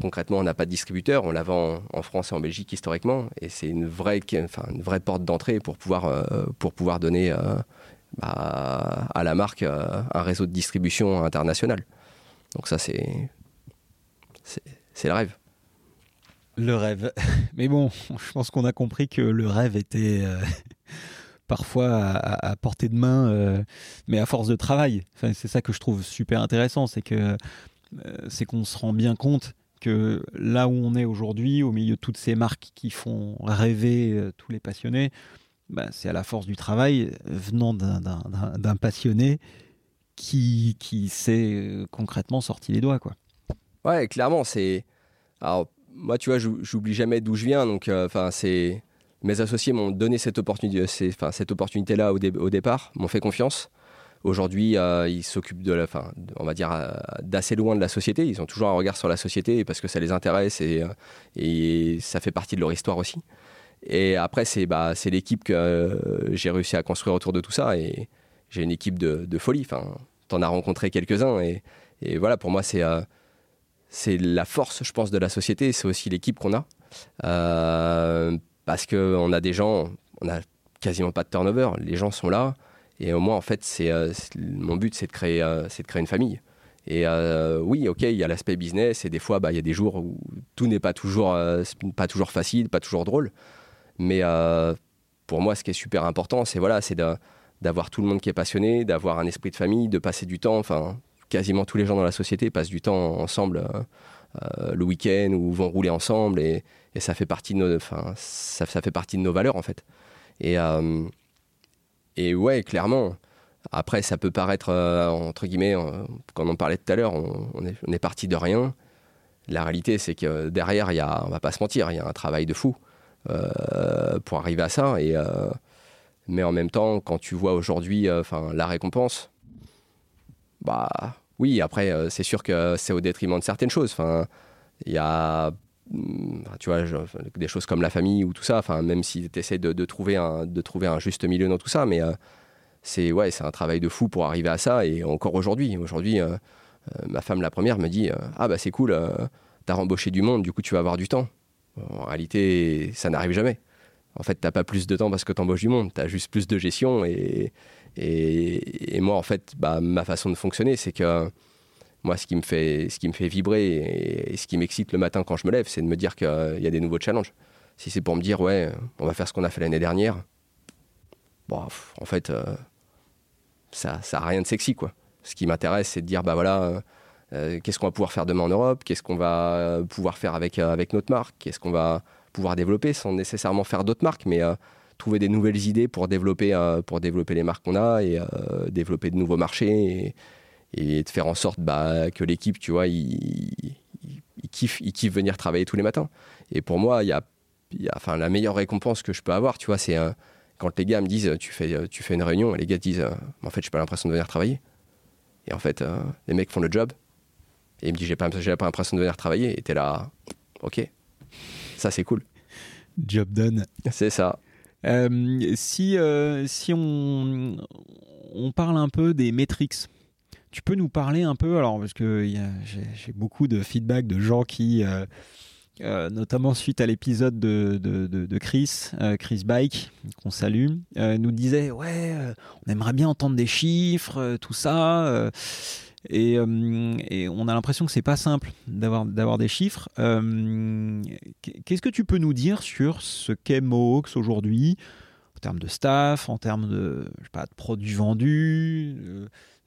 concrètement, on n'a pas de distributeur, on la vend en France et en Belgique historiquement, et c'est une vraie, enfin, une vraie porte d'entrée pour pouvoir, euh, pour pouvoir donner euh, bah, à la marque euh, un réseau de distribution international. Donc ça, c'est, c'est, le rêve. Le rêve. Mais bon, je pense qu'on a compris que le rêve était parfois à, portée de main, mais à force de travail. Enfin, c'est ça que je trouve super intéressant, c'est que c'est qu'on se rend bien compte que là où on est aujourd'hui, au milieu de toutes ces marques qui font rêver euh, tous les passionnés, bah, c'est à la force du travail venant d'un passionné qui, qui s'est euh, concrètement sorti les doigts. Quoi. Ouais, clairement, c'est. Alors, moi, tu vois, j'oublie jamais d'où je viens, donc, euh. Mes associés m'ont donné cette opportunité, cette opportunité-là au, au, départ, m'ont fait confiance. Aujourd'hui, euh, ils s'occupent de la, fin, on va dire, euh, d'assez loin de la société. Ils ont toujours un regard sur la société parce que ça les intéresse et, euh, ça fait partie de leur histoire aussi. Et après, c'est bah, l'équipe que j'ai réussi à construire autour de tout ça. Et j'ai une équipe de, folie. Enfin, en as rencontré quelques-uns. Et, voilà, pour moi, c'est c'est la force, je pense, de la société. C'est aussi l'équipe qu'on a. parce qu'on a des gens, on n'a quasiment pas de turnover. Les gens sont là. Et au moins, en fait, c'est euh, mon but, c'est de, créer, euh, c'est de créer une famille. Et euh, oui, ok, il y a l'aspect business, et des fois, bah, il y a des jours où tout n'est pas toujours, pas toujours facile, pas toujours drôle. Mais pour moi, ce qui est super important, c'est voilà, c'est d'avoir tout le monde qui est passionné, d'avoir un esprit de famille, de passer du temps. Enfin, quasiment tous les gens dans la société passent du temps ensemble le week-end ou vont rouler ensemble, et, ça fait partie de nos, ça, fait partie de nos valeurs en fait. Et et ouais, clairement. Après, ça peut paraître, euh, entre guillemets, euh, quand on parlait tout à l'heure, on, est, parti de rien. La réalité, c'est que derrière, y a, on va pas se mentir, il y a un travail de fou euh, pour arriver à ça. Et, mais en même temps, quand tu vois aujourd'hui la récompense, bah oui, après, c'est sûr que c'est au détriment de certaines choses. Il y a tu vois, des choses comme la famille ou tout ça, enfin, même si tu essaies de, trouver un, de trouver un juste milieu dans tout ça, mais euh, c'est ouais, un travail de fou pour arriver à ça, et encore aujourd'hui. Aujourd'hui, euh, euh, ma femme, la première, me dit Ah, bah c'est cool, t'as rembauché du monde, du coup, tu vas avoir du temps. En réalité, ça n'arrive jamais. en fait, t'as pas plus de temps parce que t'embauches du monde, tu as juste plus de gestion. Et, et, moi, en fait, bah, ma façon de fonctionner, c'est que moi, ce qui me fait, ce qui me fait vibrer et, ce qui m'excite le matin quand je me lève, c'est de me dire qu'il y a des nouveaux challenges. Si c'est pour me dire, ouais, on va faire ce qu'on a fait l'année dernière, bon, en fait, euh, ça n'a rien de sexy, quoi. Ce qui m'intéresse, c'est de dire, bah voilà, euh, qu'est-ce qu'on va pouvoir faire demain en Europe? Qu'est-ce qu'on va pouvoir faire avec, avec notre marque? Qu'est-ce qu'on va pouvoir développer sans nécessairement faire d'autres marques, mais euh, trouver des nouvelles idées pour développer, euh, pour développer les marques qu'on a et euh, développer de nouveaux marchés de faire en sorte bah, que l'équipe, tu vois, il, kiffe, il kiffe venir travailler tous les matins. Et pour moi, il y a, enfin, la meilleure récompense que je peux avoir, tu vois, c'est quand les gars me disent tu fais, tu fais une réunion et les gars disent en fait, j'ai pas l'impression de venir travailler. Et en fait, les mecs font le job et ils me disent j'ai pas, j'ai pas l'impression de venir travailler. Et t'es là, ok, ça, c'est cool. Job done. C'est ça. Euh, si euh, si on, on parle un peu des métriques, tu peux nous parler un peu, alors parce que j'ai beaucoup de feedback de gens qui, euh, notamment suite à l'épisode de, de, de, Chris, Chris Bike, qu'on salue, nous disait ouais, on aimerait bien entendre des chiffres, tout ça. Euh, et, on a l'impression que c'est pas simple d'avoir des chiffres. Euh, qu'est-ce que tu peux nous dire sur ce qu'est Mohawks aujourd'hui? En termes de staff, en termes de, pas, de produits vendus,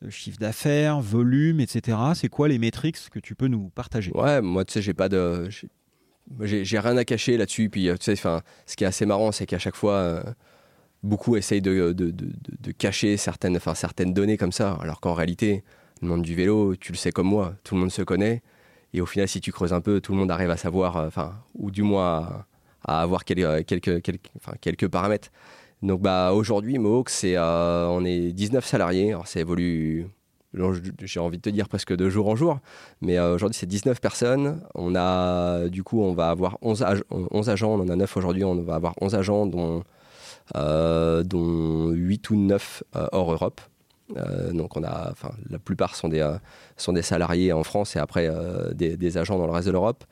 de chiffre d'affaires, volume, etc. C'est quoi les métriques que tu peux nous partager? Ouais, moi tu sais, j'ai pas de, j'ai rien à cacher là-dessus. Puis tu sais, ce qui est assez marrant, c'est qu'à chaque fois. Euh, beaucoup essayent de, de, de, cacher certaines, certaines données comme ça, alors qu'en réalité, le monde du vélo, tu le sais comme moi, tout le monde se connaît. Et au final, si tu creuses un peu, tout le monde arrive à savoir, euh, enfin, ou du moins à, avoir quelques, quelques, quelques, paramètres. Donc bah, aujourd'hui, Mohawk, c'est, euh, on est 19 salariés. Ça évolue, j'ai envie de te dire presque de jour en jour. Mais euh, aujourd'hui, c'est 19 personnes. On a, du coup, on va avoir 11, 11 agents. On en a 9 aujourd'hui. On va avoir 11 agents, dont, dont 8 ou 9 hors Europe. Euh, donc on a, la plupart sont des, euh, des salariés en France et après euh, des, agents dans le reste de l'Europe.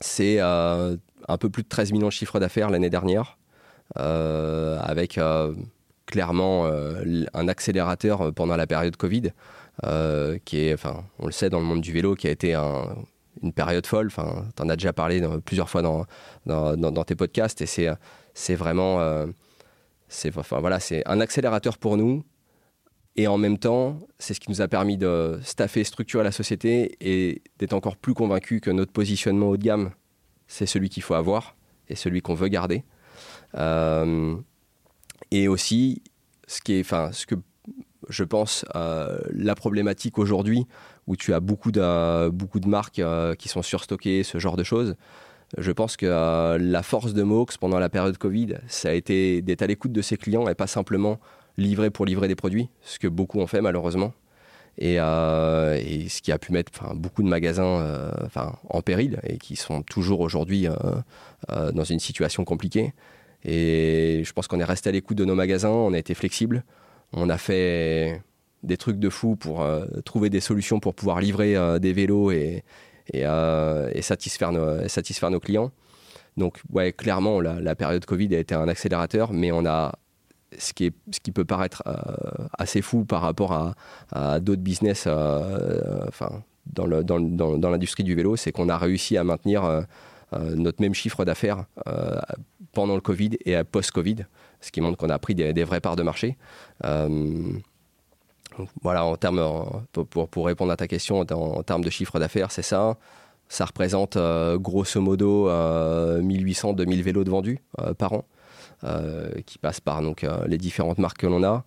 c'est un peu plus de 13 millions de chiffres d'affaires l'année dernière, avec clairement un accélérateur pendant la période Covid, qui est, enfin, on le sait dans le monde du vélo, qui a été une période folle. Enfin, tu en as déjà parlé plusieurs fois dans, tes podcasts et c'est, c'est vraiment c'est enfin, voilà, un accélérateur pour nous. Et en même temps, c'est ce qui nous a permis de staffer, structurer la société et d'être encore plus convaincus que notre positionnement haut de gamme, c'est celui qu'il faut avoir et celui qu'on veut garder. Euh, et aussi, ce qui est, enfin, ce que je pense, euh, la problématique aujourd'hui, où tu as beaucoup de, beaucoup de marques euh, qui sont surstockées, ce genre de choses, je pense que la force de Mox pendant la période Covid, ça a été d'être à l'écoute de ses clients et pas simplement livrer pour livrer des produits, ce que beaucoup ont fait malheureusement. Et, ce qui a pu mettre beaucoup de magasins en péril et qui sont toujours aujourd'hui dans une situation compliquée. Et je pense qu'on est resté à l'écoute de nos magasins, on a été flexible, on a fait des trucs de fou pour trouver des solutions pour pouvoir livrer des vélos et, euh, et, satisfaire, nos, clients. Donc, ouais, clairement, la, période Covid a été un accélérateur, mais on a ce qui, est, ce qui peut paraître euh, assez fou par rapport à, d'autres business euh, enfin, dans, l'industrie du vélo, c'est qu'on a réussi à maintenir notre même chiffre d'affaires pendant le Covid et post-Covid, ce qui montre qu'on a pris des, vraies parts de marché voilà, en termes, pour, pour, répondre à ta question, en, termes de chiffre d'affaires, c'est ça. Ça représente euh, grosso modo 1800-2000 euh, vélos de vendus euh, par an, qui passent par donc, les différentes marques que l'on a.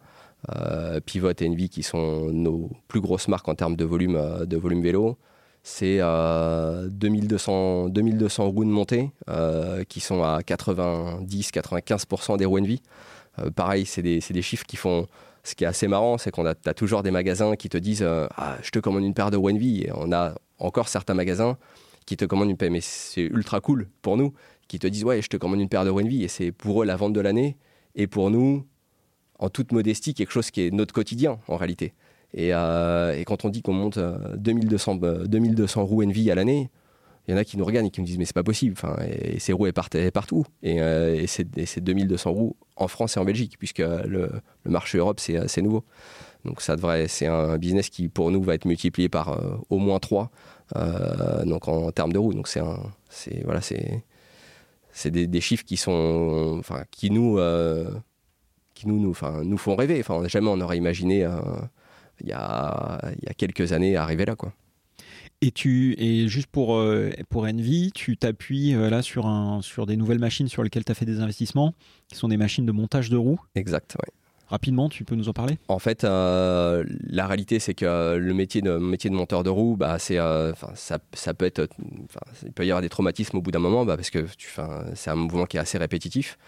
Pivot et Envy qui sont nos plus grosses marques en termes de volume, de volume vélo. C'est 2200, 2200 roues de montée qui sont à 90-95% des roues Envy. pareil, c'est des, des, chiffres qui font ce qui est assez marrant, c'est qu'on a, toujours des magasins qui te disent euh, ah, je te commande une paire de Wenvy. Et on a encore certains magasins qui te commandent une paire, mais c'est ultra cool pour nous, qui te disent ouais, je te commande une paire de Wenvy. Et c'est pour eux la vente de l'année. Et pour nous, en toute modestie, quelque chose qui est notre quotidien en réalité. Et, euh, quand on dit qu'on monte 2200, euh, 2200 roues Envy à l'année, il y en a qui nous regardent et qui nous disent mais c'est pas possible. Enfin, et, ces roues elles partout. Et, et c'est 2200 roues en France et en Belgique, puisque le, marché Europe c'est nouveau. Donc ça devrait, c'est un business qui pour nous va être multiplié par au moins 3 donc en, termes de roues. Donc c'est c'est voilà, c'est c'est des, chiffres qui sont, enfin, qui nous, qui nous, nous, enfin, nous font rêver. Enfin, jamais on aurait imaginé il y a, il y a quelques années arriver là, quoi. Et, tu, et juste pour, euh, pour Envy, tu t'appuies euh, là sur, un, sur des nouvelles machines sur lesquelles tu as fait des investissements, qui sont des machines de montage de roues. Exact, oui. Rapidement, tu peux nous en parler? En fait, euh, la réalité, c'est que le métier de, métier de monteur de roue, bah, c'est, euh, ça, ça, peut être, il peut y avoir des traumatismes au bout d'un moment, bah, parce que c'est un mouvement qui est assez répétitif.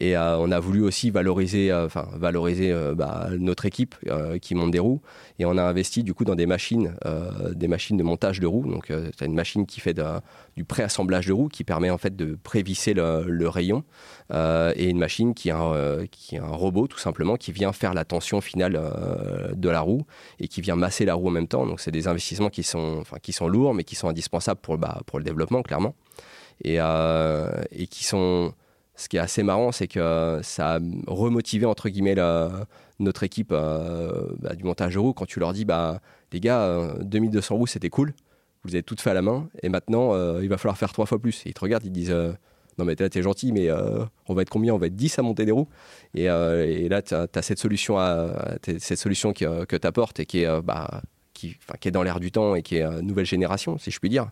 Et euh, on a voulu aussi valoriser, enfin, valoriser bah, notre équipe qui monte des roues. Et on a investi du coup dans des machines, des machines de montage de roues. Donc, as une machine qui fait du préassemblage de roues, qui permet en fait de prévisser le, rayon, et une machine qui a, qui est un robot tout simplement qui vient faire la tension finale euh, de la roue et qui vient masser la roue en même temps. Donc c'est des investissements qui sont, enfin, qui sont lourds mais qui sont indispensables pour, bah, pour le développement clairement. Et, euh, et qui sont... Ce qui est assez marrant, c'est que ça a remotivé entre guillemets notre équipe euh, bah, du montage de roues quand tu leur dis bah les gars 2200 roues c'était cool, vous avez toutes fait à la main et maintenant il va falloir faire trois fois plus. Ils te regardent, ils disent non mais t'es gentil, mais euh, on va être combien? On va être 10 à monter des roues. Et, euh, là, tu as, cette solution, cette solution que, tu apportes et qui est, euh, bah, qui, est dans l'air du temps et qui est nouvelle génération, si je puis dire.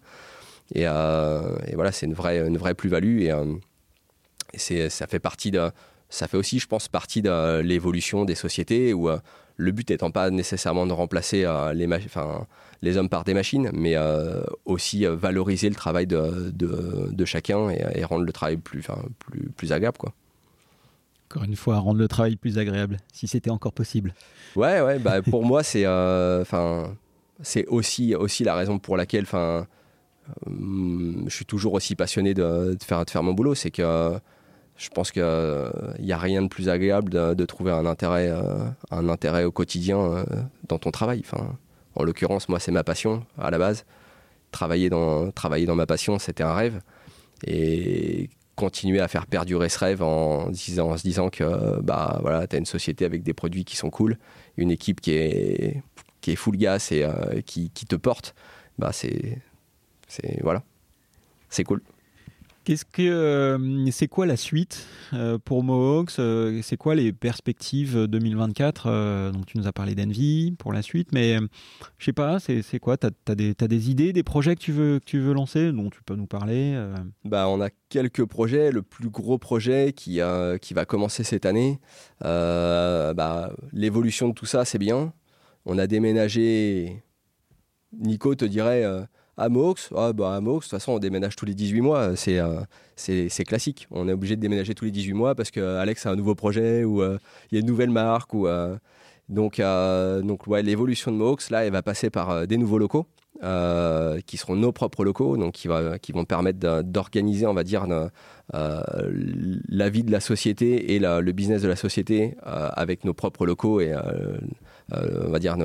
Et, voilà, c'est une vraie, plus-value. Et, ça fait partie de, ça fait aussi, je pense, partie de l'évolution des sociétés où le but étant pas nécessairement de remplacer les, enfin, les hommes par des machines, mais euh, aussi euh, valoriser le travail de, de, chacun et, rendre le travail plus, plus, plus agréable. Quoi. Encore une fois, rendre le travail plus agréable, si c'était encore possible. Ouais, ouais, bah, pour moi, c'est euh, enfin c'est aussi, aussi la raison pour laquelle je suis toujours aussi passionné de, faire, de faire mon boulot. C'est que je pense qu'il n'y a rien de plus agréable de, trouver un intérêt, un intérêt au quotidien dans ton travail. Enfin, en l'occurrence, moi, c'est ma passion à la base. Travailler dans, ma passion, c'était un rêve. Et continuer à faire perdurer ce rêve en, disant, en se disant que bah, voilà, tu as une société avec des produits qui sont cool, une équipe qui est, qui est full gas et euh, qui, qui, te porte, bah, c'est, voilà, c'est cool. Qu'est-ce que euh, c'est quoi la suite euh, pour Mohawks euh, C'est quoi les perspectives 2024 Donc tu nous as parlé d'Envy pour la suite, mais je sais pas, c'est quoi? Tu as, des idées, des projets que tu veux, que tu veux lancer dont tu peux nous parler bah, On a quelques projets. Le plus gros projet qui, qui va commencer cette année, bah, l'évolution de tout ça, c'est bien. On a déménagé, Nico te dirait à Mox, ah bah à de toute façon, on déménage tous les 18 mois, euh, c'est classique. On est obligé de déménager tous les 18 mois parce que Alex a un nouveau projet ou euh, il y a une nouvelle marque. Ou, euh, donc, donc ouais, l'évolution de Mox, là, elle va passer par des nouveaux locaux. qui seront nos propres locaux, donc qui, va, qui vont permettre d'organiser, on va dire, la vie de la société et le business de la société avec nos propres locaux et, on va dire,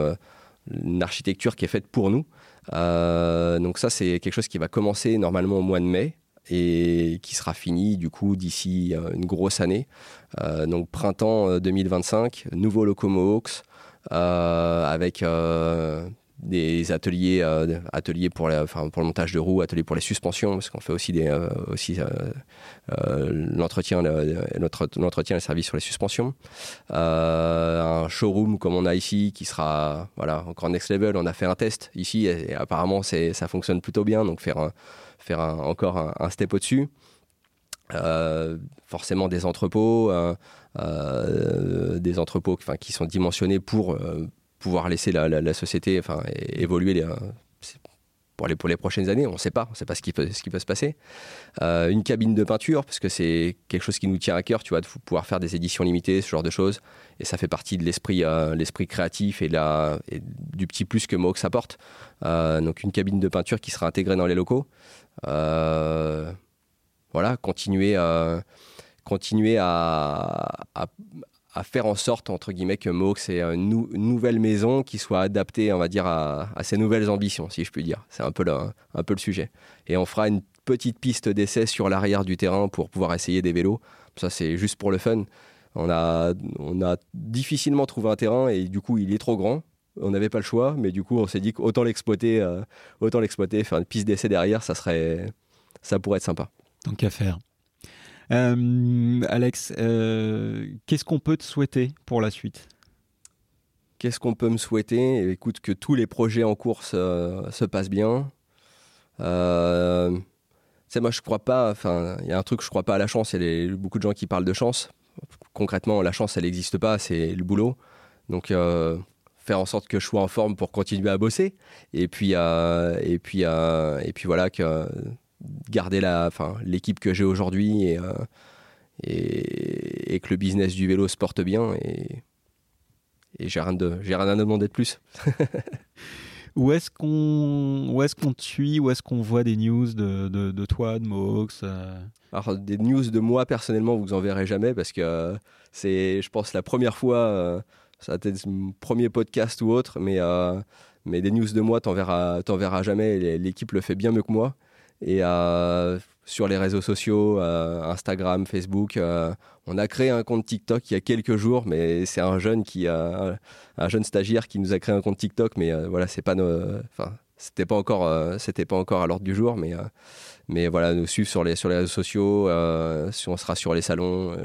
une architecture qui est faite pour nous. Euh, donc ça, c'est quelque chose qui va commencer normalement au mois de mai et qui sera fini du coup d'ici euh, une grosse année. Euh, donc printemps 2025, nouveau Locomox avec des ateliers, euh, ateliers pour, pour le montage de roues, ateliers pour les suspensions, parce qu'on fait aussi, euh, aussi euh, l'entretien, notre, l'entretien et le service sur les suspensions. un showroom comme on a ici, qui sera voilà, encore next level. On a fait un test ici et, apparemment ça fonctionne plutôt bien, donc faire, faire encore un, step au-dessus. forcément des entrepôts, des entrepôts qui sont dimensionnés pour pouvoir laisser la, société enfin, évoluer pour, les, pour les prochaines années. On ne sait pas, on ne sait pas ce qui peut, ce qui peut se passer. Euh, une cabine de peinture, parce que c'est quelque chose qui nous tient à cœur, tu vois, de pouvoir faire des éditions limitées, ce genre de choses. Et ça fait partie de l'esprit euh, créatif et, la, du petit plus que Mox apporte. Euh, donc une cabine de peinture qui sera intégrée dans les locaux. voilà, continuer, continuer à, faire en sorte, entre guillemets, que Mohawk ait une, nouvelle maison qui soit adaptée, on va dire, à, ses nouvelles ambitions, si je puis dire. C'est un peu, le, un peu le sujet. Et on fera une petite piste d'essai sur l'arrière du terrain pour pouvoir essayer des vélos. Ça, c'est juste pour le fun. On a, on a difficilement trouvé un terrain et du coup, il est trop grand. On n'avait pas le choix, mais du coup, on s'est dit qu'autant l'exploiter, euh, autant l'exploiter, faire une piste d'essai derrière, ça serait, ça pourrait être sympa. Donc à faire. Euh, Alex, euh, qu'est-ce qu'on peut te souhaiter pour la suite? Qu'est-ce qu'on peut me souhaiter? Écoute, que tous les projets en course se passent bien. Euh, moi, je crois pas. Enfin, il y a un truc, je crois pas à la chance. Il y a beaucoup de gens qui parlent de chance. Concrètement, la chance, elle n'existe pas. C'est le boulot. Donc, faire en sorte que je sois en forme pour continuer à bosser. Et puis, et puis, et puis voilà que garder la, enfin, l'équipe que j'ai aujourd'hui et, euh, et, que le business du vélo se porte bien. Et, et j'ai rien, de, j'ai rien à demander de plus. où est-ce qu'on où est-ce qu'on te suit Où est-ce qu'on voit des news de, de, de toi, de Mox euh? Alors, des news de moi personnellement, vous en verrez jamais parce que c'est, je pense, la première fois. Euh, ça a été mon premier podcast ou autre, mais, mais des news de moi, t'en verras, t'en verras jamais. L'équipe le fait bien mieux que moi. Et euh, sur les réseaux sociaux, euh, Instagram, Facebook, euh, on a créé un compte TikTok il y a quelques jours, mais c'est un jeune qui un jeune stagiaire qui nous a créé un compte TikTok, mais voilà, c'est pas enfin, c'était pas encore, c'était pas encore à l'ordre du jour, mais mais voilà, nous suivre sur les sur les réseaux sociaux, si on sera sur les salons,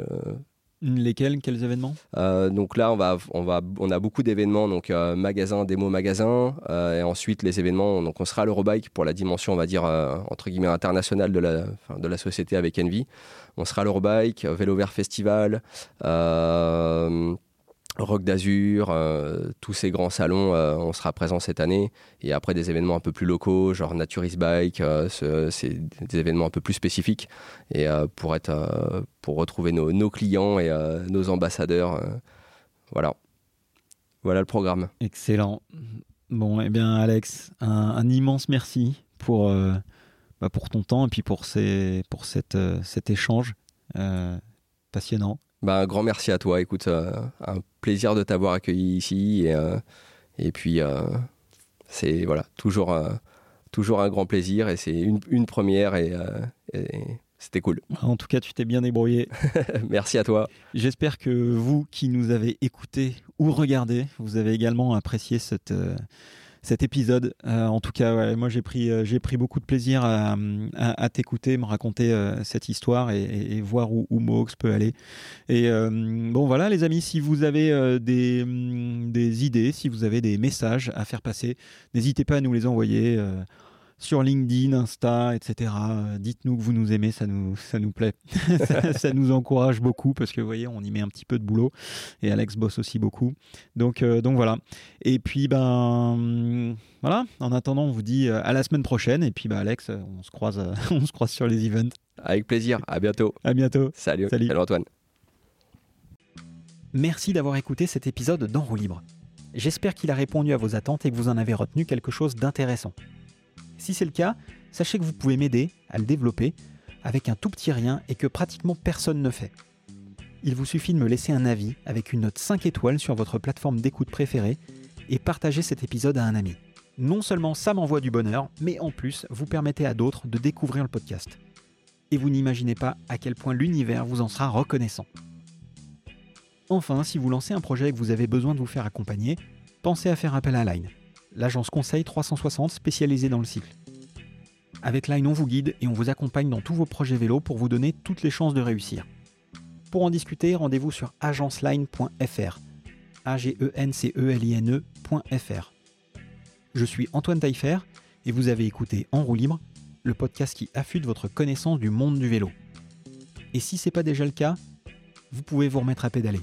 Lesquels Quels événements? Euh, Donc là, on, va, on, va, on a beaucoup d'événements, donc euh, magasin, démo magasin, euh, et ensuite les événements. Donc on sera à l'Eurobike pour la dimension, on va dire, entre guillemets, internationale de la, de la société avec Envy. On sera à l'Eurobike, Vélo Vert Festival, Rock d'Azur, euh, tous ces grands salons, euh, on sera présent cette année. Et après des événements un peu plus locaux, genre Naturist Bike, euh, c'est des événements un peu plus spécifiques. Et pour être, pour retrouver nos, clients et nos ambassadeurs, voilà, voilà le programme. Excellent. Bon, eh bien, Alex, un, immense merci pour bah, pour ton temps et puis pour ces, pour cette, cet échange passionnant. Bah, un grand merci à toi. Écoute, euh, un plaisir de t'avoir accueilli ici. Et, euh, et puis, euh, c'est voilà, toujours, toujours un grand plaisir. Et c'est une, une, première. Et, c'était cool. En tout cas, tu t'es bien débrouillé. merci à toi. J'espère que vous qui nous avez écoutés ou regardés, vous avez également apprécié cette cet épisode. Euh, en tout cas, moi j'ai pris, euh, j'ai pris beaucoup de plaisir à, t'écouter, me raconter euh, cette histoire et, voir où, où peut aller. Et bon voilà les amis, si vous avez des, des, idées, si vous avez des messages à faire passer, n'hésitez pas à nous les envoyer sur LinkedIn, Insta, etc. Euh, dites-nous que vous nous aimez, ça nous, ça nous plaît. ça, nous encourage beaucoup parce que vous voyez, on y met un petit peu de boulot et Alex bosse aussi beaucoup. Donc, euh, donc voilà. Et puis, ben voilà, en attendant, on vous dit euh, à la semaine prochaine. Et puis, ben, Alex, on se croise, on se croise sur les events. Avec plaisir, à bientôt. À bientôt. Salut, Salut. Salut Antoine. Merci d'avoir écouté cet épisode d'En libre. J'espère qu'il a répondu à vos attentes et que vous en avez retenu quelque chose d'intéressant. Si c'est le cas, sachez que vous pouvez m'aider à le développer avec un tout petit rien et que pratiquement personne ne fait. Il vous suffit de me laisser un avis avec une note 5 étoiles sur votre plateforme d'écoute préférée et partager cet épisode à un ami. Non seulement ça m'envoie du bonheur, mais en plus vous permettez à d'autres de découvrir le podcast. Et vous n'imaginez pas à quel point l'univers vous en sera reconnaissant. Enfin, si vous lancez un projet et que vous avez besoin de vous faire accompagner, pensez à faire appel à Line l'agence conseil 360 spécialisée dans le cycle. Avec Line, on vous guide et on vous accompagne dans tous vos projets vélo pour vous donner toutes les chances de réussir. Pour en discuter, rendez-vous sur agenceline.fr. a g e n c e l i n -E Je suis Antoine Taillefer et vous avez écouté En roue libre, le podcast qui affûte votre connaissance du monde du vélo. Et si ce n'est pas déjà le cas, vous pouvez vous remettre à pédaler.